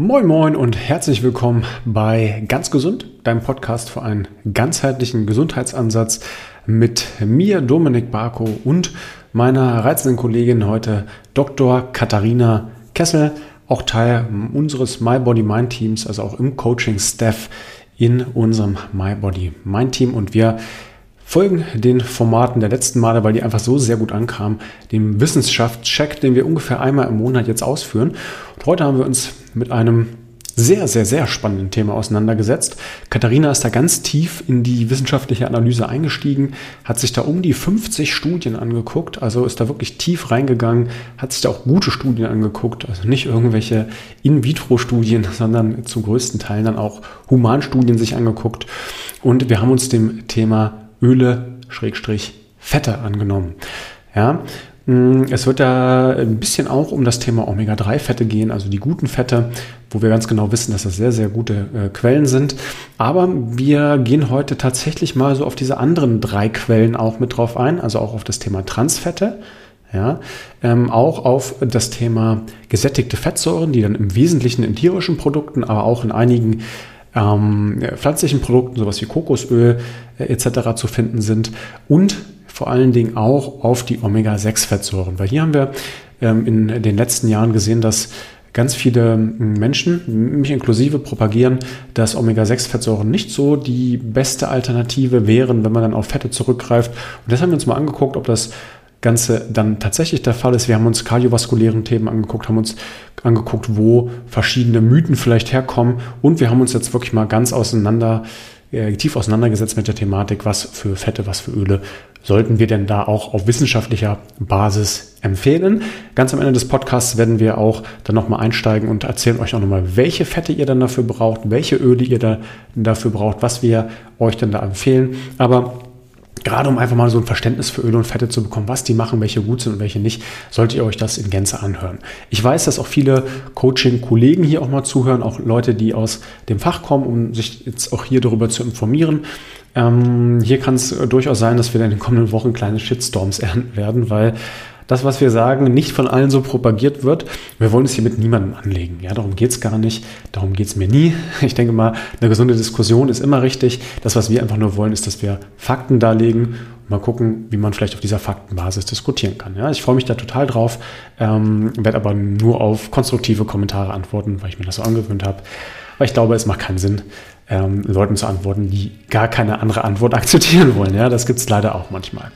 Moin Moin und herzlich willkommen bei Ganz Gesund, deinem Podcast für einen ganzheitlichen Gesundheitsansatz mit mir, Dominik Barko und meiner reizenden Kollegin heute, Dr. Katharina Kessel, auch Teil unseres My Body Mind Teams, also auch im Coaching Staff in unserem My Body Mind Team und wir folgen den Formaten der letzten Male, weil die einfach so sehr gut ankamen, dem Wissenschaftscheck, den wir ungefähr einmal im Monat jetzt ausführen. Und heute haben wir uns mit einem sehr, sehr, sehr spannenden Thema auseinandergesetzt. Katharina ist da ganz tief in die wissenschaftliche Analyse eingestiegen, hat sich da um die 50 Studien angeguckt, also ist da wirklich tief reingegangen, hat sich da auch gute Studien angeguckt, also nicht irgendwelche In-vitro-Studien, sondern zum größten Teil dann auch Humanstudien sich angeguckt. Und wir haben uns dem Thema Öle, Schrägstrich, Fette angenommen. Ja, mm, es wird da ein bisschen auch um das Thema Omega-3-Fette gehen, also die guten Fette, wo wir ganz genau wissen, dass das sehr, sehr gute äh, Quellen sind. Aber wir gehen heute tatsächlich mal so auf diese anderen drei Quellen auch mit drauf ein, also auch auf das Thema Transfette. Ja, ähm, auch auf das Thema gesättigte Fettsäuren, die dann im Wesentlichen in tierischen Produkten, aber auch in einigen ähm, pflanzlichen Produkten, sowas wie Kokosöl äh, etc. zu finden sind und vor allen Dingen auch auf die Omega-6-Fettsäuren. Weil hier haben wir ähm, in den letzten Jahren gesehen, dass ganz viele Menschen, mich inklusive, propagieren, dass Omega-6-Fettsäuren nicht so die beste Alternative wären, wenn man dann auf Fette zurückgreift. Und das haben wir uns mal angeguckt, ob das Ganze dann tatsächlich der Fall ist. Wir haben uns kardiovaskulären Themen angeguckt, haben uns angeguckt, wo verschiedene Mythen vielleicht herkommen und wir haben uns jetzt wirklich mal ganz auseinander, äh, tief auseinandergesetzt mit der Thematik, was für Fette, was für Öle sollten wir denn da auch auf wissenschaftlicher Basis empfehlen. Ganz am Ende des Podcasts werden wir auch dann nochmal einsteigen und erzählen euch auch nochmal, welche Fette ihr dann dafür braucht, welche Öle ihr da dafür braucht, was wir euch dann da empfehlen. Aber Gerade um einfach mal so ein Verständnis für Öle und Fette zu bekommen, was die machen, welche gut sind und welche nicht, solltet ihr euch das in Gänze anhören. Ich weiß, dass auch viele Coaching-Kollegen hier auch mal zuhören, auch Leute, die aus dem Fach kommen, um sich jetzt auch hier darüber zu informieren. Ähm, hier kann es durchaus sein, dass wir in den kommenden Wochen kleine Shitstorms ernten werden, weil das, was wir sagen, nicht von allen so propagiert wird. Wir wollen es hier mit niemandem anlegen. Ja, darum geht es gar nicht. Darum geht es mir nie. Ich denke mal, eine gesunde Diskussion ist immer richtig. Das, was wir einfach nur wollen, ist, dass wir Fakten darlegen und mal gucken, wie man vielleicht auf dieser Faktenbasis diskutieren kann. Ja, ich freue mich da total drauf, ähm, werde aber nur auf konstruktive Kommentare antworten, weil ich mir das so angewöhnt habe. Weil ich glaube, es macht keinen Sinn, ähm, Leuten zu antworten, die gar keine andere Antwort akzeptieren wollen. Ja, das gibt es leider auch manchmal.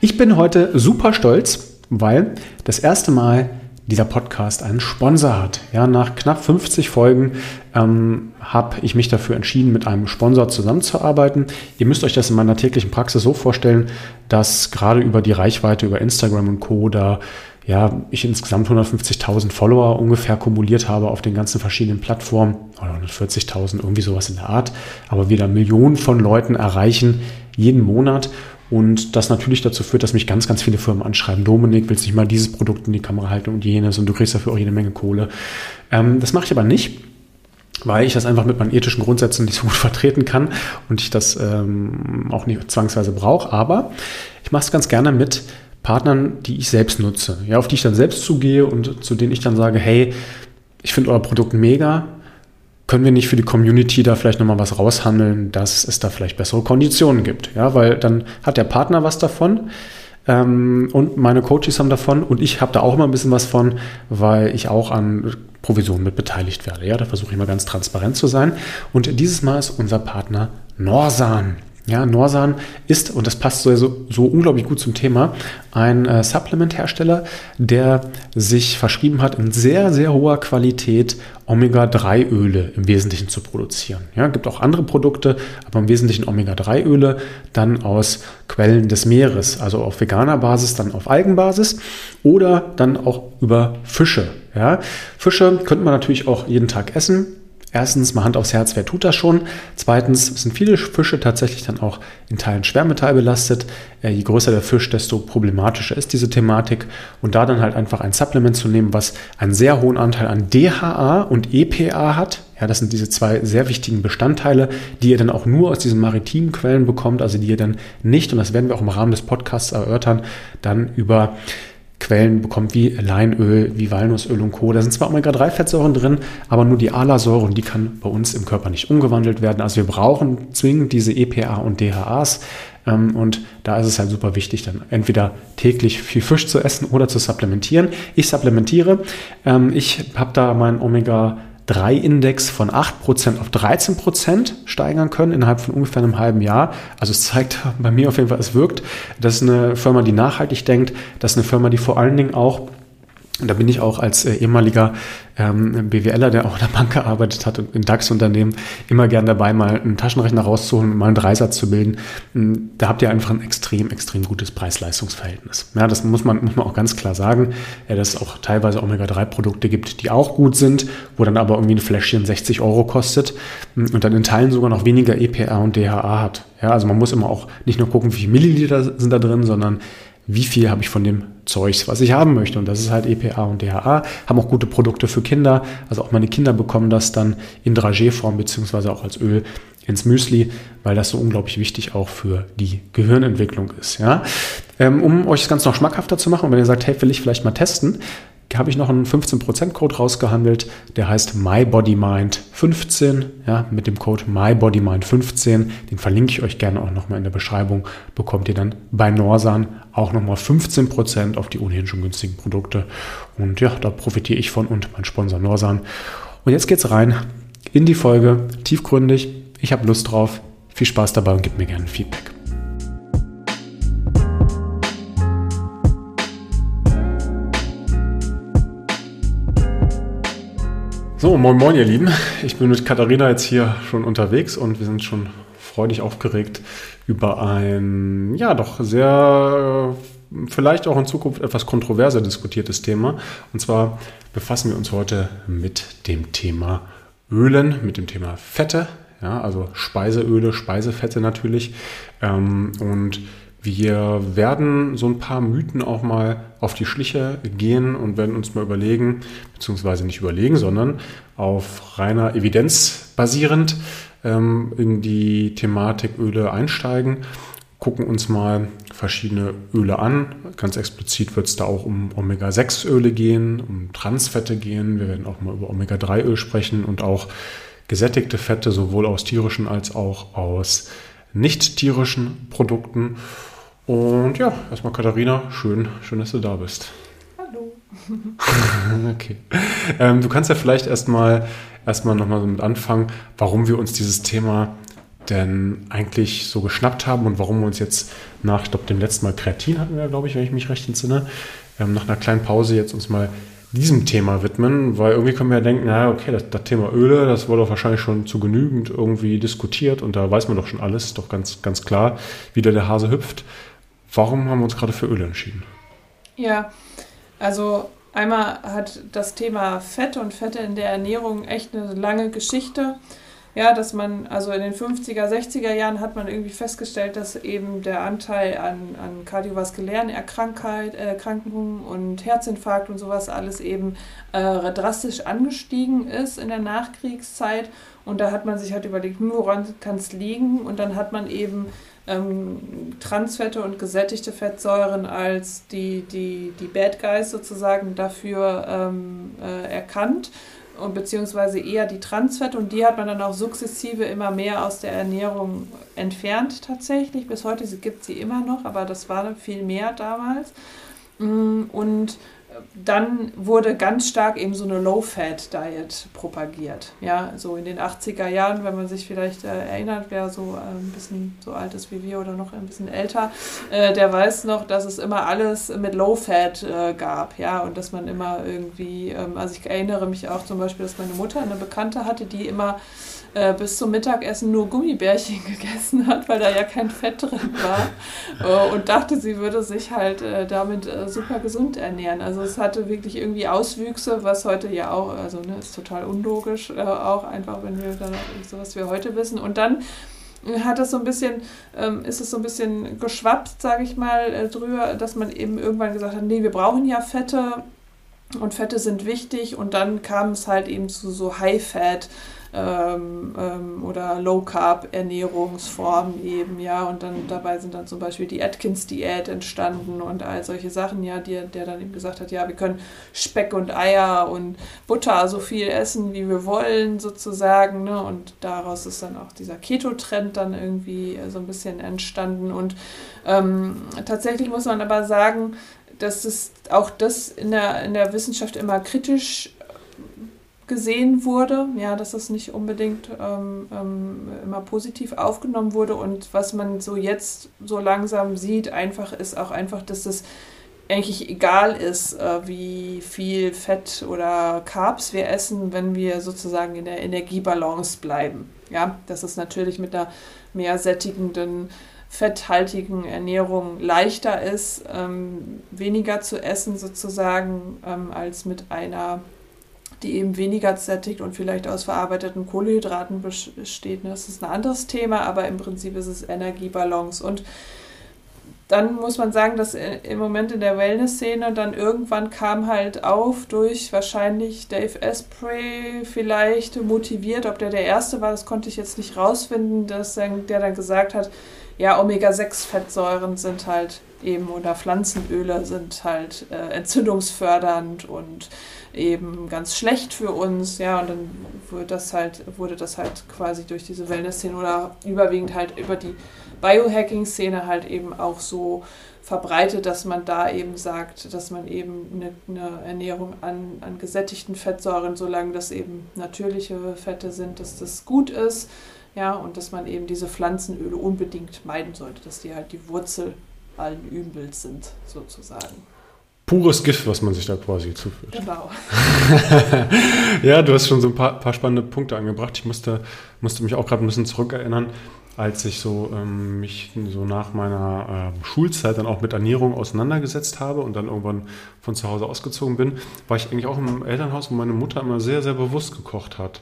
Ich bin heute super stolz, weil das erste Mal dieser Podcast einen Sponsor hat. Ja, nach knapp 50 Folgen ähm, habe ich mich dafür entschieden, mit einem Sponsor zusammenzuarbeiten. Ihr müsst euch das in meiner täglichen Praxis so vorstellen, dass gerade über die Reichweite über Instagram und Co. da ja, ich insgesamt 150.000 Follower ungefähr kumuliert habe auf den ganzen verschiedenen Plattformen oder 140.000, irgendwie sowas in der Art, aber wir da Millionen von Leuten erreichen jeden Monat und das natürlich dazu führt, dass mich ganz, ganz viele Firmen anschreiben. Dominik, willst du nicht mal dieses Produkt in die Kamera halten und jenes und du kriegst dafür auch jede Menge Kohle. Ähm, das mache ich aber nicht, weil ich das einfach mit meinen ethischen Grundsätzen nicht so gut vertreten kann und ich das ähm, auch nicht zwangsweise brauche. Aber ich mache es ganz gerne mit Partnern, die ich selbst nutze, ja, auf die ich dann selbst zugehe und zu denen ich dann sage, hey, ich finde euer Produkt mega, können wir nicht für die Community da vielleicht nochmal was raushandeln, dass es da vielleicht bessere Konditionen gibt? Ja, weil dann hat der Partner was davon ähm, und meine Coaches haben davon und ich habe da auch immer ein bisschen was von, weil ich auch an Provisionen mit beteiligt werde. Ja, da versuche ich mal ganz transparent zu sein. Und dieses Mal ist unser Partner Norsan. Ja, Norsan ist, und das passt so, so unglaublich gut zum Thema, ein äh, Supplement-Hersteller, der sich verschrieben hat, in sehr, sehr hoher Qualität Omega-3-Öle im Wesentlichen zu produzieren. Ja, gibt auch andere Produkte, aber im Wesentlichen Omega-3-Öle dann aus Quellen des Meeres, also auf veganer Basis, dann auf Algenbasis oder dann auch über Fische. Ja, Fische könnte man natürlich auch jeden Tag essen Erstens, mal Hand aufs Herz, wer tut das schon? Zweitens, sind viele Fische tatsächlich dann auch in Teilen Schwermetall belastet. Äh, je größer der Fisch, desto problematischer ist diese Thematik. Und da dann halt einfach ein Supplement zu nehmen, was einen sehr hohen Anteil an DHA und EPA hat. Ja, das sind diese zwei sehr wichtigen Bestandteile, die ihr dann auch nur aus diesen maritimen Quellen bekommt, also die ihr dann nicht, und das werden wir auch im Rahmen des Podcasts erörtern, dann über Quellen bekommt, wie Leinöl, wie Walnussöl und Co. Da sind zwar Omega-3-Fettsäuren drin, aber nur die ALA-Säure und die kann bei uns im Körper nicht umgewandelt werden. Also wir brauchen zwingend diese EPA und DHAs. Ähm, und da ist es halt super wichtig, dann entweder täglich viel Fisch zu essen oder zu supplementieren. Ich supplementiere. Ähm, ich habe da mein Omega 3-Index von 8% auf 13% steigern können innerhalb von ungefähr einem halben Jahr. Also es zeigt bei mir auf jeden Fall, es wirkt. Das ist eine Firma, die nachhaltig denkt. Das ist eine Firma, die vor allen Dingen auch und da bin ich auch als äh, ehemaliger ähm, BWLer, der auch in der Bank gearbeitet hat und in DAX-Unternehmen, immer gern dabei, mal einen Taschenrechner rauszuholen und mal einen Dreisatz zu bilden. Hm, da habt ihr einfach ein extrem, extrem gutes Preis-Leistungs-Verhältnis. Ja, das muss man, muss man auch ganz klar sagen, ja, dass es auch teilweise Omega-3-Produkte gibt, die auch gut sind, wo dann aber irgendwie ein Fläschchen 60 Euro kostet hm, und dann in Teilen sogar noch weniger EPA und DHA hat. Ja, also man muss immer auch nicht nur gucken, wie viele Milliliter sind da drin, sondern wie viel habe ich von dem Zeugs, was ich haben möchte. Und das ist halt EPA und DHA. Haben auch gute Produkte für Kinder. Also auch meine Kinder bekommen das dann in Dragé-Form beziehungsweise auch als Öl ins Müsli, weil das so unglaublich wichtig auch für die Gehirnentwicklung ist. Ja? Ähm, um euch das Ganze noch schmackhafter zu machen und wenn ihr sagt, hey, will ich vielleicht mal testen, habe ich noch einen 15%-Code rausgehandelt, der heißt MyBodyMind15, ja, mit dem Code MyBodyMind15, den verlinke ich euch gerne auch nochmal in der Beschreibung, bekommt ihr dann bei Norsan auch nochmal 15% auf die ohnehin schon günstigen Produkte. Und ja, da profitiere ich von und mein Sponsor Norsan. Und jetzt geht's rein in die Folge, tiefgründig, ich habe Lust drauf, viel Spaß dabei und gebt mir gerne Feedback. So, moin moin ihr Lieben. Ich bin mit Katharina jetzt hier schon unterwegs und wir sind schon freudig aufgeregt über ein, ja, doch sehr, vielleicht auch in Zukunft etwas kontroverser diskutiertes Thema. Und zwar befassen wir uns heute mit dem Thema Ölen, mit dem Thema Fette, ja, also Speiseöle, Speisefette natürlich. Ähm, und wir werden so ein paar Mythen auch mal auf die Schliche gehen und werden uns mal überlegen, beziehungsweise nicht überlegen, sondern auf reiner Evidenz basierend ähm, in die Thematik Öle einsteigen, gucken uns mal verschiedene Öle an. Ganz explizit wird es da auch um Omega-6-Öle gehen, um Transfette gehen. Wir werden auch mal über Omega-3-Öl sprechen und auch gesättigte Fette, sowohl aus tierischen als auch aus nicht tierischen Produkten. Und ja, erstmal Katharina, schön, schön, dass du da bist. Hallo. okay. Ähm, du kannst ja vielleicht erstmal erstmal nochmal so mit anfangen, warum wir uns dieses Thema denn eigentlich so geschnappt haben und warum wir uns jetzt nach, ich glaube, dem letzten Mal Kreatin hatten wir, glaube ich, wenn ich mich recht entsinne, ähm, nach einer kleinen Pause jetzt uns mal diesem Thema widmen, weil irgendwie können wir ja denken, naja, okay, das, das, Thema Öle, das wurde doch wahrscheinlich schon zu genügend irgendwie diskutiert und da weiß man doch schon alles, ist doch ganz, ganz klar, wie da der Hase hüpft. Warum haben wir uns gerade für Öl entschieden? Ja, also einmal hat das Thema Fett und Fette in der Ernährung echt eine lange Geschichte. Ja, dass man, also in den 50er, 60er Jahren hat man irgendwie festgestellt, dass eben der Anteil an, an kardiovaskulären Erkrankheit, äh, Erkrankungen und Herzinfarkt und sowas alles eben äh, drastisch angestiegen ist in der Nachkriegszeit. Und da hat man sich halt überlegt, woran kann es liegen? Und dann hat man eben ähm, Transfette und gesättigte Fettsäuren als die, die, die Bad Guys sozusagen dafür ähm, äh, erkannt und beziehungsweise eher die Transfette und die hat man dann auch sukzessive immer mehr aus der Ernährung entfernt tatsächlich. Bis heute gibt sie immer noch, aber das war viel mehr damals. Mm, und dann wurde ganz stark eben so eine Low-Fat-Diet propagiert. Ja, so in den 80er Jahren, wenn man sich vielleicht äh, erinnert, wer so äh, ein bisschen so alt ist wie wir oder noch ein bisschen älter, äh, der weiß noch, dass es immer alles mit Low-Fat äh, gab. Ja, und dass man immer irgendwie, ähm, also ich erinnere mich auch zum Beispiel, dass meine Mutter eine Bekannte hatte, die immer äh, bis zum Mittagessen nur Gummibärchen gegessen hat, weil da ja kein Fett drin war. äh, und dachte, sie würde sich halt äh, damit super gesund ernähren. Also es hatte wirklich irgendwie Auswüchse, was heute ja auch, also ne, ist total unlogisch, auch einfach, wenn wir dann so was wir heute wissen. Und dann hat es so ein bisschen, ähm, ist es so ein bisschen geschwappt, sage ich mal, äh, drüber, dass man eben irgendwann gesagt hat, nee, wir brauchen ja Fette, Und Fette sind wichtig und dann kam es halt eben zu so High-Fat ähm, ähm, oder Low-Carb-Ernährungsformen eben, ja. Und dann dabei sind dann zum Beispiel die Atkins-Diät entstanden und all solche Sachen, ja, die, der dann eben gesagt hat, ja, wir können Speck und Eier und Butter so viel essen, wie wir wollen, sozusagen. Ne? Und daraus ist dann auch dieser Keto-Trend dann irgendwie so ein bisschen entstanden. Und ähm, tatsächlich muss man aber sagen, dass es auch das in der, in der Wissenschaft immer kritisch gesehen wurde, ja, dass das nicht unbedingt ähm, ähm, immer positiv aufgenommen wurde und was man so jetzt so langsam sieht, einfach ist auch einfach, dass es eigentlich egal ist, äh, wie viel Fett oder Carbs wir essen, wenn wir sozusagen in der Energiebalance bleiben. Ja, dass es natürlich mit einer mehr sättigenden fetthaltigen Ernährung leichter ist, ähm, weniger zu essen sozusagen, ähm, als mit einer die eben weniger sättigt und vielleicht aus verarbeiteten Kohlenhydraten besteht. Das ist ein anderes Thema, aber im Prinzip ist es Energiebalance. Und dann muss man sagen, dass im Moment in der Wellness-Szene dann irgendwann kam halt auf durch wahrscheinlich Dave Asprey vielleicht motiviert, ob der der Erste war, das konnte ich jetzt nicht rausfinden, dass der dann gesagt hat, ja, Omega-6-Fettsäuren sind halt eben oder Pflanzenöle sind halt äh, entzündungsfördernd und eben ganz schlecht für uns, ja, und dann wurde das halt, wurde das halt quasi durch diese Wellness-Szene oder überwiegend halt über die Biohacking-Szene halt eben auch so verbreitet, dass man da eben sagt, dass man eben eine, eine, Ernährung an, an gesättigten Fettsäuren, solange das eben natürliche Fette sind, dass das gut ist, ja, und dass man eben diese Pflanzenöle unbedingt meiden sollte, dass die halt die Wurzel allen Übels sind, sozusagen pures Gift, was man sich da quasi zuführt. Genau. ja, du hast schon so ein paar, paar, spannende Punkte angebracht. Ich musste, musste mich auch gerade ein bisschen zurückerinnern, als ich so ähm, mich so nach meiner äh, Schulzeit dann auch mit Ernährung auseinandergesetzt habe und dann irgendwann von zu Hause ausgezogen bin, war ich eigentlich auch im Elternhaus, wo meine Mutter immer sehr, sehr bewusst gekocht hat.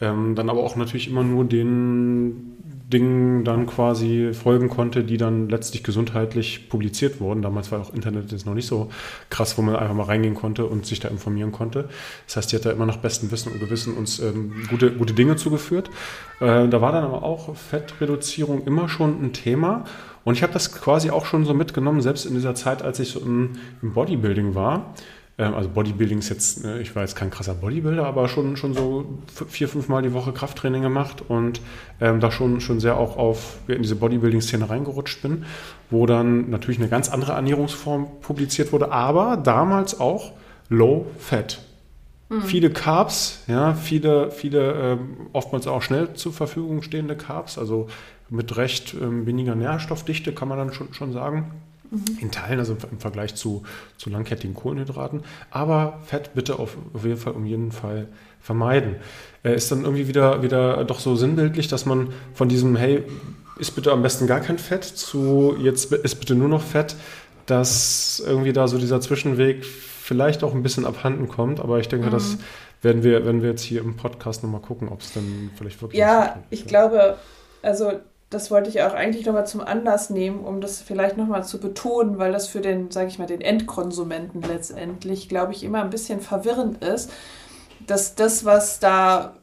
Ähm, dann aber auch natürlich immer nur den Dingen dann quasi folgen konnte, die dann letztlich gesundheitlich publiziert wurden. Damals war auch Internet jetzt noch nicht so krass, wo man einfach mal reingehen konnte und sich da informieren konnte. Das heißt, die hat da immer nach bestem Wissen und Gewissen uns ähm, gute, gute Dinge zugeführt. Äh, da war dann aber auch Fettreduzierung immer schon ein Thema. Und ich habe das quasi auch schon so mitgenommen, selbst in dieser Zeit, als ich so im, im Bodybuilding war. Ähm, also Bodybuilding ist jetzt, äh, ich war jetzt kein krasser Bodybuilder, aber schon, schon so vier, fünf Mal die Woche Krafttraining gemacht und ähm, da schon, schon sehr auch auf in diese Bodybuilding-Szene reingerutscht bin, wo dann natürlich eine ganz andere Ernährungsform publiziert wurde, aber damals auch Low Fat. Mhm. Viele Carbs, ja, viele, viele ähm, oftmals auch schnell zur Verfügung stehende Carbs, also mit recht ähm, weniger Nährstoffdichte, kann man dann schon, schon sagen. Mhm. In Teilen, also im Vergleich zu, zu langkettigen Kohlenhydraten. Aber Fett bitte auf, auf jeden Fall um jeden Fall vermeiden. Äh, ist dann irgendwie wieder, wieder doch so sinnbildlich, dass man von diesem, hey, ist bitte am besten gar kein Fett, zu jetzt ist bitte nur noch Fett, dass irgendwie da so dieser Zwischenweg vielleicht auch ein bisschen abhanden kommt. Aber ich denke, mhm. das werden wir, werden wir jetzt hier im Podcast nochmal gucken, ob es dann vielleicht wirklich. Ja, ich glaube, also das wollte ich auch eigentlich nochmal zum Anlass nehmen, um das vielleicht nochmal zu betonen, weil das für den, sage ich mal, den Endkonsumenten letztendlich, glaube ich, immer ein bisschen verwirrend ist, dass das, was da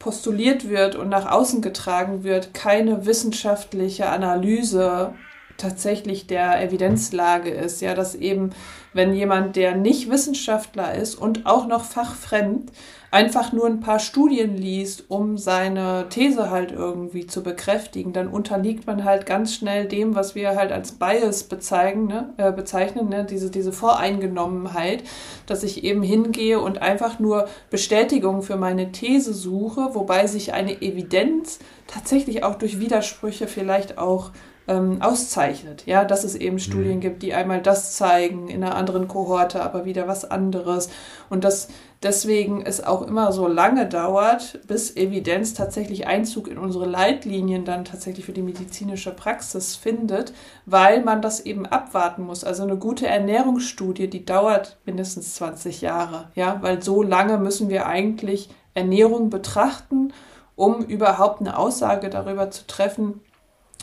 postuliert wird und nach außen getragen wird, keine wissenschaftliche Analyse tatsächlich der Evidenzlage ist. Ja, dass eben, wenn jemand, der nicht Wissenschaftler ist und auch noch fachfremd, einfach nur ein paar Studien liest, um seine These halt irgendwie zu bekräftigen, dann unterliegt man halt ganz schnell dem, was wir halt als Bias bezeichnen, ne? Äh, bezeichnen ne? Diese, diese Voreingenommenheit, dass ich eben hingehe und einfach nur Bestätigung für meine These suche, wobei sich eine Evidenz tatsächlich auch durch Widersprüche vielleicht auch ähm, auszeichnet. Ja, dass es eben Studien mhm. gibt, die einmal das zeigen, in einer anderen Kohorte aber wieder was anderes. Und dass deswegen es auch immer so lange dauert, bis Evidenz tatsächlich Einzug in unsere Leitlinien dann tatsächlich für die medizinische Praxis findet, weil man das eben abwarten muss. Also eine gute Ernährungsstudie, die dauert mindestens 20 Jahre. Ja, weil so lange müssen wir eigentlich Ernährung betrachten, um überhaupt eine Aussage darüber zu treffen,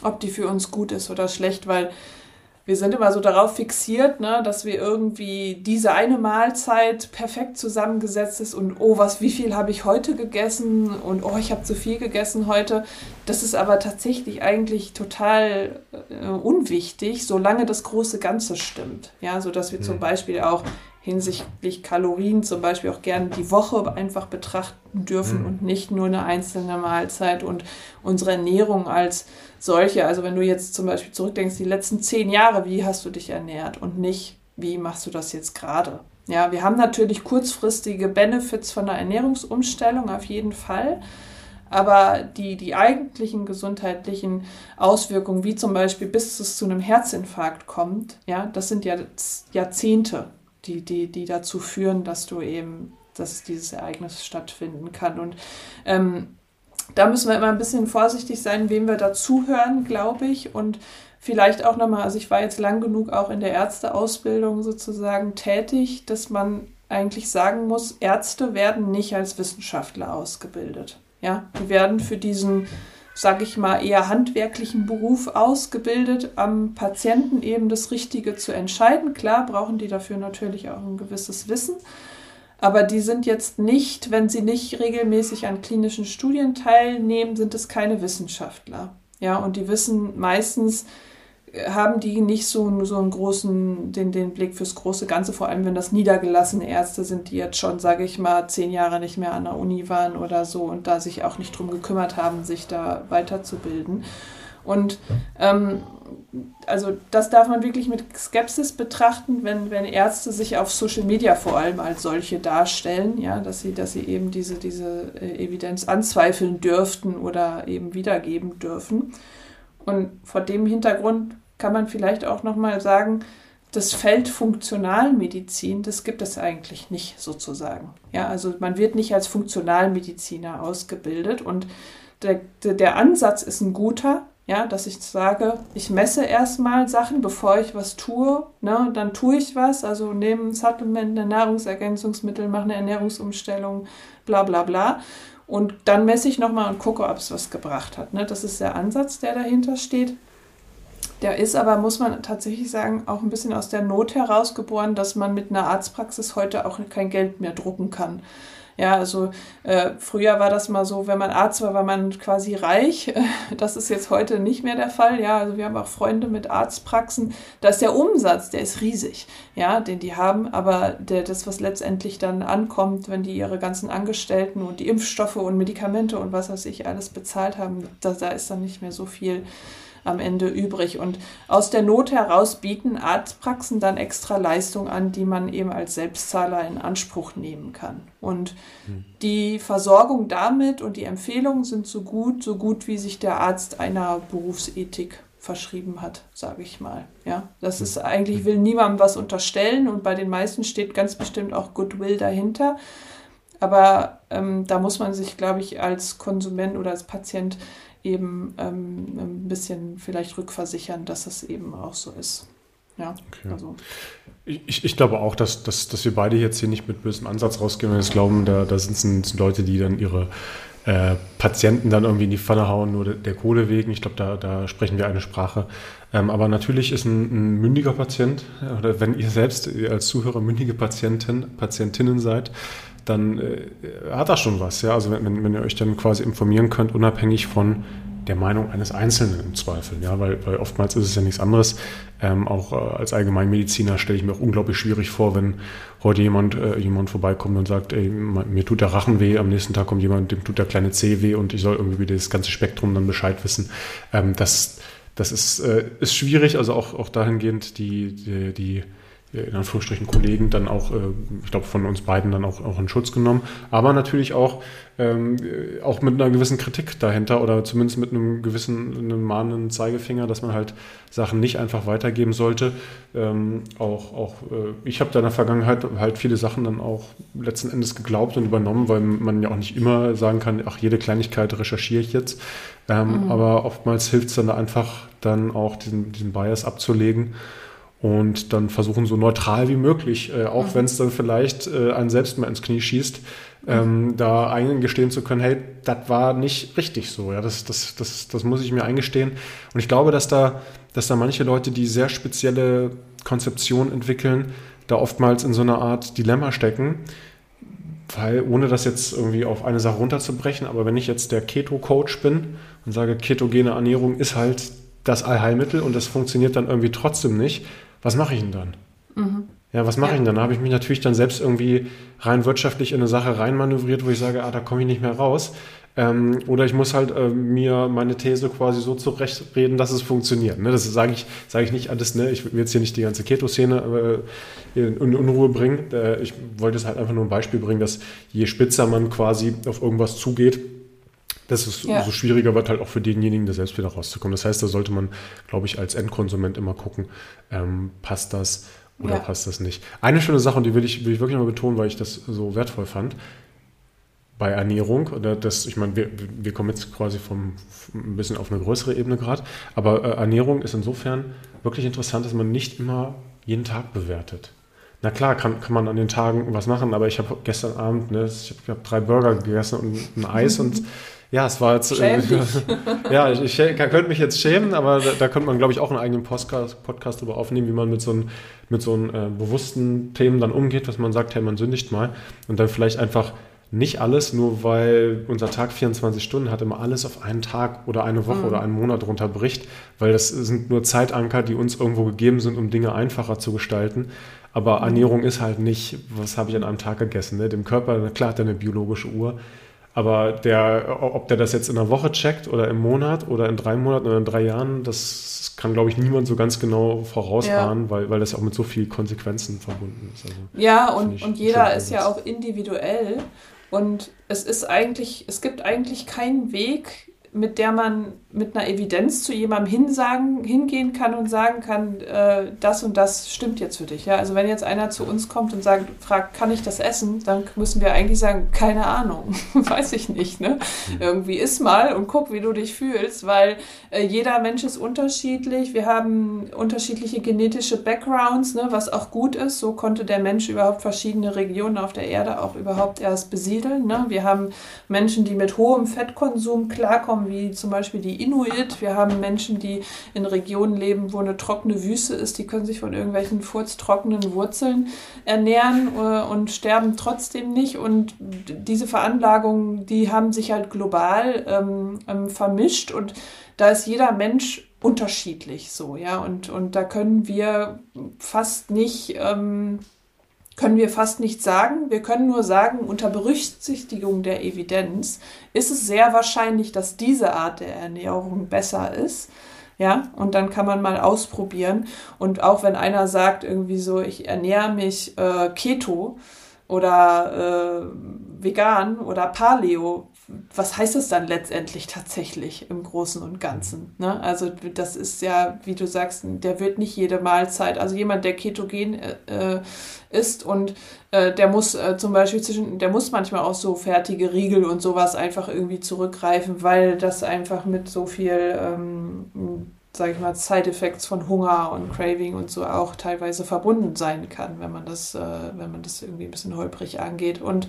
ob die für uns gut ist oder schlecht, weil wir sind immer so darauf fixiert, ne, dass wir irgendwie diese eine Mahlzeit perfekt zusammengesetzt ist und oh, was, wie viel habe ich heute gegessen und oh, ich habe zu viel gegessen heute. Das ist aber tatsächlich eigentlich total äh, unwichtig, solange das große Ganze stimmt. Ja, so dass wir mhm. zum Beispiel auch hinsichtlich Kalorien zum Beispiel auch gerne die Woche einfach betrachten dürfen mhm. und nicht nur eine einzelne Mahlzeit und unsere Ernährung als solche. Also wenn du jetzt zum Beispiel zurückdenkst, die letzten zehn Jahre, wie hast du dich ernährt und nicht, wie machst du das jetzt gerade? Ja, wir haben natürlich kurzfristige Benefits von der Ernährungsumstellung auf jeden Fall. Aber die, die eigentlichen gesundheitlichen Auswirkungen, wie zum Beispiel bis es zu einem Herzinfarkt kommt, ja, das sind ja Jahrzehnte die, die, die dazu führen, dass du eben, dass dieses Ereignis stattfinden kann. Und ähm, da müssen wir immer ein bisschen vorsichtig sein, wem wir da zuhören, glaube ich. Und vielleicht auch nochmal, also ich war jetzt lang genug auch in der Ärzteausbildung sozusagen tätig, dass man eigentlich sagen muss, Ärzte werden nicht als Wissenschaftler ausgebildet. Ja, die werden für diesen sage ich mal, eher handwerklichen Beruf ausgebildet, am Patienten eben das Richtige zu entscheiden. Klar brauchen die dafür natürlich auch ein gewisses Wissen, aber die sind jetzt nicht, wenn sie nicht regelmäßig an klinischen Studien teilnehmen, sind es keine Wissenschaftler. Ja, und die wissen meistens, haben die nicht so, so einen großen, den, den Blick fürs große Ganze, vor allem wenn das niedergelassene Ärzte sind, die jetzt schon, sage ich mal, zehn Jahre nicht mehr an der Uni waren oder so und da sich auch nicht drum gekümmert haben, sich da weiterzubilden. Und ähm, also das darf man wirklich mit Skepsis betrachten, wenn, wenn Ärzte sich auf Social Media vor allem als solche darstellen, ja, dass sie, dass sie eben diese, diese äh, Evidenz anzweifeln dürften oder eben wiedergeben dürfen. Und vor dem Hintergrund kann man vielleicht auch nochmal sagen, das Feld Funktionalmedizin, das gibt es eigentlich nicht sozusagen. Ja, also man wird nicht als Funktionalmediziner ausgebildet und der, der Ansatz ist ein guter, ja, dass ich sage, ich messe erstmal Sachen, bevor ich was tue, ne, dann tue ich was, also nehme ein Supplement, ein Nahrungsergänzungsmittel, mache eine Ernährungsumstellung, bla bla bla. Und dann messe ich nochmal und gucke, ob es was gebracht hat. Ne? Das ist der Ansatz, der dahinter steht. Der ist aber, muss man tatsächlich sagen, auch ein bisschen aus der Not herausgeboren, dass man mit einer Arztpraxis heute auch kein Geld mehr drucken kann. Ja, also äh, früher war das mal so, wenn man Arzt war, war man quasi reich. Das ist jetzt heute nicht mehr der Fall. Ja, also wir haben auch Freunde mit Arztpraxen. Da ist der Umsatz, der ist riesig, ja, den die haben. Aber der, das, was letztendlich dann ankommt, wenn die ihre ganzen Angestellten und die Impfstoffe und Medikamente und was weiß ich alles bezahlt haben, da, da ist dann nicht mehr so viel am Ende übrig. Und aus der Not heraus bieten Arztpraxen dann extra Leistungen an, die man eben als Selbstzahler in Anspruch nehmen kann. Und hm. die Versorgung damit und die Empfehlungen sind so gut, so gut wie sich der Arzt einer Berufsethik verschrieben hat, sage ich mal. Ja, das ist hm. eigentlich will niemandem was unterstellen und bei den meisten steht ganz bestimmt auch Goodwill dahinter. Aber ähm, da muss man sich, glaube ich, als Konsument oder als Patient eben ähm, ein bisschen vielleicht rückversichern, dass es eben auch so ist. Ja, okay. also. Ich, ich glaube auch, dass, dass, dass wir beide jetzt hier nicht mit bösem Ansatz rausgehen und jetzt glauben, da, da sind es Leute, die dann ihre äh, Patienten dann irgendwie in die Pfanne hauen, nur der, der Kohle wegen. Ich glaube, da, da sprechen wir eine Sprache. Ähm, aber natürlich ist ein, ein, mündiger Patient, oder wenn ihr selbst als Zuhörer mündige Patienten, Patientinnen seid, dann äh, hat das schon was. Ja? Also wenn, wenn ihr euch dann quasi informieren könnt, unabhängig von der Meinung eines Einzelnen im Zweifel, ja, weil, weil oftmals ist es ja nichts anderes. Ähm, auch äh, als Allgemeinmediziner stelle ich mir auch unglaublich schwierig vor, wenn heute jemand, äh, jemand vorbeikommt und sagt, ey, mir tut der Rachen weh, am nächsten Tag kommt jemand, dem tut der kleine Zeh weh und ich soll irgendwie das ganze Spektrum dann Bescheid wissen. Ähm, das das ist, äh, ist schwierig, also auch, auch dahingehend die, die, die in Anführungsstrichen Kollegen dann auch, äh, ich glaube, von uns beiden dann auch, auch in Schutz genommen. Aber natürlich auch, ähm, auch mit einer gewissen Kritik dahinter oder zumindest mit einem gewissen, einem mahnenden Zeigefinger, dass man halt Sachen nicht einfach weitergeben sollte. Ähm, auch auch äh, ich habe da in der Vergangenheit halt viele Sachen dann auch letzten Endes geglaubt und übernommen, weil man ja auch nicht immer sagen kann, ach, jede Kleinigkeit recherchiere ich jetzt. Ähm, mhm. Aber oftmals hilft es dann einfach, dann auch diesen, diesen Bias abzulegen und dann versuchen so neutral wie möglich, äh, auch mhm. wenn es dann vielleicht äh, einen selbst mal ins Knie schießt, ähm, da eingestehen zu können, hey, das war nicht richtig so, ja, das, das, das, das muss ich mir eingestehen. Und ich glaube, dass da, dass da manche Leute, die sehr spezielle Konzeptionen entwickeln, da oftmals in so einer Art Dilemma stecken. Weil, ohne das jetzt irgendwie auf eine Sache runterzubrechen, aber wenn ich jetzt der Keto-Coach bin und sage, ketogene Ernährung ist halt das Allheilmittel und das funktioniert dann irgendwie trotzdem nicht, was mache ich denn dann? Mhm. Ja, was mache ja. ich denn dann? Da habe ich mich natürlich dann selbst irgendwie rein wirtschaftlich in eine Sache reinmanövriert, wo ich sage, ah, da komme ich nicht mehr raus. Ähm, oder ich muss halt äh, mir meine These quasi so zurechtreden, dass es funktioniert. Ne? Das sage ich, sage ich nicht alles. Ne? Ich will jetzt hier nicht die ganze Keto-Szene äh, in, in, Unruhe bringen. Äh, ich wollte es halt einfach nur ein Beispiel bringen, dass je spitzer man quasi auf irgendwas zugeht, desto ja. so schwieriger wird halt auch für denjenigen, da selbst wieder rauszukommen. Das heißt, da sollte man, glaube ich, als Endkonsument immer gucken, ähm, passt das oder ja. passt das nicht. Eine schöne Sache, und die will ich, will ich wirklich mal betonen, weil ich das so wertvoll fand bei Ernährung. Oder das, ich meine, wir, wir kommen jetzt quasi vom, ein bisschen auf eine größere Ebene gerade, aber äh, Ernährung ist insofern wirklich interessant, dass man nicht immer jeden Tag bewertet. Na klar, kann, kann man an den Tagen was machen, aber ich habe gestern Abend, ne, ich habe hab drei Burger gegessen und ein Eis und ja, es war jetzt. Äh, ja, ich, ich, könnte mich jetzt schämen, aber da, da könnte man, glaube ich, auch einen eigenen Podcast, Podcast darüber aufnehmen, wie man mit so, ein, mit so einem äh, bewussten Themen dann umgeht, dass man sagt, hey, man sündigt mal und dann vielleicht einfach nicht alles, nur weil unser Tag 24 Stunden hat, immer alles auf einen Tag oder eine Woche mhm. oder einen Monat runterbricht, weil das sind nur Zeitanker, die uns irgendwo gegeben sind, um Dinge einfacher zu gestalten. Aber mhm. Ernährung ist halt nicht, was habe ich an einem Tag gegessen. Ne? Dem Körper, klar hat er eine biologische Uhr, aber der, ob der das jetzt in einer Woche checkt oder im Monat oder in drei Monaten oder in drei Jahren, das kann, glaube ich, niemand so ganz genau vorausahnen, ja. weil, weil das ja auch mit so vielen Konsequenzen verbunden ist. Also, ja, und, und jeder ist ja auch individuell. Und es ist eigentlich, es gibt eigentlich keinen Weg, mit der man mit einer Evidenz zu jemandem hinsagen, hingehen kann und sagen kann, äh, das und das stimmt jetzt für dich. Ja? Also wenn jetzt einer zu uns kommt und sagt, fragt, kann ich das essen, dann müssen wir eigentlich sagen, keine Ahnung, weiß ich nicht. Ne? Mhm. Irgendwie iss mal und guck, wie du dich fühlst, weil äh, jeder Mensch ist unterschiedlich. Wir haben unterschiedliche genetische Backgrounds, ne? was auch gut ist. So konnte der Mensch überhaupt verschiedene Regionen auf der Erde auch überhaupt erst besiedeln. Ne? Wir haben Menschen, die mit hohem Fettkonsum klarkommen, wie zum Beispiel die Inuit. Wir haben Menschen, die in Regionen leben, wo eine trockene Wüste ist. Die können sich von irgendwelchen furztrockenen Wurzeln ernähren äh, und sterben trotzdem nicht. Und diese Veranlagungen, die haben sich halt global ähm, ähm, vermischt und da ist jeder Mensch unterschiedlich so, ja. Und, und da können wir fast nicht ähm, können wir fast nicht sagen. Wir können nur sagen, unter Berücksichtigung der Evidenz ist es sehr wahrscheinlich, dass diese Art der Ernährung besser ist. Ja, und dann kann man mal ausprobieren. Und auch wenn einer sagt, irgendwie so, ich ernähre mich äh, Keto oder äh, vegan oder Paleo, was heißt das dann letztendlich tatsächlich im Großen und Ganzen? Ne? Also das ist ja, wie du sagst, der wird nicht jede Mahlzeit, also jemand, der ketogen äh, ist und äh, der muss äh, zum Beispiel zwischen, der muss manchmal auch so fertige Riegel und sowas einfach irgendwie zurückgreifen, weil das einfach mit so viel ähm, sage ich mal, Side-Effects von Hunger und Craving und so auch teilweise verbunden sein kann, wenn man das, äh, wenn man das irgendwie ein bisschen holprig angeht. Und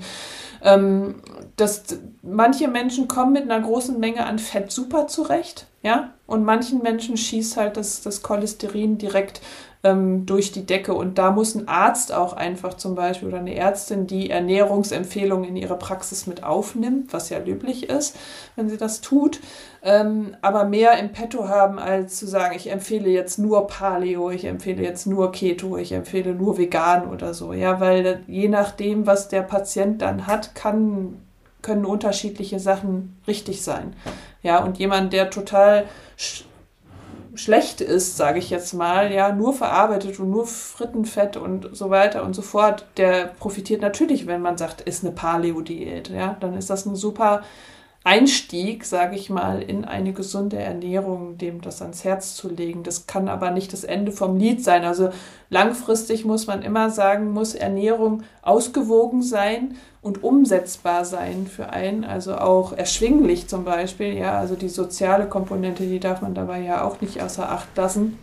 ähm, das, manche Menschen kommen mit einer großen Menge an Fett super zurecht, ja, und manchen Menschen schießt halt das, das Cholesterin direkt ähm, durch die Decke. Und da muss ein Arzt auch einfach zum Beispiel oder eine Ärztin die Ernährungsempfehlungen in ihre Praxis mit aufnimmt, was ja löblich ist, wenn sie das tut. Ähm, aber mehr im Petto haben, als zu sagen, ich empfehle jetzt nur Paleo, ich empfehle jetzt nur Keto, ich empfehle nur vegan oder so. Ja, weil je nachdem, was der Patient dann hat, kann können unterschiedliche Sachen richtig sein. Ja, und jemand, der total schlecht ist, sage ich jetzt mal, ja, nur verarbeitet und nur Frittenfett und so weiter und so fort, der profitiert natürlich, wenn man sagt, ist eine Paleo-Diät, ja, dann ist das ein super Einstieg, sage ich mal, in eine gesunde Ernährung, dem das ans Herz zu legen. Das kann aber nicht das Ende vom Lied sein. Also langfristig muss man immer sagen, muss Ernährung ausgewogen sein und umsetzbar sein für einen, also auch erschwinglich zum Beispiel. Ja, also die soziale Komponente, die darf man dabei ja auch nicht außer Acht lassen.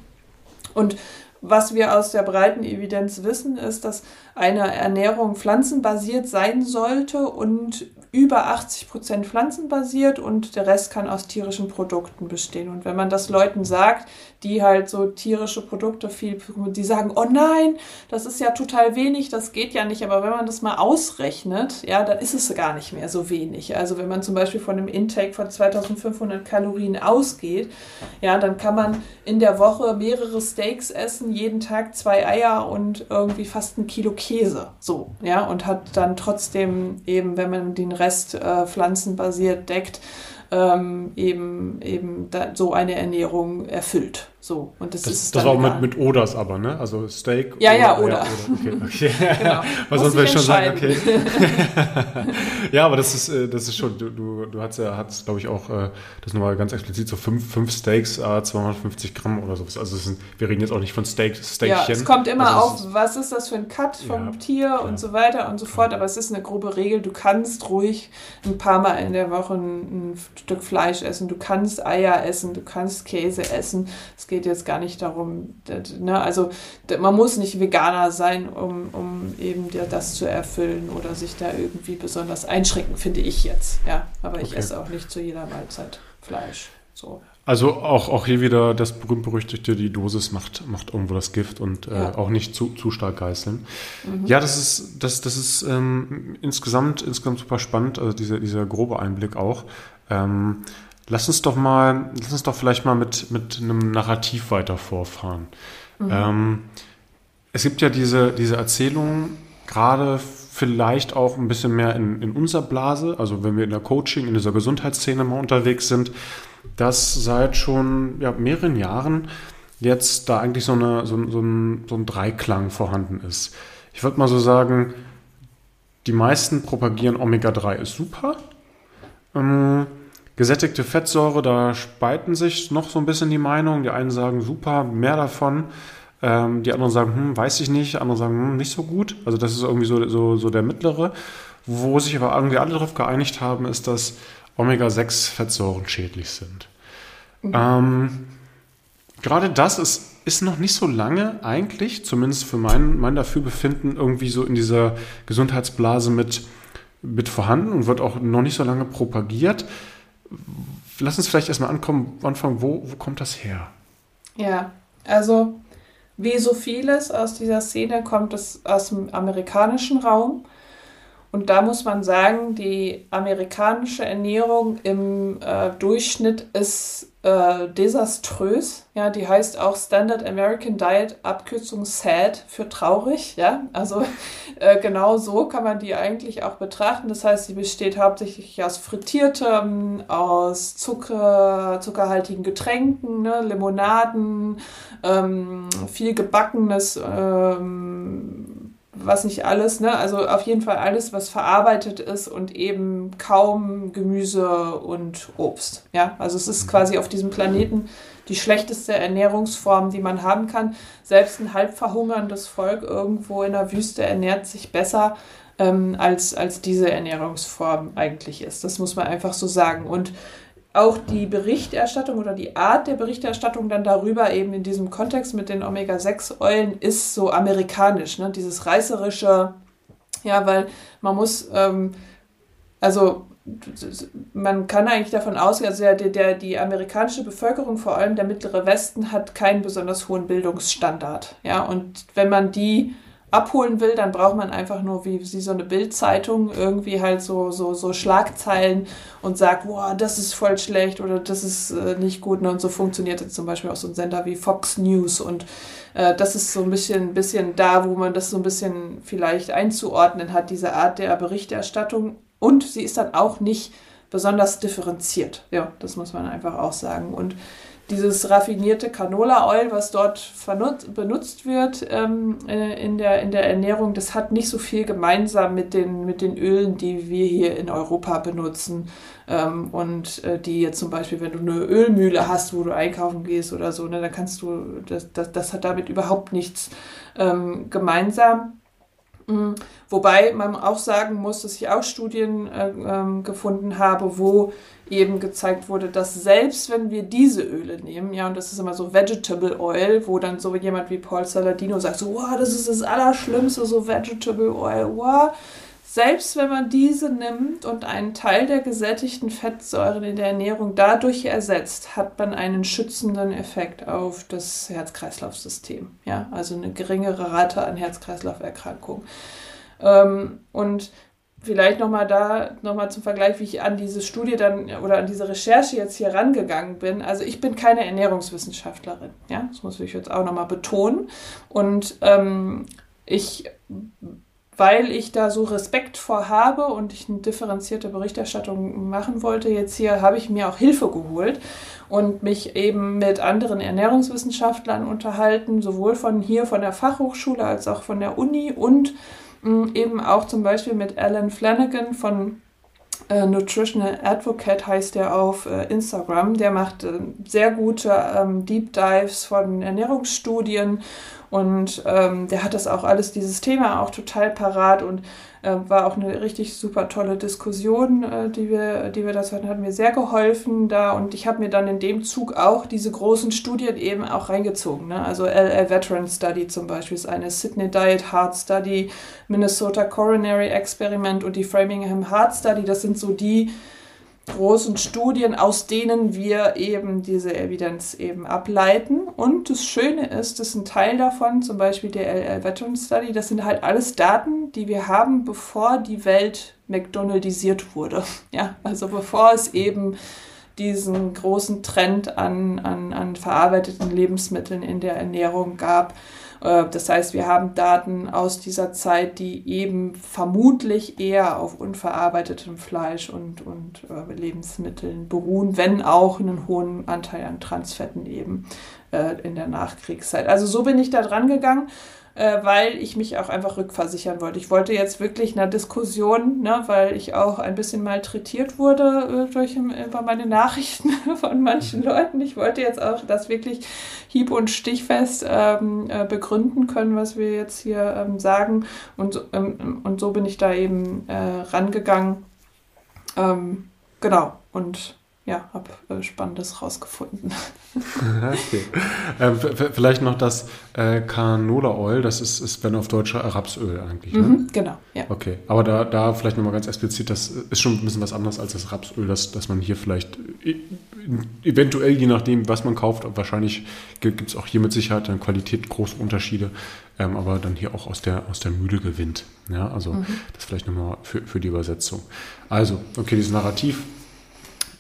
Und was wir aus der breiten Evidenz wissen, ist, dass eine Ernährung pflanzenbasiert sein sollte und über 80 Prozent pflanzenbasiert und der Rest kann aus tierischen Produkten bestehen. Und wenn man das Leuten sagt, die halt so tierische Produkte viel, die sagen, oh nein, das ist ja total wenig, das geht ja nicht. Aber wenn man das mal ausrechnet, ja, dann ist es gar nicht mehr so wenig. Also wenn man zum Beispiel von einem Intake von 2500 Kalorien ausgeht, ja, dann kann man in der Woche mehrere Steaks essen, jeden Tag zwei Eier und irgendwie fast ein Kilo Käse. So, ja, und hat dann trotzdem eben, wenn man den Rest äh, pflanzenbasiert deckt, ähm, eben, eben so eine Ernährung erfüllt. So, und das, das ist Das auch mit, mit Oders aber, ne? Also Steak. Ja, oder, ja, Oder. Ja, oder. Okay, okay. genau. Weil sonst würde ich schon sagen, okay. ja, aber das ist, äh, das ist schon, du, du, du hast ja, hast, glaube ich, auch, äh, das nochmal ganz explizit, so fünf, fünf Steaks, äh, 250 Gramm oder sowas. Also sind, wir reden jetzt auch nicht von Steak, Steakchen. Ja, es kommt immer also auf, was ist das für ein Cut vom ja, Tier ja. und so weiter und so fort. Aber es ist eine grobe Regel. Du kannst ruhig ein paar Mal in der Woche ein, ein Stück Fleisch essen. Du kannst Eier essen. Du kannst Käse essen. Es geht geht jetzt gar nicht darum, ne, also man muss nicht Veganer sein, um, um eben das zu erfüllen oder sich da irgendwie besonders einschränken, finde ich jetzt. Ja, aber ich okay. esse auch nicht zu jeder Mahlzeit Fleisch. So. Also auch, auch hier wieder das berühmt-berüchtigte, die Dosis macht, macht irgendwo das Gift und äh, ja. auch nicht zu, zu stark geißeln. Mhm. Ja, das ist, das, das ist ähm, insgesamt, insgesamt super spannend, also dieser, dieser grobe Einblick auch. Ähm, Lass uns doch mal, lass uns doch vielleicht mal mit, mit einem Narrativ weiter vorfahren. Mhm. Ähm, es gibt ja diese, diese Erzählung, gerade vielleicht auch ein bisschen mehr in, in unserer Blase, also wenn wir in der Coaching, in dieser Gesundheitsszene mal unterwegs sind, dass seit schon ja, mehreren Jahren jetzt da eigentlich so, eine, so, so, ein, so ein Dreiklang vorhanden ist. Ich würde mal so sagen, die meisten propagieren Omega-3 ist super. Ähm, Gesättigte Fettsäure, da spalten sich noch so ein bisschen die Meinungen. Die einen sagen, super, mehr davon. Ähm, die anderen sagen, hm, weiß ich nicht. Andere sagen, hm, nicht so gut. Also das ist irgendwie so, so, so der mittlere. Wo sich aber irgendwie alle darauf geeinigt haben, ist, dass Omega-6-Fettsäuren schädlich sind. Mhm. Ähm, gerade das ist, ist noch nicht so lange eigentlich, zumindest für mein, mein Dafürbefinden, irgendwie so in dieser Gesundheitsblase mit, mit vorhanden und wird auch noch nicht so lange propagiert lass uns vielleicht erstmal ankommen, anfangen, wo, wo kommt das her? Ja, also wie so vieles aus dieser Szene kommt es aus dem amerikanischen Raum. Und da muss man sagen, die amerikanische Ernährung im äh, Durchschnitt ist äh, desaströs. Ja, die heißt auch Standard American Diet, Abkürzung SAD für traurig. Ja, also äh, genau so kann man die eigentlich auch betrachten. Das heißt, sie besteht hauptsächlich aus frittiertem, aus Zucker, zuckerhaltigen Getränken, ne, Limonaden, ähm, viel gebackenes. Ähm, was nicht alles, ne? Also auf jeden Fall alles, was verarbeitet ist und eben kaum Gemüse und Obst. Ja, also es ist quasi auf diesem Planeten die schlechteste Ernährungsform, die man haben kann. Selbst ein halb verhungerndes Volk irgendwo in der Wüste ernährt sich besser ähm, als, als diese Ernährungsform eigentlich ist. Das muss man einfach so sagen. Und auch die Berichterstattung oder die Art der Berichterstattung dann darüber eben in diesem Kontext mit den Omega-6-Eulen ist so amerikanisch, ne? dieses reißerische, ja, weil man muss, ähm, also man kann eigentlich davon ausgehen, also der, der, die amerikanische Bevölkerung, vor allem der mittlere Westen, hat keinen besonders hohen Bildungsstandard. Ja, und wenn man die abholen will, dann braucht man einfach nur wie, wie so eine Bildzeitung irgendwie halt so, so, so Schlagzeilen und sagt, boah, das ist voll schlecht oder das ist äh, nicht gut. Und so funktioniert jetzt zum Beispiel auch so ein Sender wie Fox News und äh, das ist so ein bisschen, bisschen da, wo man das so ein bisschen vielleicht einzuordnen hat, diese Art der Berichterstattung. Und sie ist dann auch nicht besonders differenziert. Ja, das muss man einfach auch sagen. Und dieses raffinierte Canola-Oil, was dort benutzt wird ähm, äh, in, der, in der Ernährung, das hat nicht so viel gemeinsam mit den, mit den Ölen, die wir hier in Europa benutzen. Ähm, und äh, die jetzt zum Beispiel, wenn du eine Ölmühle hast, wo du einkaufen gehst oder so, ne, dann kannst du, das, das, das hat damit überhaupt nichts ähm, gemeinsam. Mhm. Wobei man auch sagen muss, dass ich auch Studien äh, ähm, gefunden habe, wo eben gezeigt wurde, dass selbst wenn wir diese Öle nehmen, ja, und das ist immer so Vegetable Oil, wo dann so jemand wie Paul Saladino sagt, so, wow, das ist das Allerschlimmste, so Vegetable Oil, wow, selbst wenn man diese nimmt und einen Teil der gesättigten Fettsäuren in der Ernährung dadurch ersetzt, hat man einen schützenden Effekt auf das Herz-Kreislauf-System. Ja, also eine geringere Rate an Herz-Kreislauf-Erkrankungen. Ähm, und vielleicht nochmal da, nochmal zum Vergleich, wie ich an diese Studie dann oder an diese Recherche jetzt hier rangegangen bin. Also ich bin keine Ernährungswissenschaftlerin, ja, das muss ich jetzt auch nochmal betonen. Und ähm, ich weil ich da so Respekt vor habe und ich eine differenzierte Berichterstattung machen wollte, jetzt hier habe ich mir auch Hilfe geholt und mich eben mit anderen Ernährungswissenschaftlern unterhalten, sowohl von hier von der Fachhochschule als auch von der Uni und eben auch zum Beispiel mit Alan Flanagan von äh, Nutritional Advocate heißt der auf äh, Instagram. Der macht äh, sehr gute ähm, Deep Dives von Ernährungsstudien und ähm, der hat das auch alles, dieses Thema auch total parat und war auch eine richtig super tolle Diskussion, äh, die wir, die wir das hatten, hat mir sehr geholfen da und ich habe mir dann in dem Zug auch diese großen Studien eben auch reingezogen. Ne? Also LA Veteran Study zum Beispiel ist eine Sydney Diet Heart Study, Minnesota Coronary Experiment und die Framingham Heart Study. Das sind so die großen Studien, aus denen wir eben diese Evidenz eben ableiten. Und das Schöne ist, dass ein Teil davon, zum Beispiel der LL Veteran Study, das sind halt alles Daten, die wir haben, bevor die Welt McDonaldisiert wurde. Ja, also bevor es eben diesen großen Trend an, an, an verarbeiteten Lebensmitteln in der Ernährung gab. Äh, das heißt, wir haben Daten aus dieser Zeit, die eben vermutlich eher auf unverarbeitetem Fleisch und, und äh, Lebensmitteln beruhen, wenn auch einen hohen Anteil an Transfetten eben äh, in der Nachkriegszeit. Also so bin ich da dran gegangen äh, weil ich mich auch einfach rückversichern wollte. Ich wollte jetzt wirklich einer Diskussion, ne, weil ich auch ein bisschen malträtiert wurde äh, durch über meine Nachrichten von manchen Leuten. Ich wollte jetzt auch das wirklich hieb- und stichfest ähm, äh, begründen können, was wir jetzt hier ähm, sagen. Und, ähm, und so bin ich da eben äh, rangegangen. Ähm, genau. Und ja, habe äh, Spannendes rausgefunden. okay. Ähm, vielleicht noch das äh, Canola Oil, das ist, ist wenn auf Deutsch Rapsöl eigentlich. Ne? Mhm, genau, ja. Okay, aber da, da vielleicht nochmal ganz explizit, das ist schon ein bisschen was anderes als das Rapsöl, das, dass man hier vielleicht äh, eventuell, je nachdem, was man kauft, wahrscheinlich gibt es auch hier mit Sicherheit dann Qualität große Unterschiede, ähm, aber dann hier auch aus der, aus der Mühle gewinnt. Ja, also mhm. das vielleicht nochmal für, für die Übersetzung. Also, okay, dieses Narrativ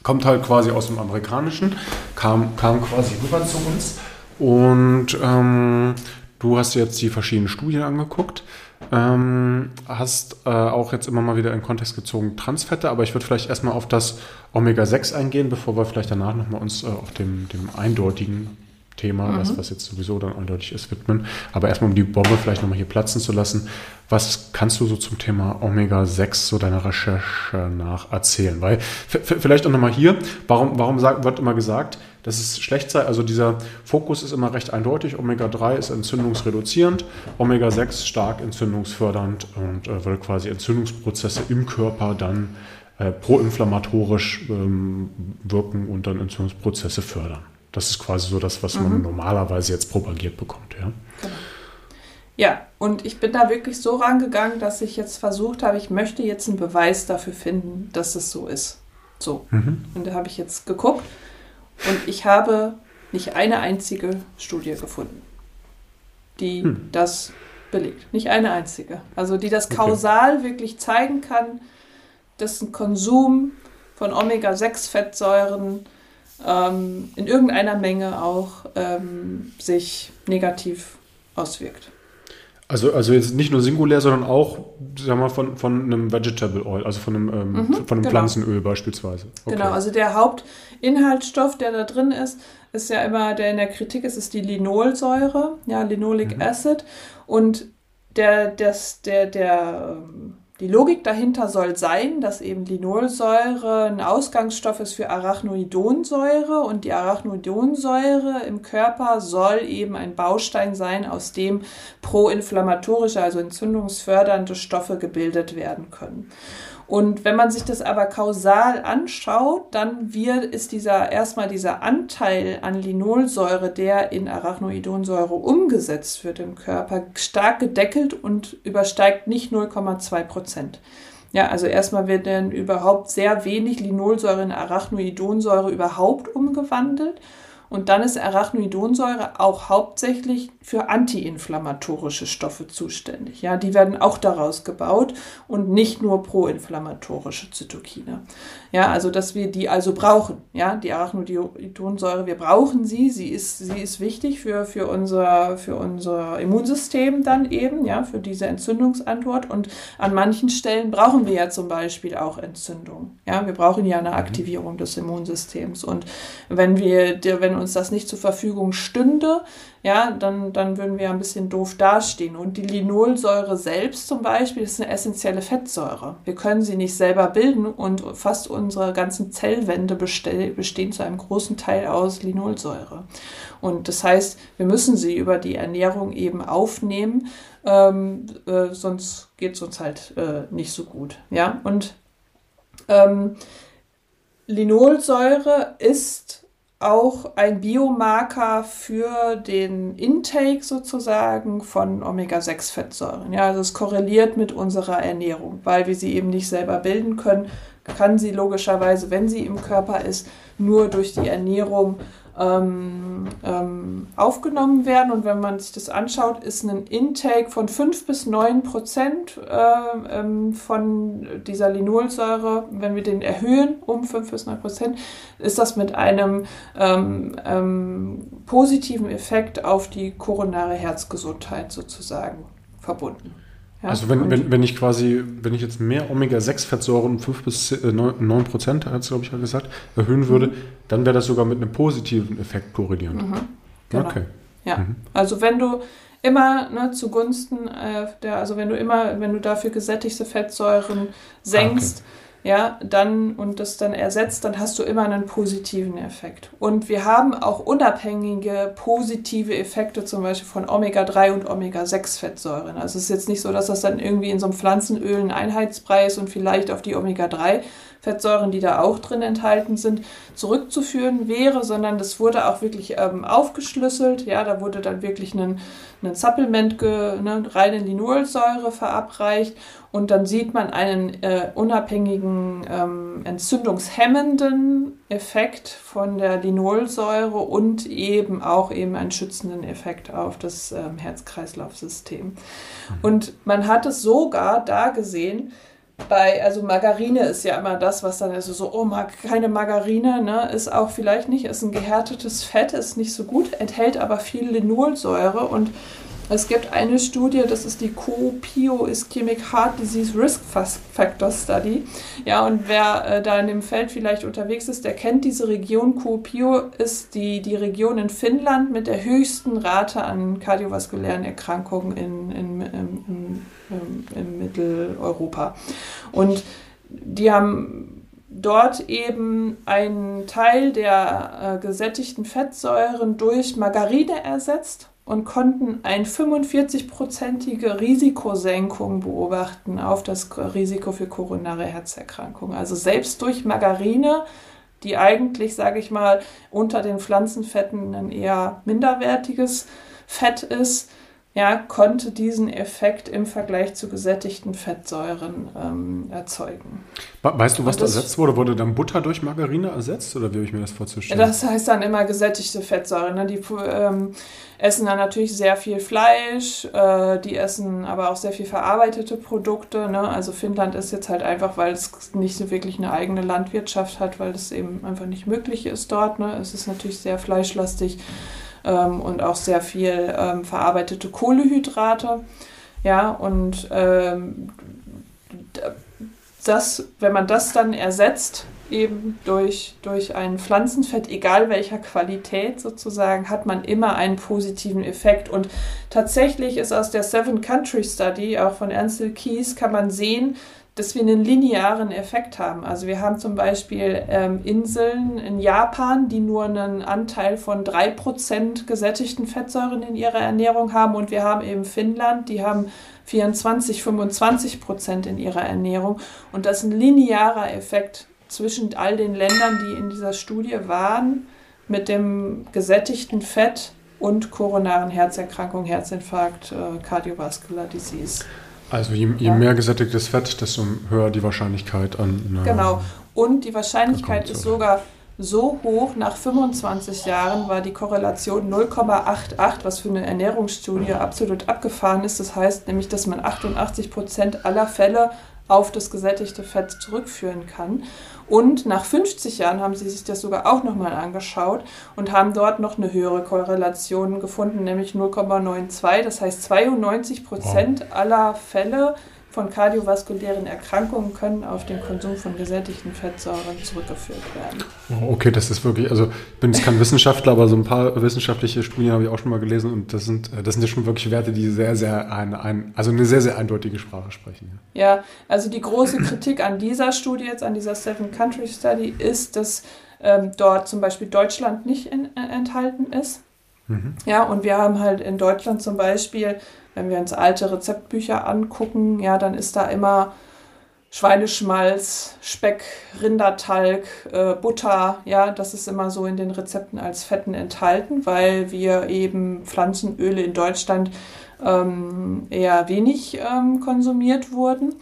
kommt halt quasi aus dem Amerikanischen, kam, kam quasi rüber zu uns. Und ähm, du hast jetzt die verschiedenen Studien angeguckt, ähm, hast äh, auch jetzt immer mal wieder in Kontext gezogen Transfette, aber ich würde vielleicht erstmal auf das Omega-6 eingehen, bevor wir vielleicht danach nochmal uns äh, auf dem, dem eindeutigen Thema, mhm. das, was jetzt sowieso dann eindeutig ist, widmen. Aber erstmal, um die Bombe vielleicht nochmal hier platzen zu lassen, was kannst du so zum Thema Omega-6 so deiner Recherche nach erzählen? Weil, vielleicht auch nochmal hier, warum, warum sagt, wird immer gesagt, dass es schlecht sei? Also dieser Fokus ist immer recht eindeutig. Omega-3 ist entzündungsreduzierend, Omega-6 stark entzündungsfördernd und äh, würde quasi Entzündungsprozesse im Körper dann äh, proinflammatorisch ähm, wirken und dann Entzündungsprozesse fördern. Das ist quasi so das, was mhm. man normalerweise jetzt propagiert bekommt. Ja? Genau. Ja, und ich bin da wirklich so rangegangen, dass ich jetzt versucht habe, ich möchte jetzt einen Beweis dafür finden, dass es so ist. So. Mhm. Und da habe ich jetzt geguckt und ich habe nicht eine einzige Studie gefunden, die hm. das belegt. Nicht eine einzige. Also die das kausal okay. wirklich zeigen kann, dass ein Konsum von Omega-6-Fettsäuren ähm, in irgendeiner Menge auch ähm, sich negativ auswirkt. Also, also jetzt nicht nur singulär, sondern auch, sagen wir mal, von, von einem Vegetable Oil, also von einem, ähm, mhm, von einem genau. Pflanzenöl beispielsweise. Okay. Genau, also der Hauptinhaltsstoff, der da drin ist, ist ja immer, der in der Kritik ist, ist die Linolsäure, ja, Linolic mhm. Acid. Und der, das, der, der, ähm, die Logik dahinter soll sein, dass eben Linolsäure ein Ausgangsstoff ist für Arachnoidonsäure und die Arachnoidonsäure im Körper soll eben ein Baustein sein, aus dem proinflammatorische, also entzündungsfördernde Stoffe gebildet werden können. Und wenn man sich das aber kausal anschaut, dann wird, ist dieser erstmal dieser Anteil an Linolsäure, der in Arachnoidonsäure umgesetzt wird im Körper, stark gedeckelt und übersteigt nicht 0,2 Prozent. Ja, also erstmal wird dann überhaupt sehr wenig Linolsäure in Arachnoidonsäure überhaupt umgewandelt. Und dann ist Arachnoidonsäure auch hauptsächlich für antiinflammatorische Stoffe zuständig. Ja, die werden auch daraus gebaut und nicht nur proinflammatorische Zytokine. Ja, also dass wir die also brauchen. Ja, die Arachnoidonsäure, wir brauchen sie. Sie ist, sie ist wichtig für, für, unser, für unser Immunsystem dann eben, ja, für diese Entzündungsantwort. Und an manchen Stellen brauchen wir ja zum Beispiel auch Entzündung. Ja, wir brauchen ja eine mhm. Aktivierung des Immunsystems. Und wenn wir, wenn wenn uns das nicht zur Verfügung stünde, ja, dann, dann würden wir ein bisschen doof dastehen. Und die Linolsäure selbst zum Beispiel ist eine essentielle Fettsäure. Wir können sie nicht selber bilden und fast unsere ganzen Zellwände bestehen zu einem großen Teil aus Linolsäure. Und das heißt, wir müssen sie über die Ernährung eben aufnehmen, ähm, äh, sonst geht es uns halt äh, nicht so gut. Ja, und ähm, Linolsäure ist auch ein Biomarker für den Intake sozusagen von Omega-6-Fettsäuren. Ja, also es korreliert mit unserer Ernährung, weil wir sie eben nicht selber bilden können, kann sie logischerweise, wenn sie im Körper ist, nur durch die Ernährung ähm, ähm, aufgenommen werden. Und wenn man sich das anschaut, ist ein Intake von 5 bis 9 Prozent äh, ähm, von dieser Linolsäure, wenn wir den erhöhen um 5 bis 9 Prozent, ist das mit einem ähm, ähm, positiven Effekt auf die koronare Herzgesundheit sozusagen verbunden. Ja, also wenn, wenn, wenn ich quasi, wenn ich jetzt mehr Omega-6-Fettsäuren um 5 bis 9 Prozent, hat es glaube ich ja gesagt, erhöhen würde, mhm. dann wäre das sogar mit einem positiven Effekt korrelierend. Mhm, genau. Okay. Ja, mhm. also wenn du immer ne, zugunsten äh, der, also wenn du immer, wenn du dafür gesättigte Fettsäuren senkst, ah, okay ja, dann und das dann ersetzt, dann hast du immer einen positiven Effekt. Und wir haben auch unabhängige positive Effekte, zum Beispiel von Omega-3 und Omega-6-Fettsäuren. Also es ist jetzt nicht so, dass das dann irgendwie in so einem Pflanzenöl ein Einheitsbrei ist und vielleicht auf die Omega-3 Fettsäuren, die da auch drin enthalten sind, zurückzuführen wäre, sondern das wurde auch wirklich ähm, aufgeschlüsselt. Ja, da wurde dann wirklich ein, ein Supplement, eine reine Linolsäure verabreicht und dann sieht man einen äh, unabhängigen ähm, entzündungshemmenden Effekt von der Linolsäure und eben auch eben einen schützenden Effekt auf das ähm, Herz-Kreislauf-System. Mhm. Und man hat es sogar da gesehen, bei, also Margarine ist ja immer das, was dann also so, oh, mag keine Margarine, ne, ist auch vielleicht nicht, ist ein gehärtetes Fett, ist nicht so gut, enthält aber viel Linolsäure und es gibt eine Studie, das ist die CoPio Ischemic Heart Disease Risk Factor Study. Ja, und wer äh, da in dem Feld vielleicht unterwegs ist, der kennt diese Region. CoPio ist die, die Region in Finnland mit der höchsten Rate an kardiovaskulären Erkrankungen in, in, in, in, Mitteleuropa. Und die haben dort eben einen Teil der äh, gesättigten Fettsäuren durch Margarine ersetzt und konnten eine 45-prozentige Risikosenkung beobachten auf das Risiko für koronare Herzerkrankungen. Also selbst durch Margarine, die eigentlich, sage ich mal, unter den Pflanzenfetten ein eher minderwertiges Fett ist, ja, konnte diesen Effekt im Vergleich zu gesättigten Fettsäuren ähm, erzeugen. Weißt du, was da ersetzt wurde? Wurde dann Butter durch Margarine ersetzt oder wie habe ich mir das vorzustellen? Das heißt dann immer gesättigte Fettsäuren. Ne? Die ähm, essen dann natürlich sehr viel Fleisch, äh, die essen aber auch sehr viel verarbeitete Produkte. Ne? Also Finnland ist jetzt halt einfach, weil es nicht so wirklich eine eigene Landwirtschaft hat, weil es eben einfach nicht möglich ist dort. Ne? Es ist natürlich sehr fleischlastig. Mhm ähm, und auch sehr viel ähm, verarbeitete Kohlehydrate. Ja, und ähm, das, wenn man das dann ersetzt, eben durch, durch ein Pflanzenfett, egal welcher Qualität sozusagen, hat man immer einen positiven Effekt. Und tatsächlich ist aus der Seven Country Study, auch von Ansel Keys, kann man sehen, dass wir einen linearen Effekt haben. Also wir haben zum Beispiel ähm, Inseln in Japan, die nur einen Anteil von 3% gesättigten Fettsäuren in ihrer Ernährung haben und wir haben eben Finnland, die haben 24, 25 Prozent in ihrer Ernährung. Und das ist ein linearer Effekt zwischen all den Ländern, die in dieser Studie waren, mit dem gesättigten Fett und koronaren Herzerkrankung, Herzinfarkt, äh, Cardiovascular Disease. Also je, je ja. mehr gesättigtes Fett, desto höher die Wahrscheinlichkeit an. Genau. Und die Wahrscheinlichkeit ist sogar so hoch, nach 25 Jahren war die Korrelation 0,88, was für eine Ernährungsstudie absolut abgefahren ist. Das heißt nämlich, dass man 88 Prozent aller Fälle auf das gesättigte Fett zurückführen kann. Und nach 50 Jahren haben sie sich das sogar auch nochmal angeschaut und haben dort noch eine höhere Korrelation gefunden, nämlich 0,92. Das heißt, 92 Prozent wow. aller Fälle von kardiovaskulären Erkrankungen können auf den Konsum von gesättigten Fettsäuren zurückgeführt werden. Oh, okay, das ist wirklich, also ich bin jetzt kein Wissenschaftler, aber so ein paar wissenschaftliche Studien habe ich auch schon mal gelesen und das sind, das sind ja schon wirklich Werte, die sehr, sehr ein, ein, also eine sehr, sehr eindeutige Sprache sprechen. Ja. ja, also die große Kritik an dieser Studie, jetzt an dieser Seven Country Study, ist, dass ähm, dort zum Beispiel Deutschland nicht in, äh, enthalten ist. Mhm. Ja, und wir haben halt in Deutschland zum Beispiel wenn wir uns alte Rezeptbücher angucken, ja, dann ist da immer Schweineschmalz, Speck, Rindertalg, äh, Butter, ja, das ist immer so in den Rezepten als Fetten enthalten, weil wir eben Pflanzenöle in Deutschland ähm, eher wenig ähm, konsumiert wurden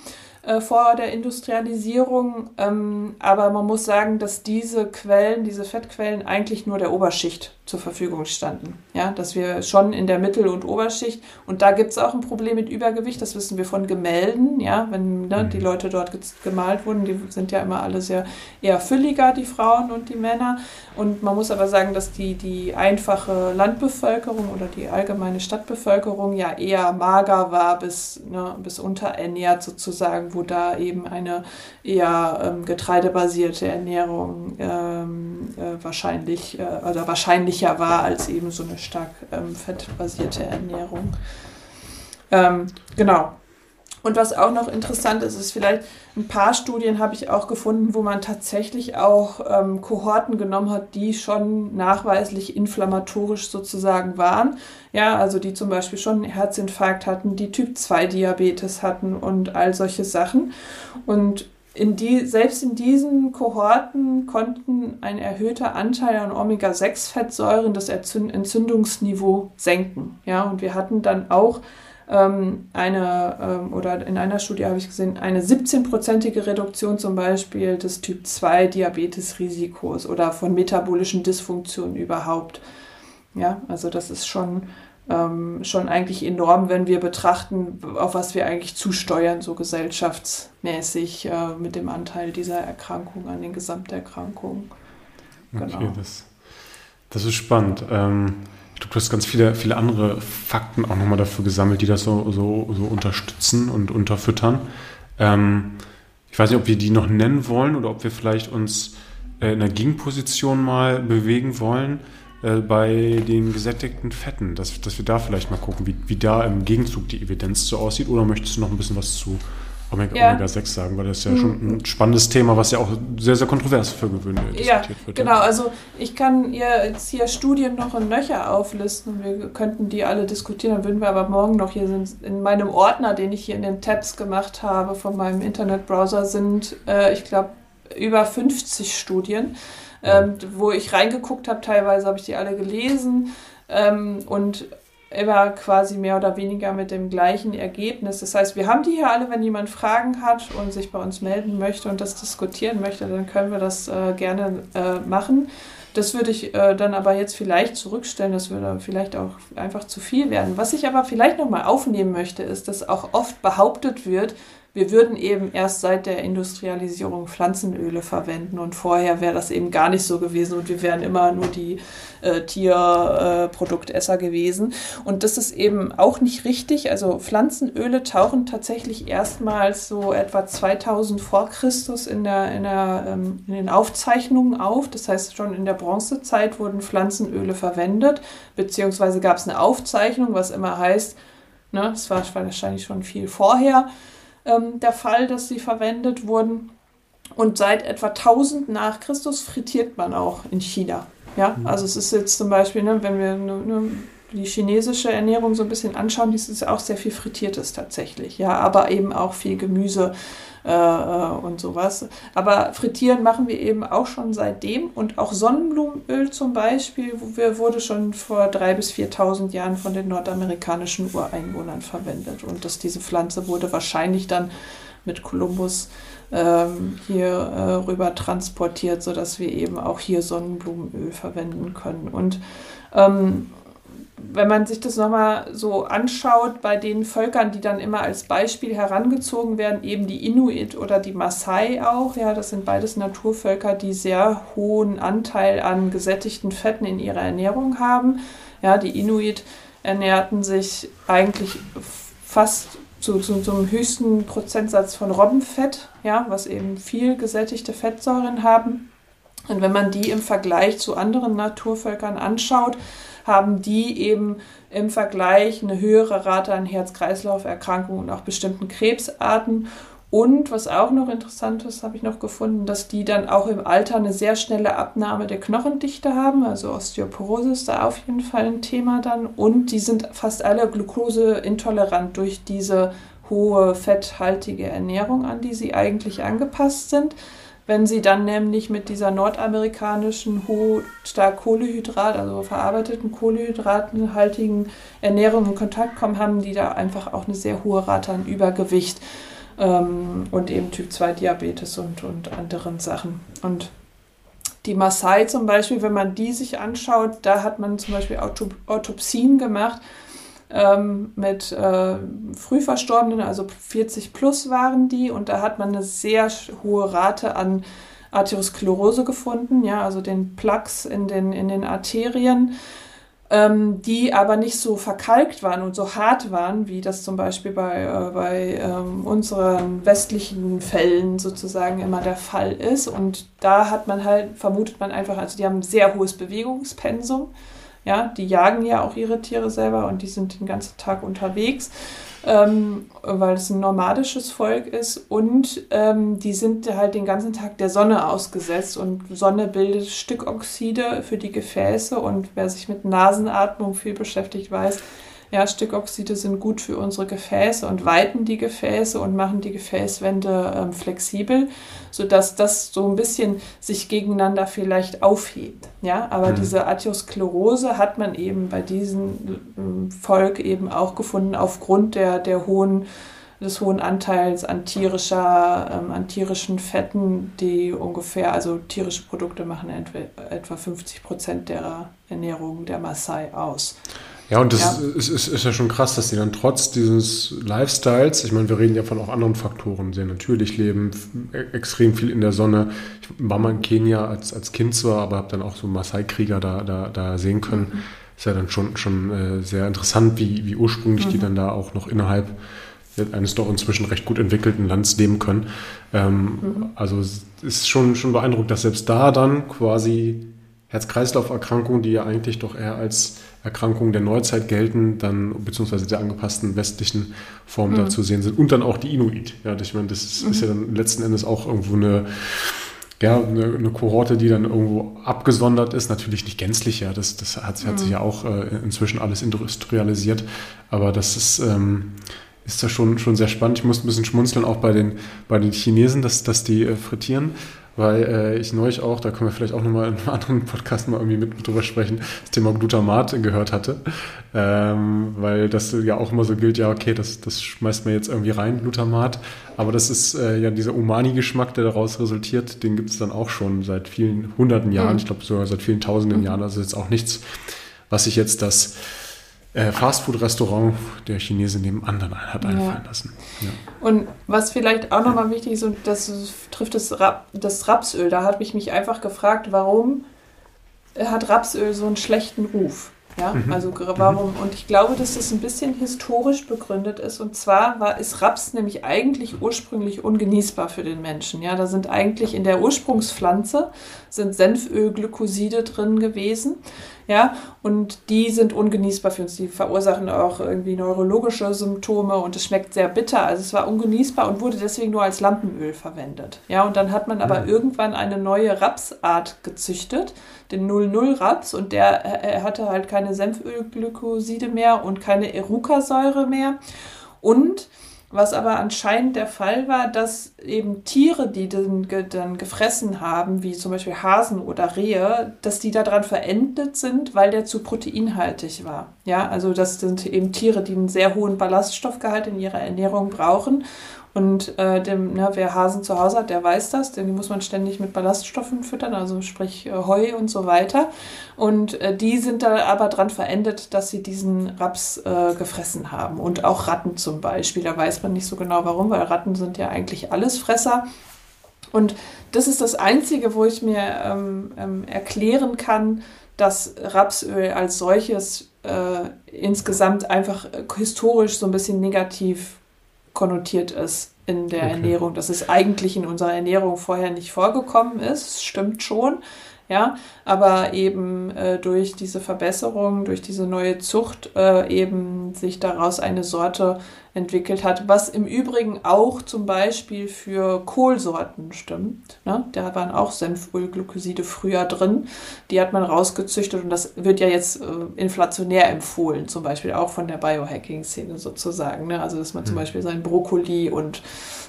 äh, vor der Industrialisierung. Ähm, aber man muss sagen, dass diese Quellen, diese Fettquellen eigentlich nur der Oberschicht zur Verfügung standen. Ja, dass wir schon in der Mittel- und Oberschicht, und da gibt es auch ein Problem mit Übergewicht, das wissen wir von Gemälden, ja, wenn ne, die mhm. Leute dort gemalt wurden, die sind ja immer alle sehr eher fülliger, die Frauen und die Männer. Und man muss aber sagen, dass die, die einfache Landbevölkerung oder die allgemeine Stadtbevölkerung ja eher mager war bis, ne, bis unterernährt sozusagen, wo da eben eine eher ähm, getreidebasierte Ernährung ähm, äh, wahrscheinlich äh, oder wahrscheinlicher war als eben so eine stark ähm, fettbasierte Ernährung. Ähm, genau. Und was auch noch interessant ist, ist vielleicht ein paar Studien habe ich auch gefunden, wo man tatsächlich auch ähm, Kohorten genommen hat, die schon nachweislich inflammatorisch sozusagen waren. Ja, also die zum Beispiel schon Herzinfarkt hatten, die Typ 2 Diabetes hatten und all solche Sachen. Und in die, selbst in diesen Kohorten konnten ein erhöhter Anteil an Omega-6-Fettsäuren das Entzündungsniveau senken. Ja, und wir hatten dann auch ähm, eine, ähm, oder in einer Studie habe ich gesehen, eine 17-prozentige Reduktion zum Beispiel des Typ 2 Diabetes-Risikos oder von metabolischen Dysfunktionen überhaupt. Ja, also das ist schon, ähm, schon eigentlich enorm, wenn wir betrachten, auf was wir eigentlich zusteuern, so gesellschaftsmäßig äh, mit dem Anteil dieser Erkrankung an den Gesamterkrankungen. Genau. Okay, das, das ist spannend. Ähm, du hast ganz viele, viele andere Fakten auch nochmal dafür gesammelt, die das so, so, so unterstützen und unterfüttern. Ähm, ich weiß nicht, ob wir die noch nennen wollen oder ob wir vielleicht uns äh, in einer Gegenposition mal bewegen wollen äh, bei den gesättigten Fetten, dass, dass wir da vielleicht mal gucken, wie, wie da im Gegenzug die Evidenz so aussieht. Oder möchtest du noch ein bisschen was zu Omega, ja. Omega 6 sagen, weil das ist ja mhm. schon ein spannendes Thema, was ja auch sehr, sehr kontrovers für gewöhnlich diskutiert ja, wird. Genau, also ich kann ihr jetzt hier Studien noch in Nöcher auflisten und wir könnten die alle diskutieren, dann würden wir aber morgen noch hier sind, in meinem Ordner, den ich hier in den Tabs gemacht habe von meinem Internetbrowser, sind, äh, ich glaube, über 50 Studien, ähm, wo ich reingeguckt habe, teilweise habe ich die alle gelesen ähm, und immer quasi mehr oder weniger mit dem gleichen Ergebnis. Das heißt, wir haben die hier alle, wenn jemand Fragen hat und sich bei uns melden möchte und das diskutieren möchte, dann können wir das äh, gerne äh, machen. Das würde ich äh, dann aber jetzt vielleicht zurückstellen, das würde vielleicht auch einfach zu viel werden. Was ich aber vielleicht nochmal aufnehmen möchte, ist, dass auch oft behauptet wird, wir würden eben erst seit der Industrialisierung Pflanzenöle verwenden und vorher wäre das eben gar nicht so gewesen und wir wären immer nur die äh, Tierproduktesser äh, gewesen. Und das ist eben auch nicht richtig. Also Pflanzenöle tauchen tatsächlich erstmals so etwa 2000 vor Christus in, der, in, der, ähm, in den Aufzeichnungen auf. Das heißt, schon in der Bronzezeit wurden Pflanzenöle verwendet, beziehungsweise gab es eine Aufzeichnung, was immer heißt, ne, das war wahrscheinlich schon viel vorher, ähm, der Fall, dass sie verwendet wurden. Und seit etwa 1000 nach Christus frittiert man auch in China. Ja, mhm. also es ist jetzt zum Beispiel, ne, wenn wir ne, ne, die chinesische Ernährung so ein bisschen anschauen, die ist auch sehr viel frittiertes tatsächlich. Ja, aber eben auch viel Gemüse und sowas. Aber frittieren machen wir eben auch schon seitdem und auch Sonnenblumenöl zum Beispiel wurde schon vor 3.000 bis 4.000 Jahren von den nordamerikanischen Ureinwohnern verwendet und dass diese Pflanze wurde wahrscheinlich dann mit Kolumbus ähm, hier äh, rüber transportiert, sodass wir eben auch hier Sonnenblumenöl verwenden können. Und ähm, wenn man sich das nochmal so anschaut, bei den Völkern, die dann immer als Beispiel herangezogen werden, eben die Inuit oder die Maasai auch, ja, das sind beides Naturvölker, die sehr hohen Anteil an gesättigten Fetten in ihrer Ernährung haben. Ja, die Inuit ernährten sich eigentlich fast zu, zu, zum höchsten Prozentsatz von Robbenfett, ja, was eben viel gesättigte Fettsäuren haben. Und wenn man die im Vergleich zu anderen Naturvölkern anschaut, haben die eben im Vergleich eine höhere Rate an Herz-Kreislauf-Erkrankungen und auch bestimmten Krebsarten. Und was auch noch interessant ist, habe ich noch gefunden, dass die dann auch im Alter eine sehr schnelle Abnahme der Knochendichte haben. Also Osteoporose ist da auf jeden Fall ein Thema dann. Und die sind fast alle glukoseintolerant durch diese hohe fetthaltige Ernährung, an die sie eigentlich angepasst sind. Wenn sie dann nämlich mit dieser nordamerikanischen stark Kohlehydrat, also verarbeiteten Kohlehydratenhaltigen Ernährung in Kontakt kommen, haben die da einfach auch eine sehr hohe Rate an Übergewicht ähm, und eben Typ 2 Diabetes und, und anderen Sachen. Und die Maasai zum Beispiel, wenn man die sich anschaut, da hat man zum Beispiel Autopsien gemacht ähm, mit äh, Frühverstorbenen, also 40 plus waren die und da hat man eine sehr hohe Rate an Arteriosklerose gefunden, ja, also den Plaques in den, in den Arterien, ähm, die aber nicht so verkalkt waren und so hart waren, wie das zum Beispiel bei, äh, bei ähm, unseren westlichen Fällen sozusagen immer der Fall ist. Und da hat man halt, vermutet man einfach, also die haben ein sehr hohes Bewegungspensum ja, die jagen ja auch ihre Tiere selber und die sind den ganzen Tag unterwegs, ähm, weil es ein nomadisches Volk ist und ähm, die sind halt den ganzen Tag der Sonne ausgesetzt und Sonne bildet Stickoxide für die Gefäße und wer sich mit Nasenatmung viel beschäftigt weiß, ja, Stickoxide sind gut für unsere Gefäße und weiten die Gefäße und machen die Gefäßwände ähm, flexibel, sodass das so ein bisschen sich gegeneinander vielleicht aufhebt. Ja, aber mhm. diese Arteriosklerose hat man eben bei diesem äh, Volk eben auch gefunden aufgrund der, der hohen des hohen Anteils an tierischer, ähm, an tierischen Fetten, die ungefähr, also tierische Produkte machen etwa 50 Prozent der Ernährung der Maasai aus. Ja, und das ja. Ist, ist, ist, ja schon krass, dass sie dann trotz dieses Lifestyles, ich meine, wir reden ja von auch anderen Faktoren, sehr natürlich leben, e, extrem viel in der Sonne. Ich war mal in Kenia als, als Kind zwar, aber habe dann auch so Maasai-Krieger da, da, da sehen können. Mhm. Ist ja dann schon, schon äh, sehr interessant, wie, wie ursprünglich mhm. die dann da auch noch innerhalb eines doch inzwischen recht gut entwickelten Landes leben können. Ähm, mhm. Also es ist schon, schon beeindruckend, dass selbst da dann quasi Herz-Kreislauf-Erkrankungen, die ja eigentlich doch eher als Erkrankungen der Neuzeit gelten, dann beziehungsweise der angepassten westlichen Form mhm. da zu sehen sind. Und dann auch die Inuit. Ja, ich meine, das ist, mhm. ist ja dann letzten Endes auch irgendwo eine, ja, eine, eine, Kohorte, die dann irgendwo abgesondert ist. Natürlich nicht gänzlich, ja, das, das hat, hat sich mhm. ja auch äh, inzwischen alles industrialisiert. Aber das ist, ähm, ist da schon, schon sehr spannend. Ich muss ein bisschen schmunzeln, auch bei den, bei den Chinesen, dass, dass die äh, frittieren weil äh, ich neulich auch, da können wir vielleicht auch nochmal in einem anderen Podcast mal irgendwie mit, mit drüber sprechen, das Thema Glutamat gehört hatte, ähm, weil das ja auch immer so gilt, ja okay, das, das schmeißt man jetzt irgendwie rein, Glutamat, aber das ist äh, ja dieser Umani-Geschmack, der daraus resultiert, den gibt es dann auch schon seit vielen hunderten Jahren, mhm. ich glaube sogar seit vielen tausenden mhm. Jahren, also jetzt auch nichts, was sich jetzt das äh, Fastfood-Restaurant der Chinese neben anderen hat einfallen ja. lassen. Ja. Und was vielleicht auch nochmal wichtig ist, und das trifft das, Rap, das Rapsöl, da habe ich mich einfach gefragt, warum hat Rapsöl so einen schlechten Ruf? Ja, mhm. also warum? Und ich glaube, dass das ein bisschen historisch begründet ist. Und zwar war, ist Raps nämlich eigentlich ursprünglich ungenießbar für den Menschen. Ja, da sind eigentlich in der Ursprungspflanze sind Senfölglykoside drin gewesen. Ja, und die sind ungenießbar für uns. Die verursachen auch irgendwie neurologische Symptome und es schmeckt sehr bitter. Also es war ungenießbar und wurde deswegen nur als Lampenöl verwendet. Ja, und dann hat man aber mhm. irgendwann eine neue Rapsart gezüchtet, den 00-Raps, und der er hatte halt keine Senfölglykoside mehr und keine Erucasäure mehr. Und was aber anscheinend der Fall war, dass eben Tiere, die dann, dann gefressen haben, wie zum Beispiel Hasen oder Rehe, dass die daran verendet sind, weil der zu proteinhaltig war. Ja, also das sind eben Tiere, die einen sehr hohen Ballaststoffgehalt in ihrer Ernährung brauchen. Und äh, dem, ne, wer Hasen zu Hause hat, der weiß das, denn die muss man ständig mit Ballaststoffen füttern, also sprich äh, Heu und so weiter. Und äh, die sind da aber dran verendet, dass sie diesen Raps äh, gefressen haben. Und auch Ratten zum Beispiel. Da weiß man nicht so genau warum, weil Ratten sind ja eigentlich Allesfresser. Und das ist das Einzige, wo ich mir ähm, ähm, erklären kann, dass Rapsöl als solches äh, insgesamt einfach äh, historisch so ein bisschen negativ konnotiert ist in der okay. Ernährung, dass es eigentlich in unserer Ernährung vorher nicht vorgekommen ist. Stimmt schon. Ja, aber eben äh, durch diese Verbesserung, durch diese neue Zucht äh, eben sich daraus eine Sorte entwickelt hat, was im Übrigen auch zum Beispiel für Kohlsorten stimmt. Ne? Da waren auch Senfölglykoside früher drin. Die hat man rausgezüchtet und das wird ja jetzt äh, inflationär empfohlen, zum Beispiel auch von der Biohacking-Szene sozusagen. Ne? Also dass man mhm. zum hm. Beispiel sein Brokkoli und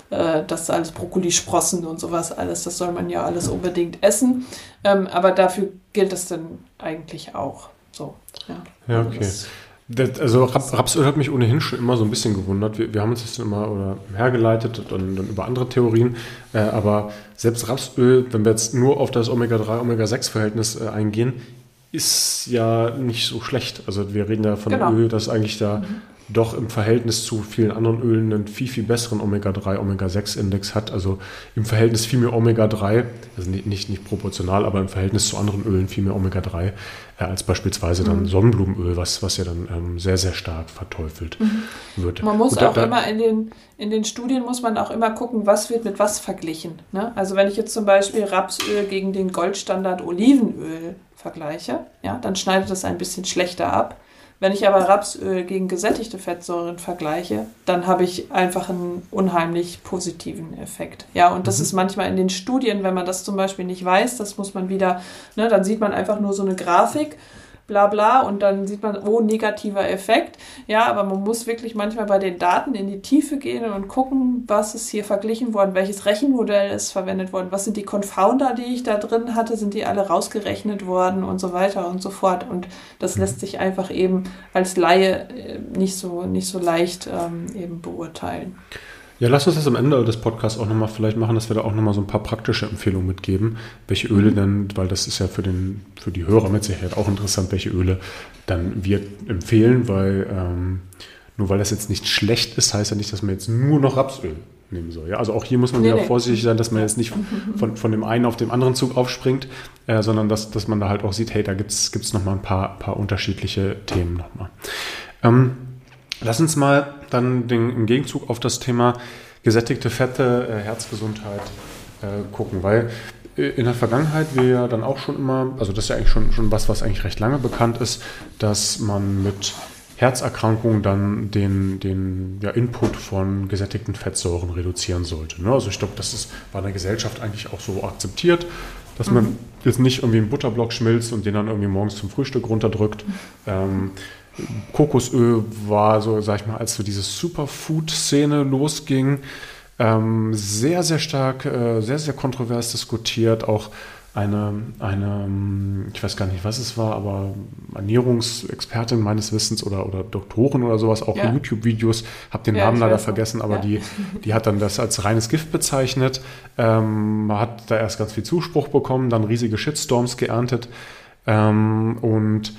äh, das alles Brokkolisprossen und sowas alles, das soll man ja alles unbedingt essen. Ähm, aber dafür gilt das dann eigentlich auch. So, ja. Ja, okay. Also das, also Rapsöl hat mich ohnehin schon immer so ein bisschen gewundert. Wir, wir haben uns das immer oder hergeleitet und dann über andere Theorien. Äh, aber selbst Rapsöl, wenn wir jetzt nur auf das Omega-3, Omega-6-Verhältnis äh, eingehen, ist ja nicht so schlecht. Also wir reden ja von genau. Öl, das eigentlich da mhm doch im Verhältnis zu vielen anderen Ölen einen viel, viel besseren Omega-3, Omega-6-Index hat. Also im Verhältnis viel mehr Omega-3, also nicht, nicht, nicht, proportional, aber im Verhältnis zu anderen Ölen viel mehr Omega-3 äh, als beispielsweise dann mhm. Sonnenblumenöl, was, was ja dann ähm, sehr, sehr stark verteufelt mhm. wird. Man muss da, auch da, immer in den, in den Studien muss man auch immer gucken, was wird mit was verglichen. Ne? Also wenn ich jetzt zum Beispiel Rapsöl gegen den Goldstandard Olivenöl vergleiche, ja, dann schneidet das ein bisschen schlechter ab wenn ich aber Rapsöl gegen gesättigte Fettsäuren vergleiche, dann habe ich einfach einen unheimlich positiven Effekt. Ja, und das mhm. ist manchmal in den Studien, wenn man das zum Beispiel nicht weiß, das muss man wieder, ne, dann sieht man einfach nur so eine Grafik bla bla und dann sieht man, oh, negativer Effekt. Ja, aber man muss wirklich manchmal bei den Daten in die Tiefe gehen und gucken, was ist hier verglichen worden, welches Rechenmodell ist verwendet worden, was sind die Confounder, die ich da drin hatte, sind die alle rausgerechnet worden und so weiter und so fort. Und das lässt sich einfach eben als Laie äh, nicht so, nicht so leicht ähm, eben beurteilen. Ja, lass uns das am Ende des Podcasts auch nochmal vielleicht machen, dass wir da auch nochmal so ein paar praktische Empfehlungen mitgeben, welche Öle mhm. denn, weil das ist ja für, den, für die Hörer mit Sicherheit auch interessant, welche Öle dann wir empfehlen, weil ähm, nur weil das jetzt nicht schlecht ist, heißt ja nicht, dass man jetzt nur noch Rapsöl nehmen soll. Ja? Also auch hier muss man nee, ja nee. vorsichtig sein, dass man jetzt nicht von, von dem einen auf dem anderen Zug aufspringt, äh, sondern dass, dass man da halt auch sieht, hey, da gibt es nochmal ein paar, paar unterschiedliche Themen nochmal. Ähm, Lass uns mal dann den, im Gegenzug auf das Thema gesättigte Fette, äh, Herzgesundheit äh, gucken, weil äh, in der Vergangenheit wir ja dann auch schon immer, also das ist ja eigentlich schon, schon was, was eigentlich recht lange bekannt ist, dass man mit Herzerkrankungen dann den, den ja, Input von gesättigten Fettsäuren reduzieren sollte. Ne? Also ich glaube, das ist bei der Gesellschaft eigentlich auch so akzeptiert, dass man mhm. jetzt nicht irgendwie einen Butterblock schmilzt und den dann irgendwie morgens zum Frühstück runterdrückt. Mhm. Ähm, Kokosöl war so, sag ich mal, als so diese Superfood-Szene losging, ähm, sehr, sehr stark, äh, sehr, sehr kontrovers diskutiert. Auch eine, eine, ich weiß gar nicht, was es war, aber Ernährungsexpertin meines Wissens oder, oder Doktorin oder sowas, auch ja. YouTube-Videos, habe den ja, Namen leider vergessen, aber ja. die, die hat dann das als reines Gift bezeichnet. Ähm, man hat da erst ganz viel Zuspruch bekommen, dann riesige Shitstorms geerntet ähm, und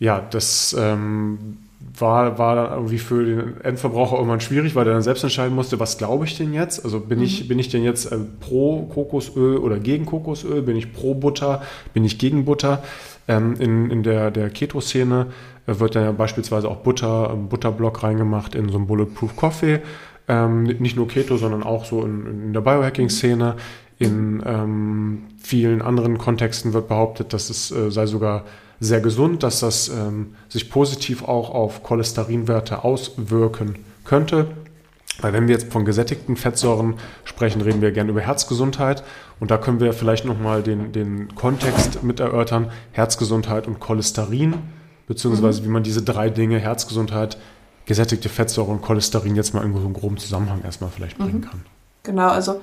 ja, das ähm, war, war dann irgendwie für den Endverbraucher irgendwann schwierig, weil er dann selbst entscheiden musste, was glaube ich denn jetzt? Also bin, mhm. ich, bin ich denn jetzt äh, pro Kokosöl oder gegen Kokosöl? Bin ich pro Butter? Bin ich gegen Butter? Ähm, in, in der, der Keto-Szene äh, wird dann ja beispielsweise auch Butter, ähm, Butterblock reingemacht in so ein Bulletproof Coffee. Ähm, nicht nur Keto, sondern auch so in, in der Biohacking-Szene. In ähm, vielen anderen Kontexten wird behauptet, dass es äh, sei sogar sehr gesund, dass das ähm, sich positiv auch auf Cholesterinwerte auswirken könnte. Weil wenn wir jetzt von gesättigten Fettsäuren sprechen, reden wir gerne über Herzgesundheit. Und da können wir vielleicht nochmal den, den Kontext mit erörtern. Herzgesundheit und Cholesterin, beziehungsweise mhm. wie man diese drei Dinge, Herzgesundheit, gesättigte Fettsäuren und Cholesterin jetzt mal in so einem groben Zusammenhang erstmal vielleicht bringen mhm. kann. Genau, also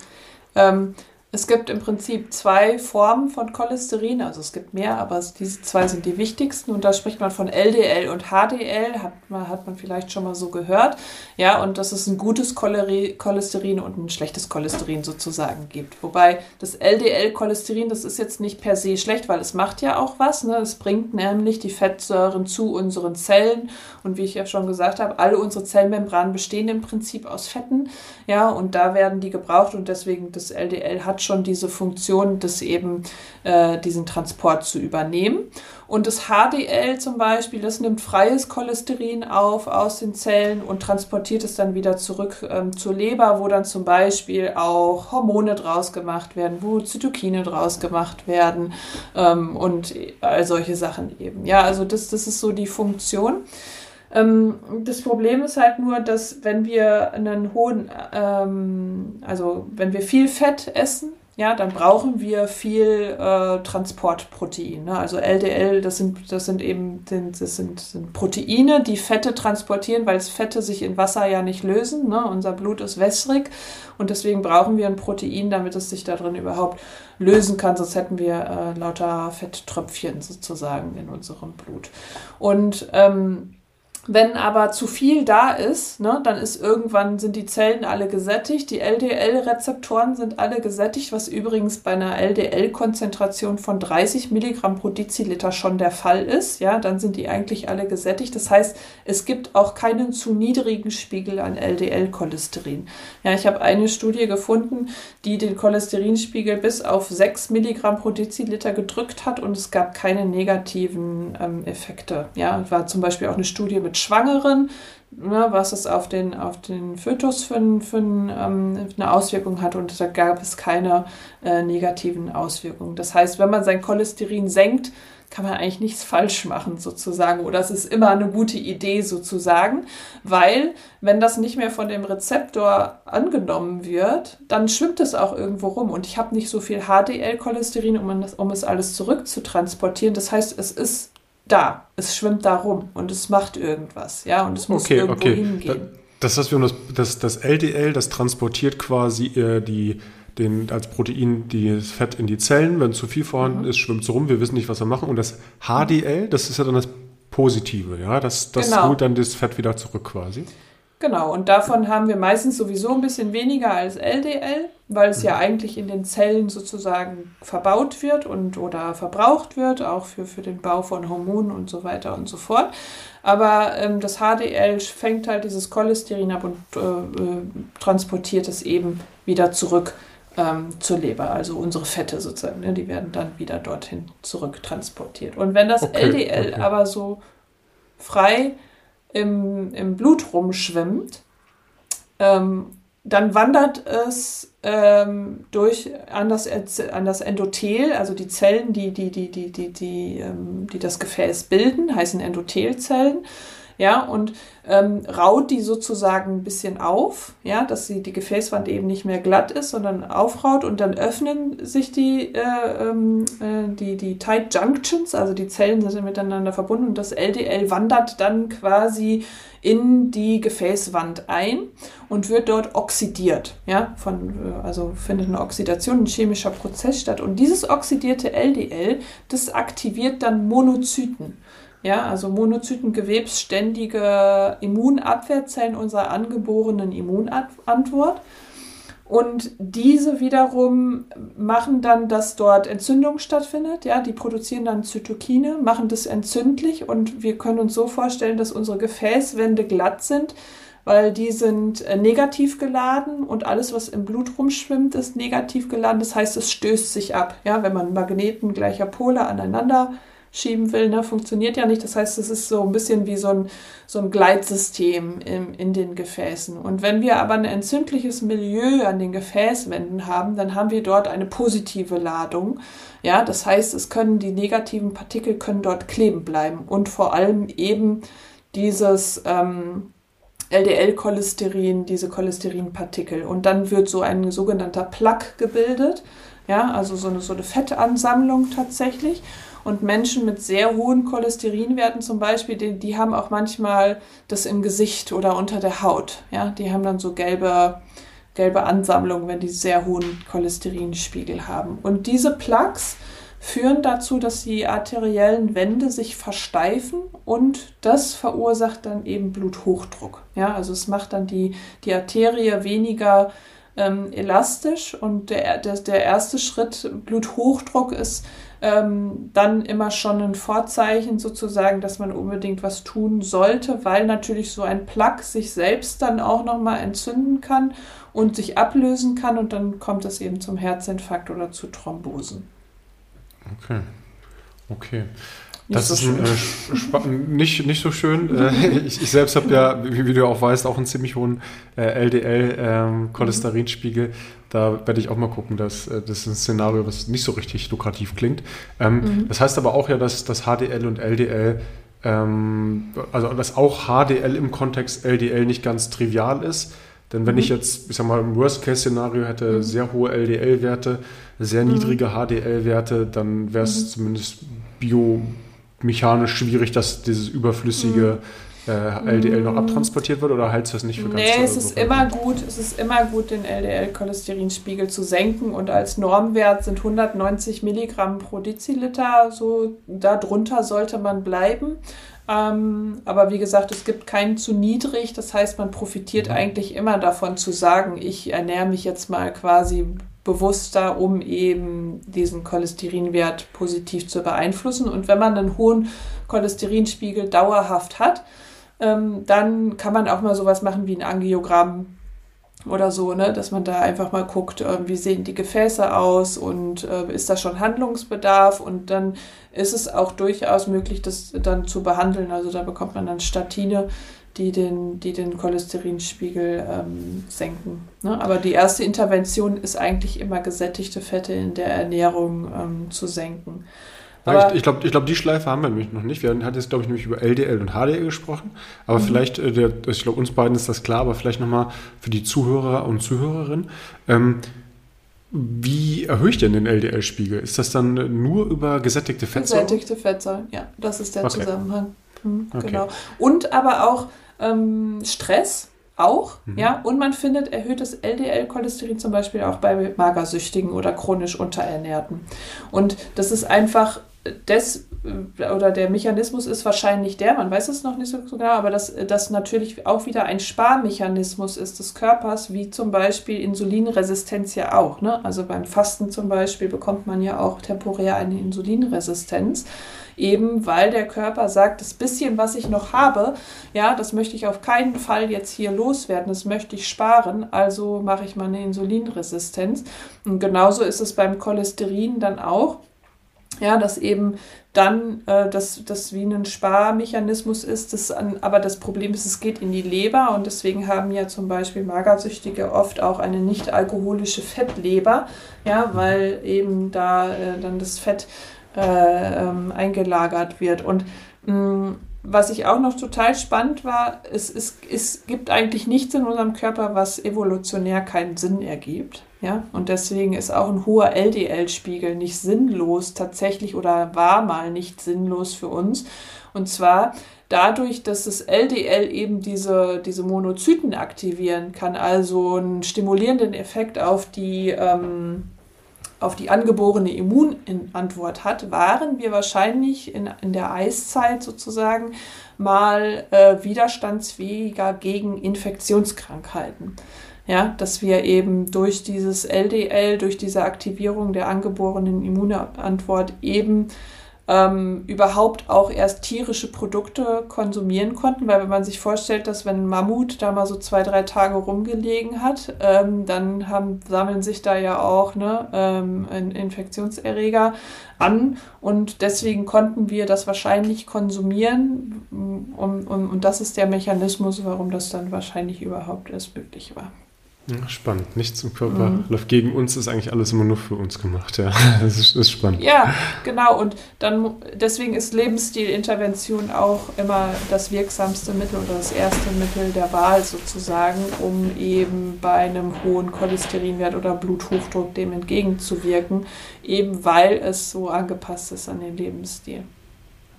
ähm, es gibt im Prinzip zwei Formen von Cholesterin, also es gibt mehr, aber diese zwei sind die wichtigsten und da spricht man von LDL und HDL, hat man, hat man vielleicht schon mal so gehört. Ja, und dass es ein gutes Cholesterin und ein schlechtes Cholesterin sozusagen gibt. Wobei das LDL-Cholesterin, das ist jetzt nicht per se schlecht, weil es macht ja auch was. Ne? Es bringt nämlich die Fettsäuren zu unseren Zellen und wie ich ja schon gesagt habe, alle unsere Zellmembranen bestehen im Prinzip aus Fetten. Ja, und da werden die gebraucht und deswegen das LDL hat schon diese Funktion, das eben äh, diesen Transport zu übernehmen. Und das HDL zum Beispiel, das nimmt freies Cholesterin auf aus den Zellen und transportiert es dann wieder zurück ähm, zur Leber, wo dann zum Beispiel auch Hormone draus gemacht werden, wo Zytokine draus gemacht werden ähm, und all solche Sachen eben. Ja, also das, das ist so die Funktion. Ähm, das Problem ist halt nur, dass wenn wir einen hohen, ähm, also wenn wir viel Fett essen, ja, dann brauchen wir viel äh, Transportprotein. Ne? Also LDL, das sind, das sind eben das sind, sind Proteine, die Fette transportieren, weil Fette sich in Wasser ja nicht lösen. Ne? Unser Blut ist wässrig und deswegen brauchen wir ein Protein, damit es sich da drin überhaupt lösen kann. Sonst hätten wir äh, lauter Fetttröpfchen sozusagen in unserem Blut. Und ähm, wenn aber zu viel da ist, ne, dann ist irgendwann sind die Zellen alle gesättigt, die LDL-Rezeptoren sind alle gesättigt, was übrigens bei einer LDL-Konzentration von 30 Milligramm pro Deziliter schon der Fall ist. Ja, dann sind die eigentlich alle gesättigt. Das heißt, es gibt auch keinen zu niedrigen Spiegel an LDL-Cholesterin. Ja, ich habe eine Studie gefunden, die den Cholesterinspiegel bis auf 6 Milligramm pro Deziliter gedrückt hat und es gab keine negativen ähm, Effekte. Ja, war zum Beispiel auch eine Studie mit Schwangeren, ne, was es auf den, auf den Fötus für, für ähm, eine Auswirkung hat und da gab es keine äh, negativen Auswirkungen. Das heißt, wenn man sein Cholesterin senkt, kann man eigentlich nichts falsch machen sozusagen oder es ist immer eine gute Idee sozusagen, weil wenn das nicht mehr von dem Rezeptor angenommen wird, dann schwimmt es auch irgendwo rum und ich habe nicht so viel HDL-Cholesterin, um, um es alles zurückzutransportieren. Das heißt, es ist da. Es schwimmt da rum und es macht irgendwas, ja, und es muss okay, irgendwo okay. hingehen. Das heißt, wir haben das, das, LDL, das transportiert quasi äh, die, den, als Protein das Fett in die Zellen. Wenn zu viel vorhanden mhm. ist, schwimmt es rum. Wir wissen nicht, was wir machen. Und das HDL, das ist ja dann das Positive, ja. Das, das genau. holt dann das Fett wieder zurück quasi. Genau, und davon haben wir meistens sowieso ein bisschen weniger als LDL, weil es ja mhm. eigentlich in den Zellen sozusagen verbaut wird und oder verbraucht wird, auch für, für den Bau von Hormonen und so weiter und so fort. Aber ähm, das HDL fängt halt dieses Cholesterin ab und äh, äh, transportiert es eben wieder zurück ähm, zur Leber, also unsere Fette sozusagen, ne, die werden dann wieder dorthin zurück transportiert. Und wenn das okay, LDL okay. aber so frei im, im Blut rumschwimmt, ähm, dann wandert es ähm, durch an das, an das Endothel, also die Zellen, die, die, die, die, die, die, ähm, die das Gefäß bilden, heißen Endothelzellen ja, und ähm, raut die sozusagen ein bisschen auf, ja, dass sie die Gefäßwand eben nicht mehr glatt ist, sondern aufraut und dann öffnen sich die, äh, ähm, äh, die, die Tight Junctions, also die Zellen sind miteinander verbunden und das LDL wandert dann quasi in die Gefäßwand ein und wird dort oxidiert. Ja, von, äh, also findet eine Oxidation, ein chemischer Prozess statt. Und dieses oxidierte LDL, das aktiviert dann Monozyten. Ja, also monozytengewebsständige Immunabwehrzellen unserer angeborenen Immunantwort. Und diese wiederum machen dann, dass dort Entzündung stattfindet. Ja, die produzieren dann Zytokine, machen das entzündlich und wir können uns so vorstellen, dass unsere Gefäßwände glatt sind, weil die sind äh, negativ geladen und alles, was im Blut rumschwimmt, ist negativ geladen. Das heißt, es stößt sich ab. Ja, wenn man Magneten gleicher Pole aneinander schieben will, ne, funktioniert ja nicht. Das heißt, es ist so ein bisschen wie so ein, so ein Gleitsystem in, in den Gefäßen. Und wenn wir aber ein entzündliches Milieu an den Gefäßwänden haben, dann haben wir dort eine positive Ladung. Ja, das heißt, es können die negativen Partikel können dort kleben bleiben und vor allem eben dieses ähm, LDL-Cholesterin, diese Cholesterinpartikel. Und dann wird so ein sogenannter Plaque gebildet. Ja, also so eine, so eine Fettansammlung tatsächlich. Und Menschen mit sehr hohen Cholesterinwerten zum Beispiel, die, die haben auch manchmal das im Gesicht oder unter der Haut. Ja, die haben dann so gelbe, gelbe Ansammlungen, wenn die sehr hohen Cholesterinspiegel haben. Und diese Plaques führen dazu, dass die arteriellen Wände sich versteifen und das verursacht dann eben Bluthochdruck. Ja, also es macht dann die, die Arterie weniger ähm, elastisch und der, der, der erste Schritt, Bluthochdruck, ist ähm, dann immer schon ein Vorzeichen sozusagen, dass man unbedingt was tun sollte, weil natürlich so ein Plaque sich selbst dann auch nochmal entzünden kann und sich ablösen kann und dann kommt es eben zum Herzinfarkt oder zu Thrombosen. Okay. Okay. Das so ist ein, äh, nicht, nicht so schön. Äh, ich, ich, selbst habe ja, wie, wie, du auch weißt, auch einen ziemlich hohen äh, LDL-Cholesterinspiegel. Ähm, da werde ich auch mal gucken, dass äh, das ist ein Szenario, was nicht so richtig lukrativ klingt. Ähm, mhm. Das heißt aber auch ja, dass das HDL und LDL, ähm, also dass auch HDL im Kontext LDL nicht ganz trivial ist. Denn wenn mhm. ich jetzt, ich sag mal, im Worst-Case-Szenario hätte mhm. sehr hohe LDL-Werte, sehr mhm. niedrige HDL-Werte, dann wäre es mhm. zumindest biomechanisch schwierig, dass dieses überflüssige äh, LDL noch abtransportiert wird oder hältst du das nicht für ganz Nee, es ist immer gut, es ist immer gut, den LDL-Cholesterinspiegel zu senken und als Normwert sind 190 Milligramm pro Deziliter, so darunter sollte man bleiben. Ähm, aber wie gesagt, es gibt keinen zu niedrig. Das heißt, man profitiert mhm. eigentlich immer davon zu sagen, ich ernähre mich jetzt mal quasi bewusster, um eben diesen Cholesterinwert positiv zu beeinflussen. Und wenn man einen hohen Cholesterinspiegel dauerhaft hat, ähm, dann kann man auch mal sowas machen wie ein Angiogramm oder so, ne? dass man da einfach mal guckt, äh, wie sehen die Gefäße aus und äh, ist da schon Handlungsbedarf und dann ist es auch durchaus möglich, das dann zu behandeln. Also da bekommt man dann Statine, die den, die den Cholesterinspiegel ähm, senken. Ne? Aber die erste Intervention ist eigentlich immer gesättigte Fette in der Ernährung ähm, zu senken. Ja, ich, ich glaube, ich glaub, die Schleife haben wir nämlich noch nicht. Wir hatten jetzt, glaube ich, nämlich über LDL und HDL gesprochen. Aber mhm. vielleicht, äh, der, ich glaube, uns beiden ist das klar, aber vielleicht nochmal für die Zuhörer und Zuhörerinnen. Ähm, wie erhöhe ich denn den LDL-Spiegel? Ist das dann nur über gesättigte Fettsäuren? Gesättigte Fettsäuren, ja, das ist der okay. Zusammenhang. Mhm, okay. Genau. Und aber auch ähm, Stress auch, mhm. ja, und man findet erhöhtes LDL-Cholesterin zum Beispiel auch bei Magersüchtigen oder chronisch Unterernährten. Und das ist einfach des äh, oder der Mechanismus ist wahrscheinlich der, man weiß es noch nicht so genau, aber dass das natürlich auch wieder ein Sparmechanismus ist des Körpers, wie zum Beispiel Insulinresistenz ja auch. Ne? Also beim Fasten zum Beispiel bekommt man ja auch temporär eine Insulinresistenz, eben weil der Körper sagt, das bisschen, was ich noch habe, ja, das möchte ich auf keinen Fall jetzt hier loswerden, das möchte ich sparen, also mache ich mal eine Insulinresistenz. Und genauso ist es beim Cholesterin dann auch ja, dass eben dann äh, das, das wie ein Sparmechanismus ist, das an, aber das Problem ist, es geht in die Leber und deswegen haben ja zum Beispiel Magersüchtige oft auch eine nicht alkoholische Fettleber, ja, weil eben da äh, dann das Fett äh, ähm, eingelagert wird. Und mh, mm, was ich auch noch total spannend war, es, es, es gibt eigentlich nichts in unserem Körper, was evolutionär keinen Sinn ergibt. Ja, und deswegen ist auch ein hoher LDL-Spiegel nicht sinnlos tatsächlich oder war mal nicht sinnlos für uns. Und zwar dadurch, dass das LDL eben diese, diese Monozyten aktivieren kann, also einen stimulierenden Effekt auf die, ähm, auf die angeborene Immunantwort hat, waren wir wahrscheinlich in, in der Eiszeit sozusagen mal äh, widerstandsfähiger gegen Infektionskrankheiten. Ja, dass wir eben durch dieses LDL, durch diese Aktivierung der angeborenen Immunantwort eben ähm, überhaupt auch erst tierische Produkte konsumieren konnten, weil wenn man sich vorstellt, dass wenn ein Mammut da mal so zwei, drei Tage rumgelegen hat, ähm, dann haben, sammeln sich da ja auch ne, ähm, Infektionserreger an und deswegen konnten wir das wahrscheinlich konsumieren und, und, und das ist der Mechanismus, warum das dann wahrscheinlich überhaupt erst möglich war. Spannend. Nichts im Körper mhm. läuft gegen uns, ist eigentlich alles immer nur für uns gemacht. Ja, das ist, ist spannend. Ja, genau. Und dann deswegen ist Lebensstilintervention auch immer das wirksamste Mittel oder das erste Mittel der Wahl sozusagen, um eben bei einem hohen Cholesterinwert oder Bluthochdruck dem entgegenzuwirken, eben weil es so angepasst ist an den Lebensstil.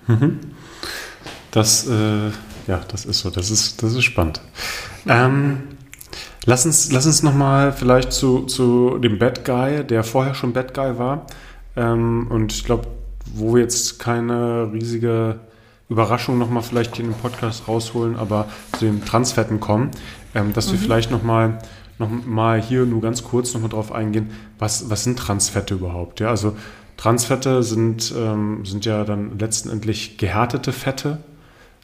Mhm. Das, äh, ja, das ist so. Das ist, das ist spannend. Ähm, Lass uns, lass uns nochmal vielleicht zu, zu dem Bad Guy, der vorher schon Bad Guy war. Ähm, und ich glaube, wo wir jetzt keine riesige Überraschung nochmal vielleicht hier in den Podcast rausholen, aber zu den Transfetten kommen, ähm, dass mhm. wir vielleicht nochmal noch mal hier nur ganz kurz nochmal drauf eingehen, was, was sind Transfette überhaupt? Ja, also Transfette sind, ähm, sind ja dann letztendlich gehärtete Fette,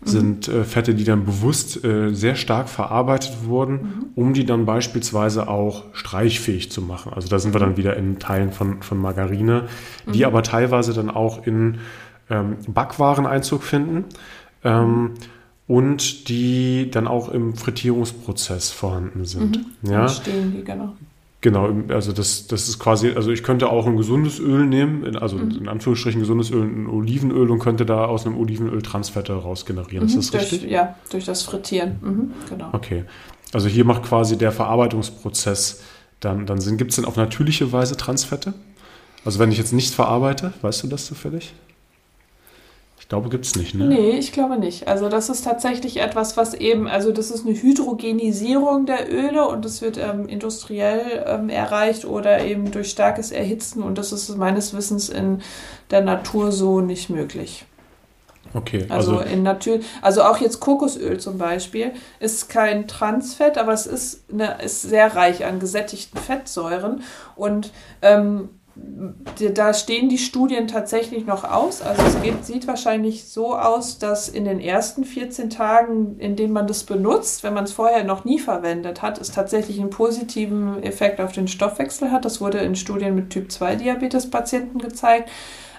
sind äh, Fette, die dann bewusst äh, sehr stark verarbeitet wurden, mhm. um die dann beispielsweise auch streichfähig zu machen. Also da sind wir dann wieder in Teilen von, von Margarine, die mhm. aber teilweise dann auch in ähm, Backwaren Einzug finden. Ähm, und die dann auch im Frittierungsprozess vorhanden sind. Mhm. Ja? stehen die, genau. Genau, also das, das ist quasi, also ich könnte auch ein gesundes Öl nehmen, also mhm. in Anführungsstrichen gesundes Öl, ein Olivenöl und könnte da aus einem Olivenöl Transfette rausgenerieren. Mhm, ist das durch, richtig? Ja, durch das Frittieren. Mhm, genau. Okay. Also hier macht quasi der Verarbeitungsprozess dann, dann Sinn. Gibt es denn auf natürliche Weise Transfette? Also wenn ich jetzt nichts verarbeite, weißt du das zufällig? Ich glaube, gibt es nicht, ne? Nee, ich glaube nicht. Also das ist tatsächlich etwas, was eben, also das ist eine Hydrogenisierung der Öle und das wird ähm, industriell ähm, erreicht oder eben durch starkes Erhitzen und das ist meines Wissens in der Natur so nicht möglich. Okay. Also, also in Natur, also auch jetzt Kokosöl zum Beispiel ist kein Transfett, aber es ist, eine, ist sehr reich an gesättigten Fettsäuren und ähm, da stehen die Studien tatsächlich noch aus. Also es geht, sieht wahrscheinlich so aus, dass in den ersten 14 Tagen, in denen man das benutzt, wenn man es vorher noch nie verwendet hat, es tatsächlich einen positiven Effekt auf den Stoffwechsel hat. Das wurde in Studien mit Typ-2-Diabetes-Patienten gezeigt.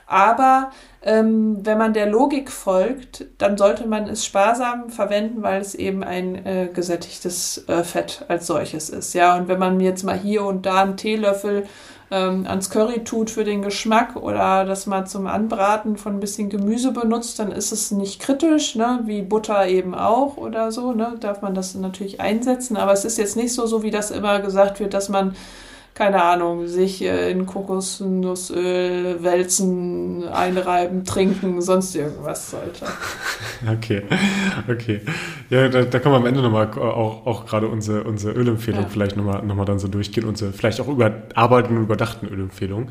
Aber ähm, wenn man der Logik folgt, dann sollte man es sparsam verwenden, weil es eben ein äh, gesättigtes äh, Fett als solches ist. Ja, und wenn man jetzt mal hier und da einen Teelöffel ähm, ans Curry tut für den Geschmack oder das mal zum Anbraten von ein bisschen Gemüse benutzt, dann ist es nicht kritisch, ne? wie Butter eben auch oder so. Ne? Darf man das natürlich einsetzen, aber es ist jetzt nicht so, so wie das immer gesagt wird, dass man keine Ahnung, sich äh, in Kokosnussöl wälzen, einreiben, trinken, sonst irgendwas sollte. Okay, okay. Ja, da, da können wir am Ende nochmal auch, auch gerade unsere, unsere Ölempfehlung ja. vielleicht nochmal noch mal dann so durchgehen, unsere vielleicht auch überarbeiteten und überdachten Ölempfehlungen.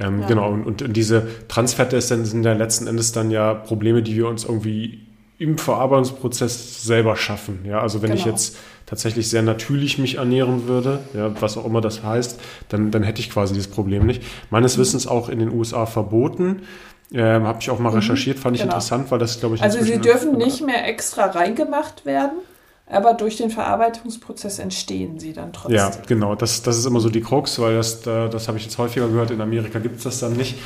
Ähm, ja. Genau, und, und diese Transfette ist dann, sind ja letzten Endes dann ja Probleme, die wir uns irgendwie im Verarbeitungsprozess selber schaffen. Ja, also wenn genau. ich jetzt tatsächlich sehr natürlich mich ernähren würde, ja, was auch immer das heißt, dann, dann hätte ich quasi dieses Problem nicht. Meines mhm. Wissens auch in den USA verboten. Ähm, Habe ich auch mal mhm. recherchiert, fand ich genau. interessant, weil das, glaube ich, Also sie dürfen nicht mehr extra reingemacht werden, aber durch den Verarbeitungsprozess entstehen sie dann trotzdem. Ja, genau. Das, das ist immer so die Krux, weil das, das habe ich jetzt häufiger gehört. In Amerika gibt es das dann nicht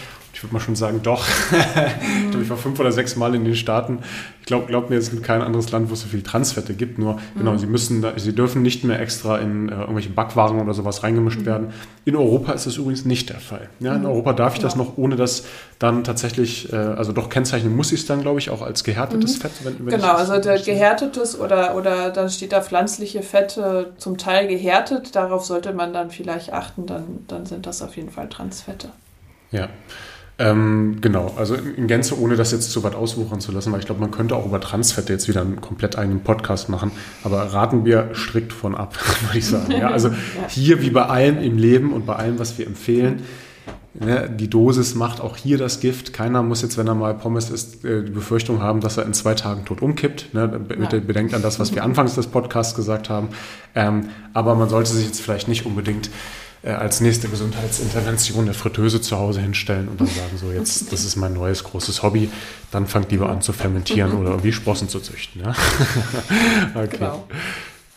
ich würde mal schon sagen, doch. ich glaube, ich war fünf oder sechs Mal in den Staaten. Ich glaube, glaub mir, es gibt kein anderes Land, wo es so viel Transfette gibt. Nur, genau, mhm. genau, sie müssen, sie dürfen nicht mehr extra in äh, irgendwelche Backwaren oder sowas reingemischt mhm. werden. In Europa ist das übrigens nicht der Fall. Ja, in mhm. Europa darf ich ja. das noch, ohne dass dann tatsächlich, äh, also doch kennzeichnen muss ich es dann, glaube ich, auch als gehärtetes mhm. Fett. Wenn, wenn genau, also der gehärtetes oder, oder dann steht da pflanzliche Fette zum Teil gehärtet. Darauf sollte man dann vielleicht achten, dann, dann sind das auf jeden Fall Transfette. Ja. Ähm, genau, also in Gänze, ohne das jetzt zu weit auswuchern zu lassen, weil ich glaube, man könnte auch über Transfette jetzt wieder einen komplett eigenen Podcast machen, aber raten wir strikt von ab, würde ich sagen. Ja, also hier wie bei allem im Leben und bei allem, was wir empfehlen, ne, die Dosis macht auch hier das Gift. Keiner muss jetzt, wenn er mal Pommes isst, äh, die Befürchtung haben, dass er in zwei Tagen tot umkippt. Ne? Ja. bedenkt an das, was wir anfangs des Podcasts gesagt haben. Ähm, aber man sollte sich jetzt vielleicht nicht unbedingt äh, als nächste Gesundheitsintervention eine Fritteuse zu Hause hinstellen und dann sagen, so jetzt, das ist mein neues großes Hobby, dann fangt lieber an zu fermentieren oder irgendwie Sprossen zu züchten. Ja? okay. Genau.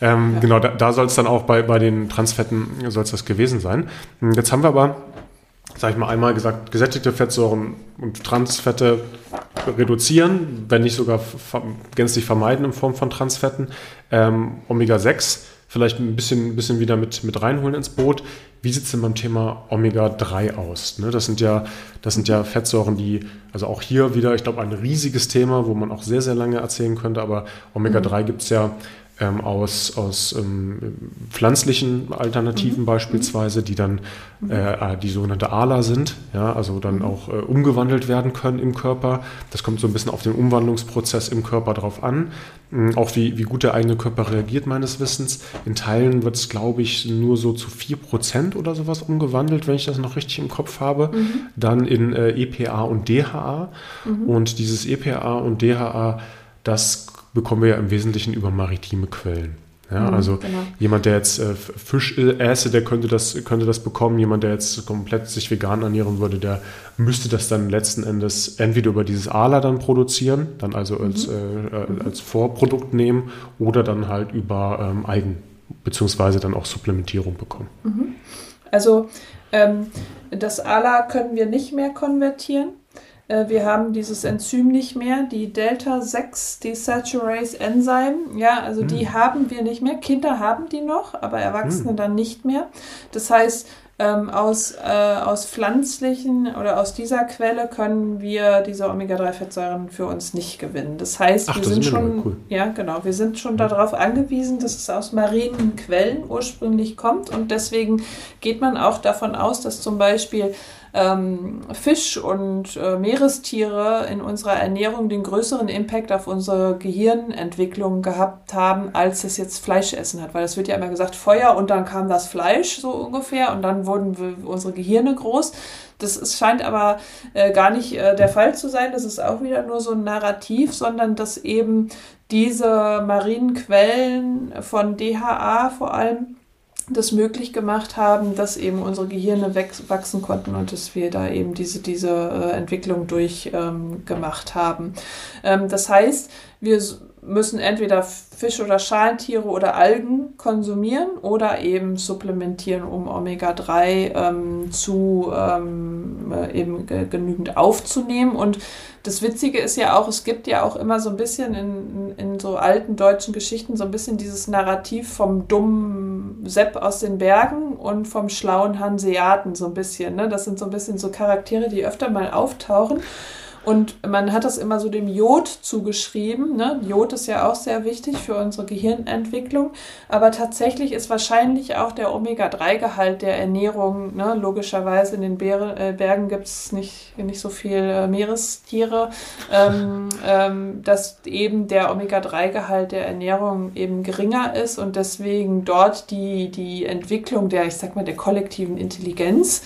Ähm, ja. Genau, da, da soll es dann auch bei, bei den Transfetten soll es das gewesen sein. Jetzt haben wir aber, sage ich mal einmal gesagt, gesättigte Fettsäuren und Transfette reduzieren, wenn nicht sogar gänzlich vermeiden in Form von Transfetten. Ähm, Omega-6 vielleicht ein bisschen, bisschen wieder mit, mit reinholen ins Boot. Wie sieht es denn beim Thema Omega-3 aus? Ne, das, sind ja, das sind ja Fettsäuren, die, also auch hier wieder, ich glaube, ein riesiges Thema, wo man auch sehr, sehr lange erzählen könnte, aber Omega-3 mhm. gibt es ja ähm, aus, aus ähm, pflanzlichen Alternativen mhm. beispielsweise, die dann mhm. äh, die sogenannte ALA sind, ja, also dann mhm. auch äh, umgewandelt werden können im Körper. Das kommt so ein bisschen auf den Umwandlungsprozess im Körper drauf an. Mhm, auch wie, wie gut der eigene Körper reagiert, meines Wissens. In Teilen wird es, glaube ich, nur so zu 4% oder sowas umgewandelt, wenn ich das noch richtig im Kopf habe. Mhm. Dann in äh, EPA und DHA. Mhm. Und dieses EPA und DHA, das bekommen wir ja im Wesentlichen über maritime Quellen. Ja, mhm, also genau. jemand, der jetzt äh, Fisch äße, der könnte das, könnte das bekommen. Jemand, der jetzt komplett sich vegan ernähren würde, der müsste das dann letzten Endes entweder über dieses ALA dann produzieren, dann also als, mhm. äh, äh, als Vorprodukt nehmen oder dann halt über ähm, Eigen- beziehungsweise dann auch Supplementierung bekommen. Mhm. Also ähm, das ALA können wir nicht mehr konvertieren. Äh, wir haben dieses Enzym nicht mehr, die Delta-6 Desaturase Enzyme. Ja, also hm. die haben wir nicht mehr. Kinder haben die noch, aber Erwachsene hm. dann nicht mehr. Das heißt, ähm, aus, äh, aus pflanzlichen oder aus dieser Quelle können wir diese Omega-3-Fettsäuren für uns nicht gewinnen. Das heißt, Ach, wir das sind schon, cool. ja genau, wir sind schon darauf angewiesen, dass es aus marinen Quellen ursprünglich kommt und deswegen geht man auch davon aus, dass zum Beispiel ähm, Fisch und äh, Meerestiere in unserer Ernährung den größeren Impact auf unsere Gehirnentwicklung gehabt haben, als es jetzt Fleischessen hat. Weil es wird ja immer gesagt, Feuer und dann kam das Fleisch so ungefähr und dann wurden unsere Gehirne groß. Das ist, scheint aber äh, gar nicht äh, der Fall zu sein. Das ist auch wieder nur so ein Narrativ, sondern dass eben diese marinen Quellen von DHA vor allem das möglich gemacht haben, dass eben unsere Gehirne wachsen konnten und dass wir da eben diese, diese äh, Entwicklung durchgemacht ähm, haben. Ähm, das heißt, wir müssen entweder Fisch- oder Schalentiere oder Algen konsumieren oder eben supplementieren, um Omega-3 ähm, zu ähm, äh, eben genügend aufzunehmen. Und das Witzige ist ja auch, es gibt ja auch immer so ein bisschen in, in, so alten deutschen Geschichten so ein bisschen dieses Narrativ vom dummen Sepp aus den Bergen und vom schlauen Hanseaten so ein bisschen. Ne? Das sind so ein bisschen so Charaktere, die öfter mal auftauchen. Und man hat das immer so dem Jod zugeschrieben. Ne? Jod ist ja auch sehr wichtig für unsere Gehirnentwicklung. Aber tatsächlich ist wahrscheinlich auch der Omega-3-Gehalt der Ernährung, ne? logischerweise in den Beere, äh, Bergen gibt es nicht, nicht so viel äh, Meerestiere, ähm, ähm, dass eben der Omega-3-Gehalt der Ernährung eben geringer ist und deswegen dort die, die Entwicklung der, ich sag mal, der kollektiven Intelligenz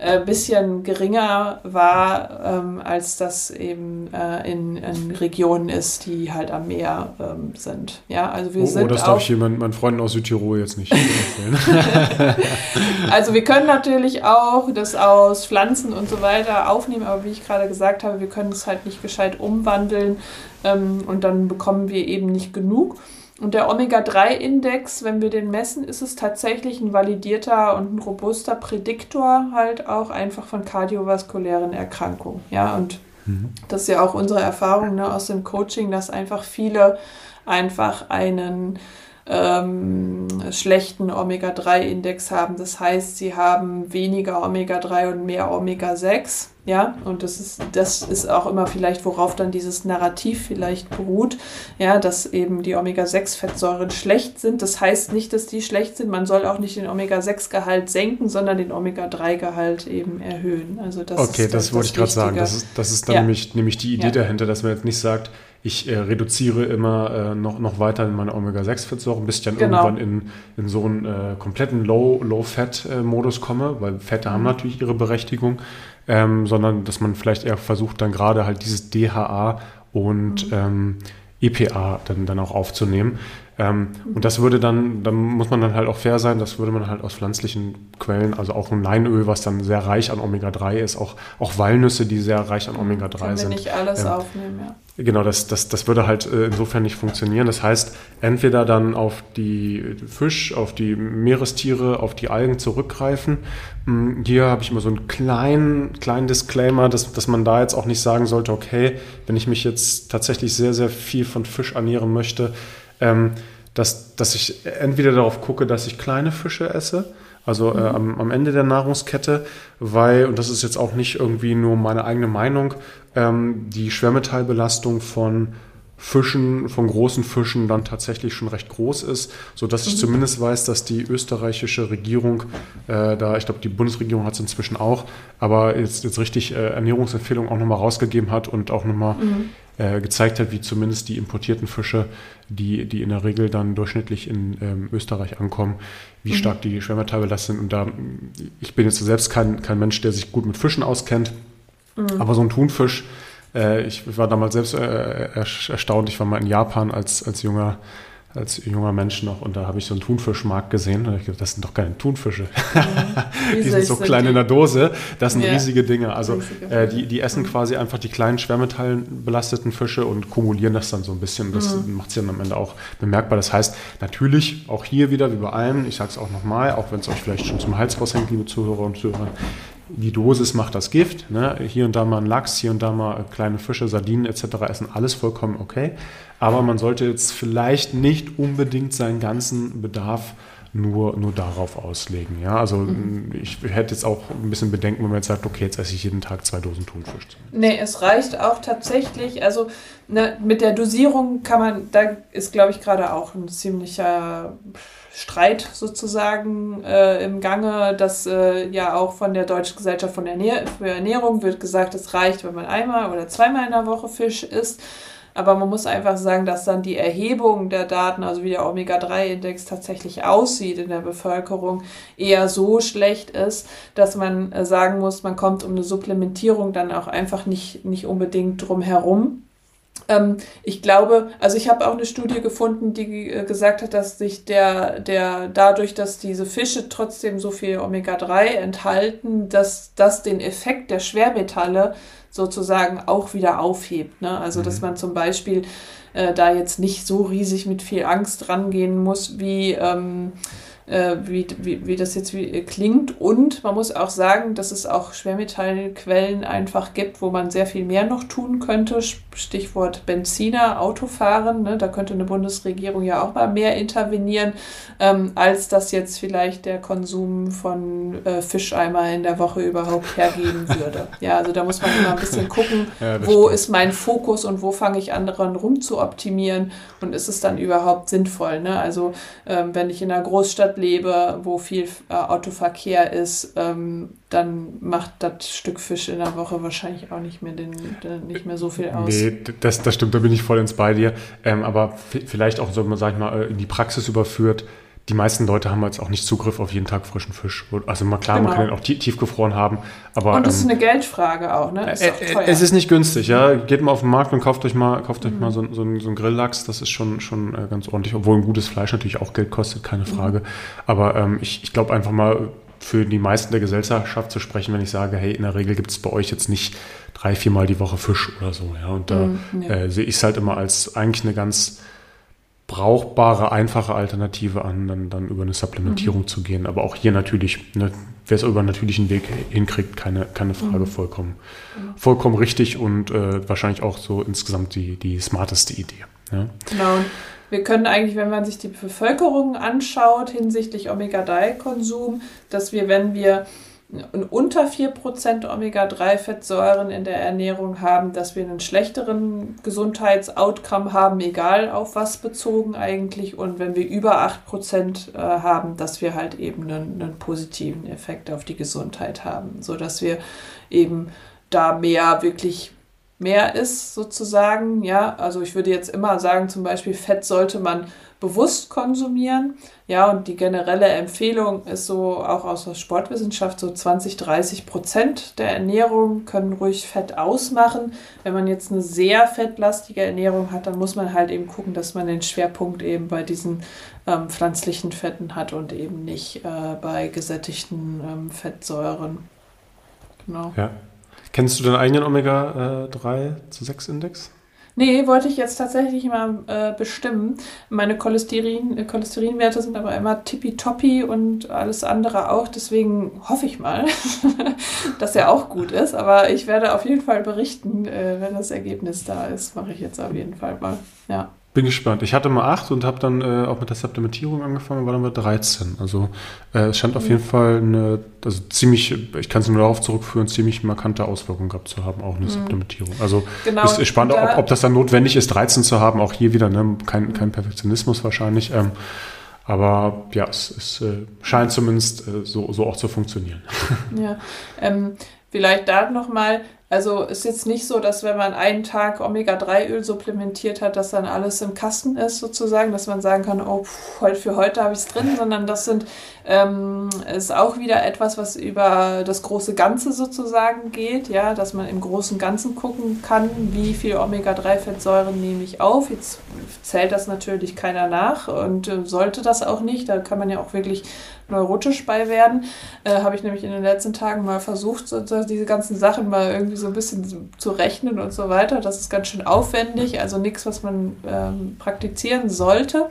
äh, bisschen geringer war, ähm, als das eben äh, in, in, Regionen ist, die halt am Meer ähm, sind. Ja, also wir oh, sind oh, das darf ich hier meinen, meinen Freunden aus Südtirol jetzt nicht erzählen. also wir können natürlich auch das aus Pflanzen und so weiter aufnehmen, aber wie ich gerade gesagt habe, wir können es halt nicht gescheit umwandeln ähm, und dann bekommen wir eben nicht genug. Und der Omega-3-Index, wenn wir den messen, ist es tatsächlich ein validierter und ein robuster Prädiktor halt auch einfach von kardiovaskulären Erkrankungen. Ja, und mhm. das ist ja auch unsere Erfahrung ne, aus dem Coaching, dass einfach viele einfach einen ähm, schlechten Omega-3-Index haben. Das heißt, sie haben weniger Omega-3 und mehr Omega-6. Ja, und das ist, das ist auch immer vielleicht, worauf dann dieses Narrativ vielleicht beruht, ja, dass eben die Omega-6-Fettsäuren schlecht sind. Das heißt nicht, dass die schlecht sind. Man soll auch nicht den Omega-6-Gehalt senken, sondern den Omega-3-Gehalt eben erhöhen. Also das okay, das, das wollte ich gerade sagen. Das ist, das ist dann ja. nämlich, nämlich die Idee ja. dahinter, dass man jetzt nicht sagt, ich äh, reduziere immer äh, noch, noch weiter in meine Omega-6-Fettsäuren, bis ich dann genau. irgendwann in, in so einen äh, kompletten Low-Fat-Modus komme, weil Fette mhm. haben natürlich ihre Berechtigung, ähm, sondern dass man vielleicht eher versucht, dann gerade halt dieses DHA und mhm. ähm, EPA dann, dann auch aufzunehmen. Ähm, und das würde dann, dann muss man dann halt auch fair sein, das würde man halt aus pflanzlichen Quellen, also auch ein Leinöl, was dann sehr reich an Omega-3 ist, auch, auch Walnüsse, die sehr reich an Omega-3 Können sind. Wir nicht alles ähm, aufnehmen, ja. Genau, das, das, das würde halt äh, insofern nicht funktionieren. Das heißt, entweder dann auf die Fisch, auf die Meerestiere, auf die Algen zurückgreifen. Hm, hier habe ich immer so einen kleinen, kleinen Disclaimer, dass, dass man da jetzt auch nicht sagen sollte, okay, wenn ich mich jetzt tatsächlich sehr, sehr viel von Fisch ernähren möchte, ähm, dass, dass ich entweder darauf gucke, dass ich kleine Fische esse, also äh, am, am, Ende der Nahrungskette, weil, und das ist jetzt auch nicht irgendwie nur meine eigene Meinung, ähm, die Schwermetallbelastung von Fischen, von großen Fischen dann tatsächlich schon recht groß ist, so dass ich mhm. zumindest weiß, dass die österreichische Regierung, äh, da ich glaube die Bundesregierung hat es inzwischen auch, aber jetzt, jetzt richtig äh, Ernährungsempfehlungen auch nochmal rausgegeben hat und auch nochmal mhm. äh, gezeigt hat, wie zumindest die importierten Fische, die, die in der Regel dann durchschnittlich in ähm, Österreich ankommen, wie mhm. stark die Schwermetallbelastung sind. Und da, ich bin jetzt selbst kein, kein Mensch, der sich gut mit Fischen auskennt, mhm. aber so ein Thunfisch, äh, ich war damals selbst äh, erstaunt. Ich war mal in Japan als, als junger als junger Mensch noch und da habe ich so einen Thunfischmarkt gesehen und ich gedacht, das sind doch keine Thunfische. Mhm. die sind so klein in der Dose. Das sind ja. riesige Dinge. Also äh, die, die essen mhm. quasi einfach die kleinen schwermetallbelasteten Fische und kumulieren das dann so ein bisschen. Das mhm. macht sie dann am Ende auch bemerkbar. Das heißt, natürlich auch hier wieder, wie bei allem, ich sage es auch nochmal, auch wenn es euch vielleicht schon zum Hals raushängt, liebe Zuhörer und Zuhörer, die Dosis macht das Gift. Ne? Hier und da mal ein Lachs, hier und da mal kleine Fische, Sardinen etc. essen, alles vollkommen okay. Aber man sollte jetzt vielleicht nicht unbedingt seinen ganzen Bedarf nur, nur darauf auslegen. Ja? Also mhm. ich hätte jetzt auch ein bisschen Bedenken, wenn man jetzt sagt, okay, jetzt esse ich jeden Tag zwei Dosen Thunfisch. Nee, es reicht auch tatsächlich, also ne, mit der Dosierung kann man, da ist glaube ich gerade auch ein ziemlicher Streit sozusagen äh, im Gange, dass äh, ja auch von der Deutschen Gesellschaft von Ernähr für Ernährung wird gesagt, es reicht, wenn man einmal oder zweimal in der Woche Fisch isst. Aber man muss einfach sagen, dass dann die Erhebung der Daten, also wie der Omega-3-Index tatsächlich aussieht in der Bevölkerung, eher so schlecht ist, dass man äh, sagen muss, man kommt um eine Supplementierung dann auch einfach nicht, nicht unbedingt drum herum. Ähm, ich glaube, also ich habe auch eine Studie gefunden, die äh, gesagt hat, dass sich der, der dadurch, dass diese Fische trotzdem so viel Omega-3 enthalten, dass das den Effekt der Schwermetalle sozusagen auch wieder aufhebt. Ne? Also, mhm. dass man zum Beispiel äh, da jetzt nicht so riesig mit viel Angst rangehen muss, wie ähm, äh, wie, wie, wie das jetzt wie, klingt. Und man muss auch sagen, dass es auch Schwermetallquellen einfach gibt, wo man sehr viel mehr noch tun könnte. Stichwort Benziner, Autofahren. Ne? Da könnte eine Bundesregierung ja auch mal mehr intervenieren, ähm, als das jetzt vielleicht der Konsum von äh, Fischeimer in der Woche überhaupt hergeben würde. ja, also da muss man immer ein bisschen gucken, ja, wo stimmt. ist mein Fokus und wo fange ich anderen rum zu optimieren und ist es dann überhaupt sinnvoll. Ne? Also ähm, wenn ich in einer Großstadt lebe, wo viel äh, Autoverkehr ist, ähm, dann macht das Stück Fisch in der Woche wahrscheinlich auch nicht mehr, den, den nicht mehr so viel aus. Nee, das, das stimmt, da bin ich voll ins bei dir. Ähm, aber vielleicht auch, so man, sag ich mal, äh, in die Praxis überführt, die meisten Leute haben jetzt auch nicht Zugriff auf jeden Tag frischen Fisch. Also mal klar, genau. man kann ihn auch tiefgefroren haben. Aber, und das ähm, ist eine Geldfrage auch, ne? Ist äh, auch es ist nicht günstig, ja. Geht mal auf den Markt und kauft euch mal, kauft euch mhm. mal so, so, so einen Grilllachs. Das ist schon, schon äh, ganz ordentlich, obwohl ein gutes Fleisch natürlich auch Geld kostet, keine mhm. Frage. Mhm. Aber ähm, ich, ich glaube einfach mal für die meisten der Gesellschaft zu sprechen, wenn ich sage, hey, in der Regel gibt es bei euch jetzt nicht drei, viermal die Woche Fisch oder so. Ja. Und da mhm, ja. äh, sehe ich es halt immer als eigentlich eine ganz brauchbare, einfache Alternative an, dann, dann über eine Supplementierung mhm. zu gehen. Aber auch hier natürlich, ne, wer es über einen natürlichen Weg hinkriegt, keine, keine Frage, mhm. vollkommen, mhm. vollkommen richtig und äh, wahrscheinlich auch so insgesamt die, die smarteste Idee. Ja. Genau. Wir können eigentlich, wenn man sich die Bevölkerung anschaut hinsichtlich Omega-3-Konsum, dass wir, wenn wir unter 4% Omega-3-Fettsäuren in der Ernährung haben, dass wir einen schlechteren Gesundheitsoutcome haben, egal auf was bezogen eigentlich. Und wenn wir über 8% äh, haben, dass wir halt eben einen, einen positiven Effekt auf die Gesundheit haben, sodass wir eben da mehr wirklich mehr ist sozusagen. Ja, also ich würde jetzt immer sagen, zum Beispiel Fett sollte man bewusst konsumieren. Ja, und die generelle Empfehlung ist so auch aus der Sportwissenschaft, so 20, 30 Prozent der Ernährung können ruhig Fett ausmachen. Wenn man jetzt eine sehr fettlastige Ernährung hat, dann muss man halt eben gucken, dass man den Schwerpunkt eben bei diesen ähm, pflanzlichen Fetten hat und eben nicht äh, bei gesättigten ähm, Fettsäuren. Genau. Ja. Kennst du deinen eigenen Omega-3 äh, zu 6 Index? Nee, wollte ich jetzt tatsächlich mal äh, bestimmen. Meine Cholesterin, äh, Cholesterinwerte sind aber immer tippitoppi und alles andere auch. Deswegen hoffe ich mal, dass er auch gut ist. Aber ich werde auf jeden Fall berichten, äh, wenn das Ergebnis da ist. Mache ich jetzt auf jeden Fall mal. Ja. Bin gespannt. Ich hatte mal 8 und habe dann äh, auch mit der Supplementierung angefangen, war dann bei 13. Also äh, es scheint auf mhm. jeden Fall eine, also ziemlich, ich kann es nur darauf zurückführen, ziemlich markante Auswirkungen gehabt zu haben, auch eine mhm. Supplementierung. Also genau, ist spannend, da, ob, ob, das dann notwendig ist, 13 zu haben, auch hier wieder, ne? kein, kein Perfektionismus wahrscheinlich. Ähm, aber ja, es, es äh, scheint zumindest äh, so, so auch zu funktionieren. Ja, ähm, vielleicht da nochmal, also ist jetzt nicht so, dass wenn man einen Tag Omega-3-Öl supplementiert hat, dass dann alles im Kasten ist sozusagen, dass man sagen kann, oh, pff, für heute habe ich es drin, sondern das sind ähm, ist auch wieder etwas, was über das große Ganze sozusagen geht, ja, dass man im großen Ganzen gucken kann, wie viel Omega-3-Fettsäuren nehme ich auf. Jetzt zählt das natürlich keiner nach und äh, sollte das auch nicht. Da kann man ja auch wirklich neurotisch bei werden. Äh, Habe ich nämlich in den letzten Tagen mal versucht, so, diese ganzen Sachen mal irgendwie so ein bisschen zu rechnen und so weiter. Das ist ganz schön aufwendig, also nichts, was man ähm, praktizieren sollte.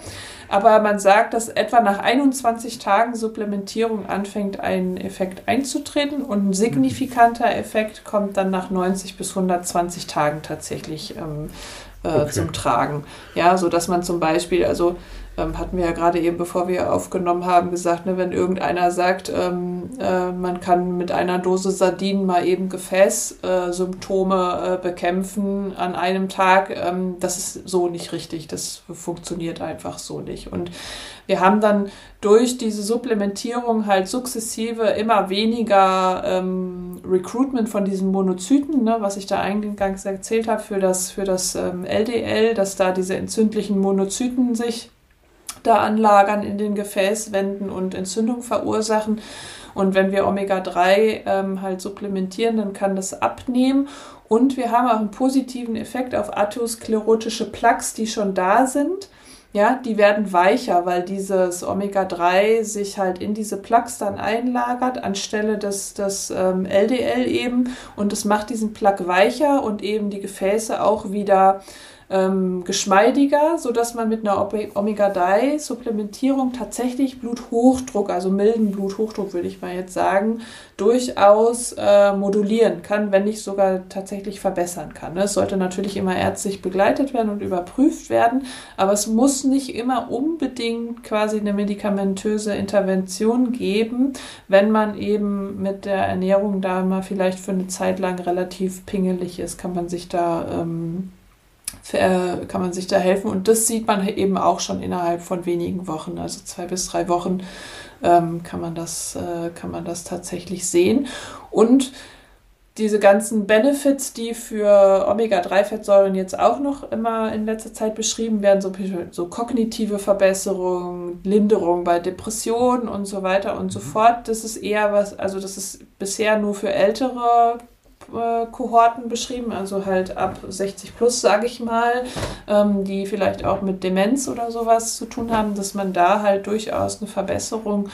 Aber man sagt, dass etwa nach 21 Tagen Supplementierung anfängt, ein Effekt einzutreten und ein signifikanter Effekt kommt dann nach 90 bis 120 Tagen tatsächlich ähm, äh, okay. zum Tragen. Ja, so dass man zum Beispiel, also ähm, hatten wir ja gerade eben, bevor wir aufgenommen haben, gesagt, ne, wenn irgendeiner sagt, ähm, äh, man kann mit einer Dose Sardinen mal eben Gefäßsymptome äh, äh, bekämpfen an einem Tag, ähm, das ist so nicht richtig. Das funktioniert einfach so nicht. Und wir haben dann durch diese Supplementierung halt sukzessive immer weniger ähm, Recruitment von diesen Monozyten, ne, was ich da eingangs erzählt habe, für das, für das ähm, LDL, dass da diese entzündlichen Monozyten sich da anlagern in den Gefäßwänden und Entzündung verursachen. Und wenn wir Omega-3 ähm, halt supplementieren, dann kann das abnehmen. Und wir haben auch einen positiven Effekt auf atherosklerotische Plaques, die schon da sind. Ja, die werden weicher, weil dieses Omega-3 sich halt in diese Plaques dann einlagert, anstelle des, des ähm, LDL eben. Und es macht diesen Plaque weicher und eben die Gefäße auch wieder ähm, geschmeidiger, sodass man mit einer Omega-3-Supplementierung tatsächlich Bluthochdruck, also milden Bluthochdruck würde ich mal jetzt sagen, durchaus äh, modulieren kann, wenn nicht sogar tatsächlich verbessern kann. Ne? Es sollte natürlich immer ärztlich begleitet werden und überprüft werden, aber es muss nicht immer unbedingt quasi eine medikamentöse Intervention geben, wenn man eben mit der Ernährung da mal vielleicht für eine Zeit lang relativ pingelig ist, kann man sich da ähm, äh, kann man sich da helfen. Und das sieht man eben auch schon innerhalb von wenigen Wochen, also zwei bis drei Wochen ähm, kann, man das, äh, kann man das tatsächlich sehen. Und diese ganzen Benefits, die für Omega-3-Fettsäuren jetzt auch noch immer in letzter Zeit beschrieben werden, so, so kognitive Verbesserung, Linderung bei Depressionen und so weiter und so mhm. fort, das ist eher was, also das ist bisher nur für ältere Kohorten beschrieben, also halt ab 60 plus, sage ich mal, ähm, die vielleicht auch mit Demenz oder sowas zu tun haben, dass man da halt durchaus eine Verbesserung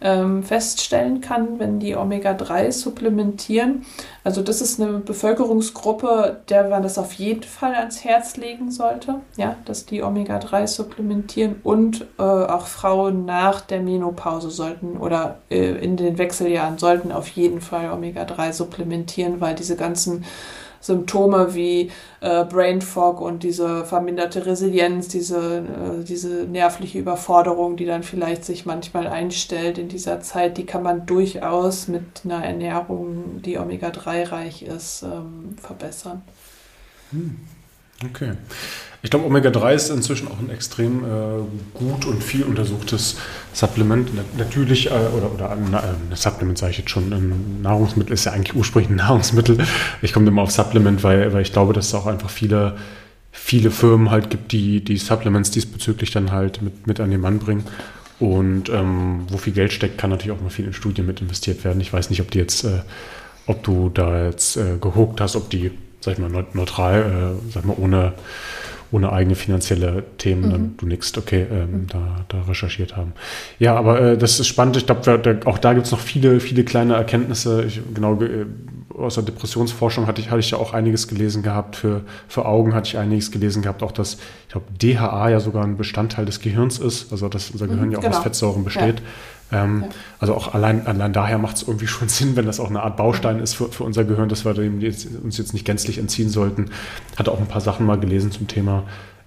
ähm, feststellen kann, wenn die Omega-3 supplementieren. Also das ist eine Bevölkerungsgruppe, der man das auf jeden Fall ans Herz legen sollte, ja, dass die Omega-3 supplementieren und äh, auch Frauen nach der Menopause sollten oder äh, in den Wechseljahren sollten auf jeden Fall Omega-3 supplementieren, weil diese ganzen Symptome wie äh, Brain Fog und diese verminderte Resilienz, diese, äh, diese nervliche Überforderung, die dann vielleicht sich manchmal einstellt in dieser Zeit, die kann man durchaus mit einer Ernährung, die Omega-3 reich ist, ähm, verbessern. Hm. Okay. Ich glaube, Omega-3 ist inzwischen auch ein extrem äh, gut und viel untersuchtes Supplement. Natürlich, äh, oder, oder ein äh, Supplement sage ich jetzt schon, ein Nahrungsmittel ist ja eigentlich ursprünglich ein Nahrungsmittel. Ich komme immer auf Supplement, weil, weil ich glaube, dass es auch einfach viele, viele Firmen halt gibt, die die Supplements diesbezüglich dann halt mit, mit an den Mann bringen. Und ähm, wo viel Geld steckt, kann natürlich auch mal viel in Studien mit investiert werden. Ich weiß nicht, ob die jetzt, äh, ob du da jetzt äh, gehuckt hast, ob die, sag ich mal, neutral, äh, sag mal, ohne ohne eigene finanzielle Themen, mhm. dann du nix, okay, ähm, mhm. da, da recherchiert haben. Ja, aber äh, das ist spannend. Ich glaube, da, auch da gibt es noch viele, viele kleine Erkenntnisse. Ich, genau, äh, aus der Depressionsforschung hatte ich, hatte ich ja auch einiges gelesen gehabt. Für, für Augen hatte ich einiges gelesen gehabt. Auch dass, ich glaube, DHA ja sogar ein Bestandteil des Gehirns ist. Also, dass unser Gehirn mhm, ja auch genau. aus Fettsäuren besteht. Ja. Ähm, ja. Also auch allein, allein daher macht es irgendwie schon Sinn, wenn das auch eine Art Baustein ist für, für unser Gehirn, dass wir jetzt, uns jetzt nicht gänzlich entziehen sollten. Hatte auch ein paar Sachen mal gelesen zum Thema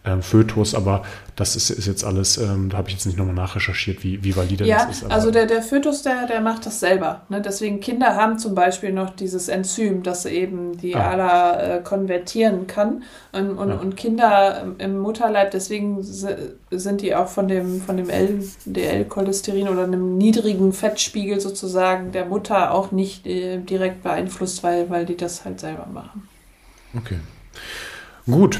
ähm, Fötus, aber das ist, ist jetzt alles, ähm, da habe ich jetzt nicht nochmal nachrecherchiert, wie, wie valide ja, das ist. also der, der Fötus, der, der macht das selber. Ne? Deswegen Kinder haben zum Beispiel noch dieses Enzym, das eben die ah. ALA äh, konvertieren kann. Und, und, ja. und, Kinder im Mutterleib, deswegen sind die auch von dem, von dem LDL-Cholesterin oder einem niedrigen Fettspiegel sozusagen der Mutter auch nicht äh, direkt beeinflusst, weil, weil die das halt selber machen. Okay. Gut,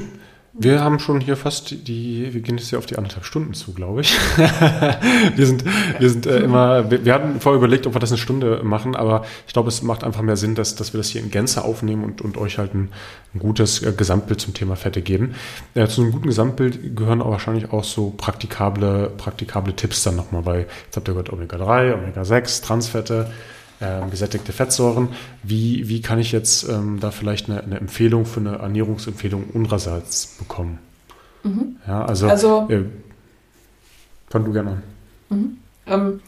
wir haben schon hier fast die, wir gehen jetzt hier auf die anderthalb Stunden zu, glaube ich. wir sind, wir sind äh, immer, wir, wir, hatten vorher überlegt, ob wir das eine Stunde machen, aber ich glaube, es macht einfach mehr Sinn, dass, dass wir das hier in Gänze aufnehmen und, und euch halt ein, ein gutes äh, Gesamtbild zum Thema Fette geben. Äh, zu einem guten Gesamtbild gehören auch wahrscheinlich auch so praktikable, praktikable Tipps dann nochmal, weil jetzt habt ihr gehört Omega-3, Omega-6, Transfette, äh, gesättigte Fettsäuren. Wie, wie kann ich jetzt ähm, da vielleicht eine, eine, Empfehlung für eine Ernährungsempfehlung unsererseits bekommen? Mhm. Ja, also, also äh, fang du gerne an. Mhm. Ähm,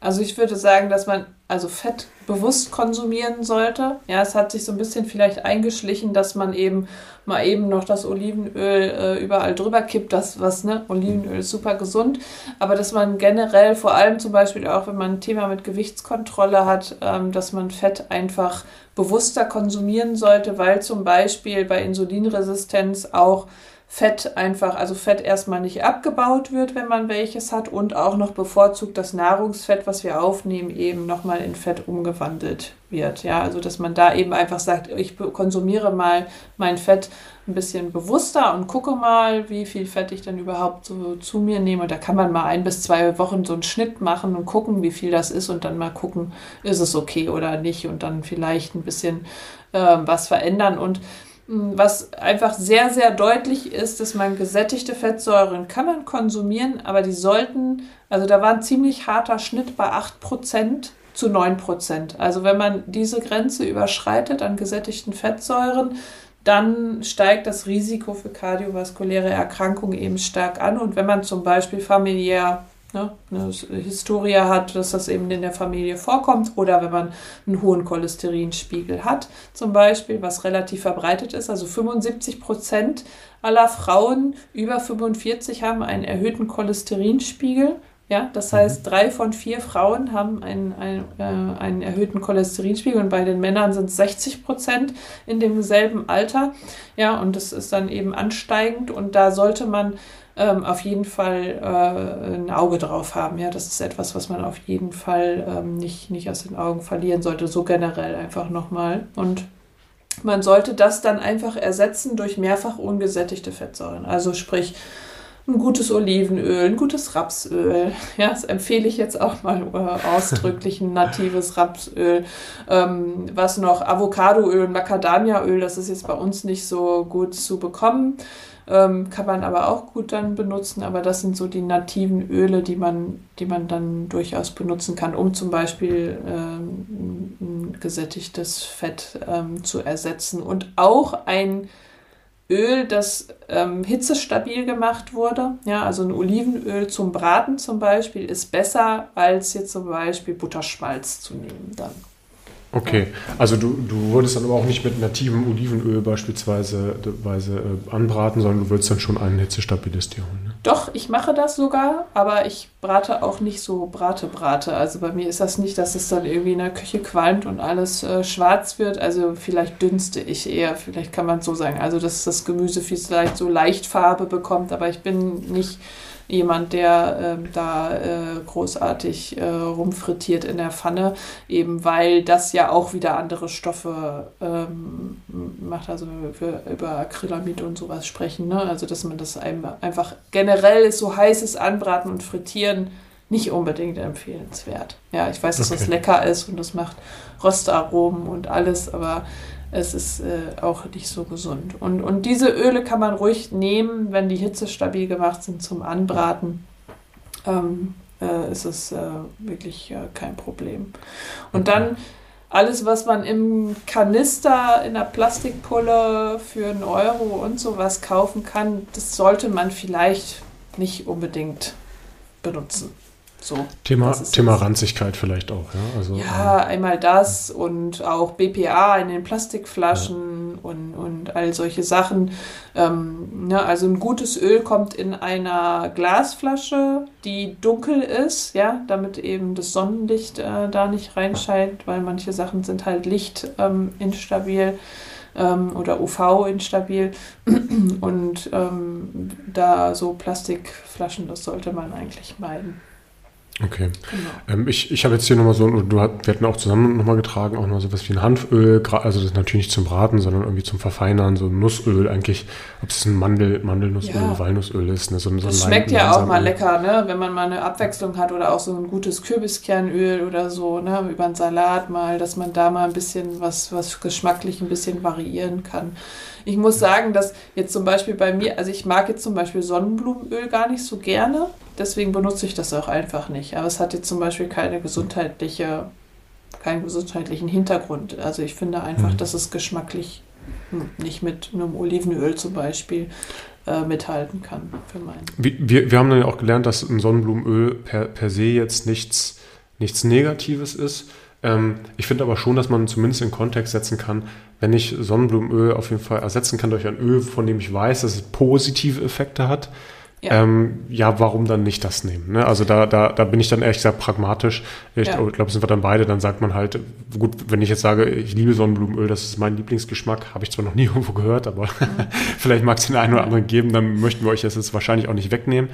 also ich würde sagen, dass man also Fett bewusst konsumieren sollte. Ja, es hat sich so ein bisschen vielleicht eingeschlichen, dass man eben mal eben noch das Olivenöl äh, überall drüber kippt, das was, ne? Olivenöl ist super gesund, aber dass man generell, vor allem zum Beispiel auch, wenn man ein Thema mit Gewichtskontrolle hat, ähm, dass man Fett einfach bewusster konsumieren sollte, weil zum Beispiel bei Insulinresistenz auch Fett einfach, also Fett erstmal nicht abgebaut wird, wenn man welches hat und auch noch bevorzugt das Nahrungsfett, was wir aufnehmen, eben nochmal in Fett umgewandelt wird. Ja, also dass man da eben einfach sagt, ich konsumiere mal mein Fett ein bisschen bewusster und gucke mal, wie viel Fett ich dann überhaupt so zu mir nehme. Und da kann man mal ein bis zwei Wochen so einen Schnitt machen und gucken, wie viel das ist und dann mal gucken, ist es okay oder nicht und dann vielleicht ein bisschen äh, was verändern. Und was einfach sehr, sehr deutlich ist, dass man gesättigte Fettsäuren kann man konsumieren, aber die sollten, also da war ein ziemlich harter Schnitt bei 8% zu 9%. Also wenn man diese Grenze überschreitet an gesättigten Fettsäuren, dann steigt das Risiko für kardiovaskuläre Erkrankungen eben stark an. Und wenn man zum Beispiel familiär ne, eine Historie hat, dass das eben in der Familie vorkommt oder wenn man einen hohen Cholesterinspiegel hat, zum Beispiel, was relativ verbreitet ist. Also 75 Prozent aller Frauen über 45 haben einen erhöhten Cholesterinspiegel. Ja, das mhm. heißt, drei von vier Frauen haben einen, einen, äh, einen erhöhten Cholesterinspiegel und bei den Männern sind es 60 Prozent in demselben Alter. Ja, und das ist dann eben ansteigend und da sollte man ähm, auf jeden Fall äh, ein Auge drauf haben. Ja, das ist etwas, was man auf jeden Fall ähm, nicht, nicht aus den Augen verlieren sollte, so generell einfach nochmal. Und man sollte das dann einfach ersetzen durch mehrfach ungesättigte Fettsäuren. Also sprich, ein gutes Olivenöl, ein gutes Rapsöl. Ja, das empfehle ich jetzt auch mal äh, ausdrücklich, ein natives Rapsöl. Ähm, was noch? Avocadoöl, Macadamiaöl, das ist jetzt bei uns nicht so gut zu bekommen. Ähm, kann man aber auch gut dann benutzen, aber das sind so die nativen Öle, die man, die man dann durchaus benutzen kann, um zum Beispiel ähm, ein gesättigtes Fett ähm, zu ersetzen. Und auch ein Öl, das ähm, hitzestabil gemacht wurde, ja, also ein Olivenöl zum Braten zum Beispiel, ist besser als jetzt zum Beispiel Butterschmalz zu nehmen dann. Okay, also du, du würdest dann aber auch nicht mit nativem Olivenöl beispielsweise Weise, äh, anbraten, sondern du würdest dann schon einen Hitzestabilist dir holen. Ne? Doch, ich mache das sogar, aber ich brate auch nicht so Brate-Brate. Also bei mir ist das nicht, dass es dann irgendwie in der Küche qualmt und alles äh, schwarz wird. Also vielleicht dünste ich eher, vielleicht kann man es so sagen. Also dass das Gemüse vielleicht so leicht Farbe bekommt, aber ich bin nicht jemand, der äh, da äh, großartig äh, rumfrittiert in der Pfanne, eben weil das ja auch wieder andere Stoffe ähm, macht, also wir über Acrylamid und sowas sprechen, ne? also dass man das einfach generell so heißes Anbraten und Frittieren nicht unbedingt empfehlenswert. Ja, ich weiß, dass okay. das lecker ist und das macht Röstaromen und alles, aber es ist äh, auch nicht so gesund. Und, und diese Öle kann man ruhig nehmen, wenn die Hitze stabil gemacht sind zum Anbraten. Ähm, äh, ist es äh, wirklich äh, kein Problem. Und dann alles, was man im Kanister in der Plastikpulle für einen Euro und sowas kaufen kann, das sollte man vielleicht nicht unbedingt benutzen. So, Thema, Thema Ranzigkeit vielleicht auch, ja. Also, ja, ähm, einmal das und auch BPA in den Plastikflaschen ja. und, und all solche Sachen. Ähm, ne, also ein gutes Öl kommt in einer Glasflasche, die dunkel ist, ja, damit eben das Sonnenlicht äh, da nicht reinscheint, weil manche Sachen sind halt lichtinstabil. Ähm, oder UV instabil. Und ähm, da so Plastikflaschen, das sollte man eigentlich meiden. Okay. Genau. Ähm, ich ich habe jetzt hier nochmal so, du hat, wir hatten auch zusammen nochmal getragen, auch noch so was wie ein Hanföl, also das ist natürlich nicht zum Braten, sondern irgendwie zum Verfeinern, so ein Nussöl eigentlich, ob es ein Mandel, Mandelnussöl, ja. Walnussöl ist. Ne, so, so das schmeckt ja auch mal lecker, ne? wenn man mal eine Abwechslung hat oder auch so ein gutes Kürbiskernöl oder so, ne? über einen Salat mal, dass man da mal ein bisschen was, was geschmacklich ein bisschen variieren kann. Ich muss sagen, dass jetzt zum Beispiel bei mir, also ich mag jetzt zum Beispiel Sonnenblumenöl gar nicht so gerne, deswegen benutze ich das auch einfach nicht. Aber es hat jetzt zum Beispiel keine gesundheitliche, keinen gesundheitlichen Hintergrund. Also ich finde einfach, mhm. dass es geschmacklich hm, nicht mit einem Olivenöl zum Beispiel äh, mithalten kann für meinen. Wir, wir haben dann ja auch gelernt, dass ein Sonnenblumenöl per, per se jetzt nichts, nichts Negatives ist. Ähm, ich finde aber schon, dass man zumindest in Kontext setzen kann, wenn ich Sonnenblumenöl auf jeden Fall ersetzen kann durch ein Öl, von dem ich weiß, dass es positive Effekte hat, ja. Ähm, ja, warum dann nicht das nehmen? Ne? Also da, da, da bin ich dann ehrlich gesagt pragmatisch. Ich ja. glaube, sind wir dann beide, dann sagt man halt, gut, wenn ich jetzt sage, ich liebe Sonnenblumenöl, das ist mein Lieblingsgeschmack, habe ich zwar noch nie irgendwo gehört, aber mhm. vielleicht mag es den einen oder anderen geben, dann möchten wir euch das jetzt wahrscheinlich auch nicht wegnehmen.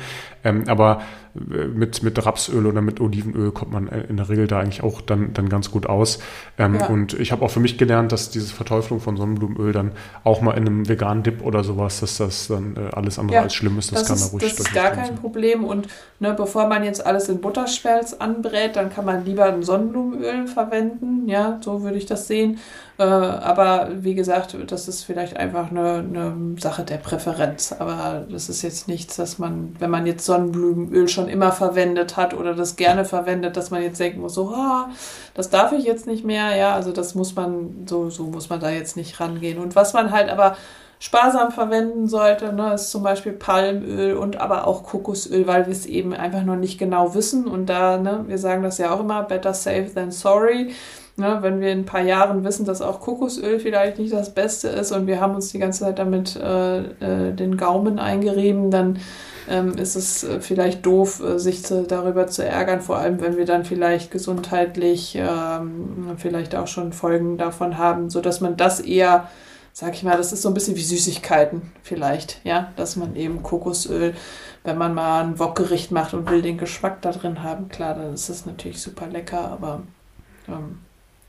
Ähm, aber äh, mit, mit Rapsöl oder mit Olivenöl kommt man in der Regel da eigentlich auch dann, dann ganz gut aus. Ähm, ja. Und ich habe auch für mich gelernt, dass diese Verteuflung von Sonnenblumenöl dann auch mal in einem veganen Dip oder sowas, dass das dann äh, alles andere als schlimm ist. Das, das kann ist, da ruhig Das ist gar kein Problem. Und ne, bevor man jetzt alles in Butterschmelz anbrät, dann kann man lieber ein Sonnenblumenöl verwenden. Ja, so würde ich das sehen. Äh, aber wie gesagt, das ist vielleicht einfach eine, eine, Sache der Präferenz. Aber das ist jetzt nichts, dass man, wenn man jetzt Sonnenblumenöl schon immer verwendet hat oder das gerne verwendet, dass man jetzt denken muss, so, ah, das darf ich jetzt nicht mehr. Ja, also das muss man, so, so muss man da jetzt nicht rangehen. Und was man halt aber sparsam verwenden sollte, ne, ist zum Beispiel Palmöl und aber auch Kokosöl, weil wir es eben einfach noch nicht genau wissen. Und da, ne, wir sagen das ja auch immer, better safe than sorry. Ne, wenn wir in ein paar Jahren wissen, dass auch Kokosöl vielleicht nicht das Beste ist und wir haben uns die ganze Zeit damit äh, äh, den Gaumen eingerieben, dann ähm, ist es äh, vielleicht doof, äh, sich zu, darüber zu ärgern, vor allem wenn wir dann vielleicht gesundheitlich ähm, vielleicht auch schon Folgen davon haben, sodass man das eher, sag ich mal, das ist so ein bisschen wie Süßigkeiten vielleicht, ja, dass man eben Kokosöl, wenn man mal ein Wokgericht macht und will den Geschmack da drin haben, klar, dann ist es natürlich super lecker, aber ähm,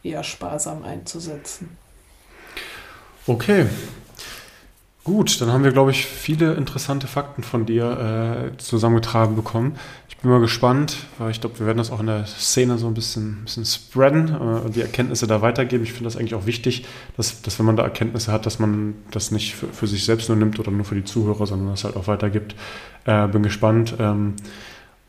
eher sparsam einzusetzen. Okay. Gut, dann haben wir, glaube ich, viele interessante Fakten von dir äh, zusammengetragen bekommen. Ich bin mal gespannt, weil ich glaube, wir werden das auch in der Szene so ein bisschen, bisschen spreaden äh, und die Erkenntnisse da weitergeben. Ich finde das eigentlich auch wichtig, dass, dass wenn man da Erkenntnisse hat, dass man das nicht für, für sich selbst nur nimmt oder nur für die Zuhörer, sondern das halt auch weitergibt. Äh, bin gespannt. Ähm,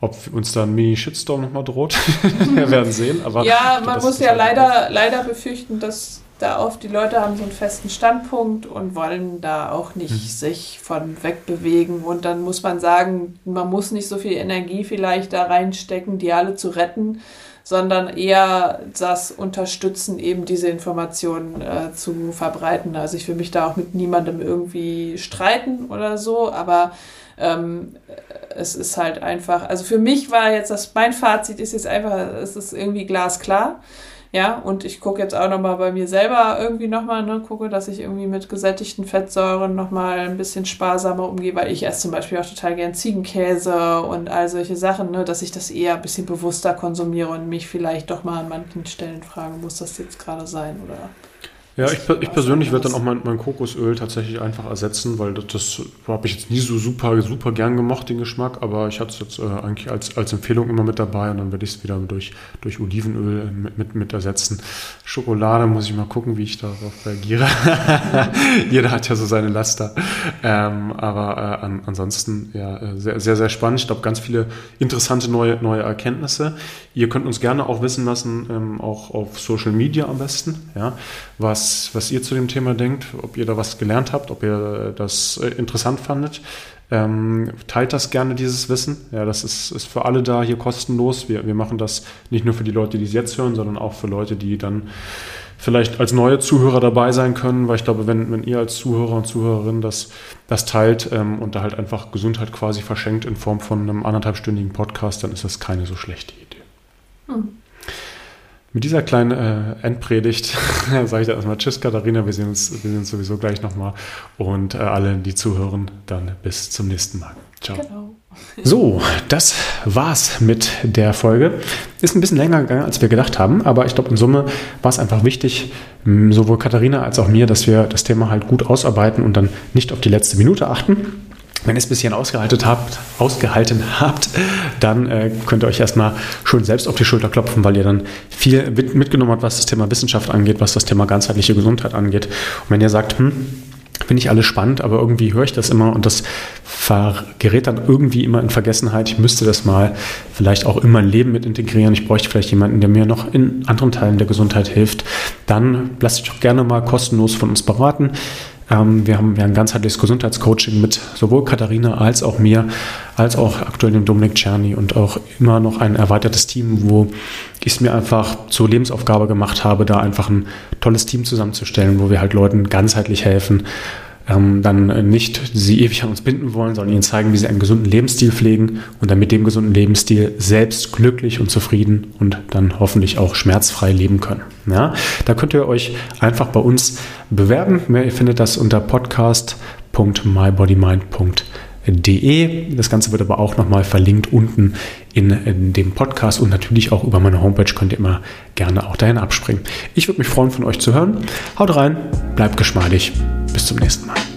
ob uns da ein Mini-Shitstorm nochmal droht, wir werden sehen. Aber ja, man muss ja leider, leider befürchten, dass da oft die Leute haben so einen festen Standpunkt und wollen da auch nicht mhm. sich von wegbewegen. Und dann muss man sagen, man muss nicht so viel Energie vielleicht da reinstecken, die alle zu retten, sondern eher das Unterstützen, eben diese Informationen äh, zu verbreiten. Also ich will mich da auch mit niemandem irgendwie streiten oder so, aber ähm, es ist halt einfach, also für mich war jetzt das, mein Fazit ist jetzt einfach, es ist irgendwie glasklar. Ja, und ich gucke jetzt auch nochmal bei mir selber irgendwie nochmal, ne, gucke, dass ich irgendwie mit gesättigten Fettsäuren nochmal ein bisschen sparsamer umgehe, weil ich esse zum Beispiel auch total gern Ziegenkäse und all solche Sachen, ne, dass ich das eher ein bisschen bewusster konsumiere und mich vielleicht doch mal an manchen Stellen fragen, muss das jetzt gerade sein oder ja, ich, ich persönlich werde dann auch mein, mein, Kokosöl tatsächlich einfach ersetzen, weil das, das habe ich jetzt nie so super, super gern gemocht, den Geschmack, aber ich hatte es jetzt äh, eigentlich als, als Empfehlung immer mit dabei und dann werde ich es wieder durch, durch Olivenöl mit, mit, mit ersetzen. Schokolade muss ich mal gucken, wie ich darauf reagiere. Jeder hat ja so seine Laster. Ähm, aber äh, an, ansonsten ja, äh, sehr, sehr, sehr spannend. Ich glaube, ganz viele interessante neue, neue Erkenntnisse. Ihr könnt uns gerne auch wissen lassen, ähm, auch auf Social Media am besten, ja, was, was ihr zu dem Thema denkt, ob ihr da was gelernt habt, ob ihr das äh, interessant fandet. Ähm, teilt das gerne, dieses Wissen. Ja, das ist, ist für alle da hier kostenlos. Wir, wir machen das nicht nur für die Leute, die es jetzt hören, sondern auch für Leute, die dann vielleicht als neue Zuhörer dabei sein können, weil ich glaube, wenn, wenn ihr als Zuhörer und Zuhörerin das, das teilt ähm, und da halt einfach Gesundheit quasi verschenkt in Form von einem anderthalbstündigen Podcast, dann ist das keine so schlechte Idee. Hm. Mit dieser kleinen äh, Endpredigt sage ich dann erstmal Tschüss, Katharina. Wir sehen uns, wir sehen uns sowieso gleich nochmal. Und äh, alle, die zuhören, dann bis zum nächsten Mal. Ciao. Genau. So, das war's mit der Folge. Ist ein bisschen länger gegangen, als wir gedacht haben, aber ich glaube, in Summe war es einfach wichtig, sowohl Katharina als auch mir, dass wir das Thema halt gut ausarbeiten und dann nicht auf die letzte Minute achten. Wenn ihr es ein bisschen ausgehalten habt, ausgehalten habt dann äh, könnt ihr euch erstmal schön selbst auf die Schulter klopfen, weil ihr dann viel mitgenommen habt, was das Thema Wissenschaft angeht, was das Thema ganzheitliche Gesundheit angeht. Und wenn ihr sagt, hm, finde ich alles spannend, aber irgendwie höre ich das immer und das gerät dann irgendwie immer in Vergessenheit. Ich müsste das mal vielleicht auch in mein Leben mit integrieren. Ich bräuchte vielleicht jemanden, der mir noch in anderen Teilen der Gesundheit hilft. Dann lasst euch doch gerne mal kostenlos von uns beraten. Ähm, wir haben ja ein ganzheitliches Gesundheitscoaching mit sowohl Katharina als auch mir, als auch aktuell dem Dominik Czerny und auch immer noch ein erweitertes Team, wo ich es mir einfach zur Lebensaufgabe gemacht habe, da einfach ein tolles Team zusammenzustellen, wo wir halt Leuten ganzheitlich helfen, ähm, dann nicht sie ewig an uns binden wollen, sondern ihnen zeigen, wie sie einen gesunden Lebensstil pflegen und dann mit dem gesunden Lebensstil selbst glücklich und zufrieden und dann hoffentlich auch schmerzfrei leben können. Ja, da könnt ihr euch einfach bei uns bewerben. Ihr findet das unter podcast.mybodymind.de. Das Ganze wird aber auch nochmal verlinkt unten in, in, dem Podcast und natürlich auch über meine Homepage könnt ihr immer gerne auch dahin abspringen. Ich würde mich freuen, von euch zu hören. Haut rein, bleibt geschmeidig. Bis zum nächsten Mal.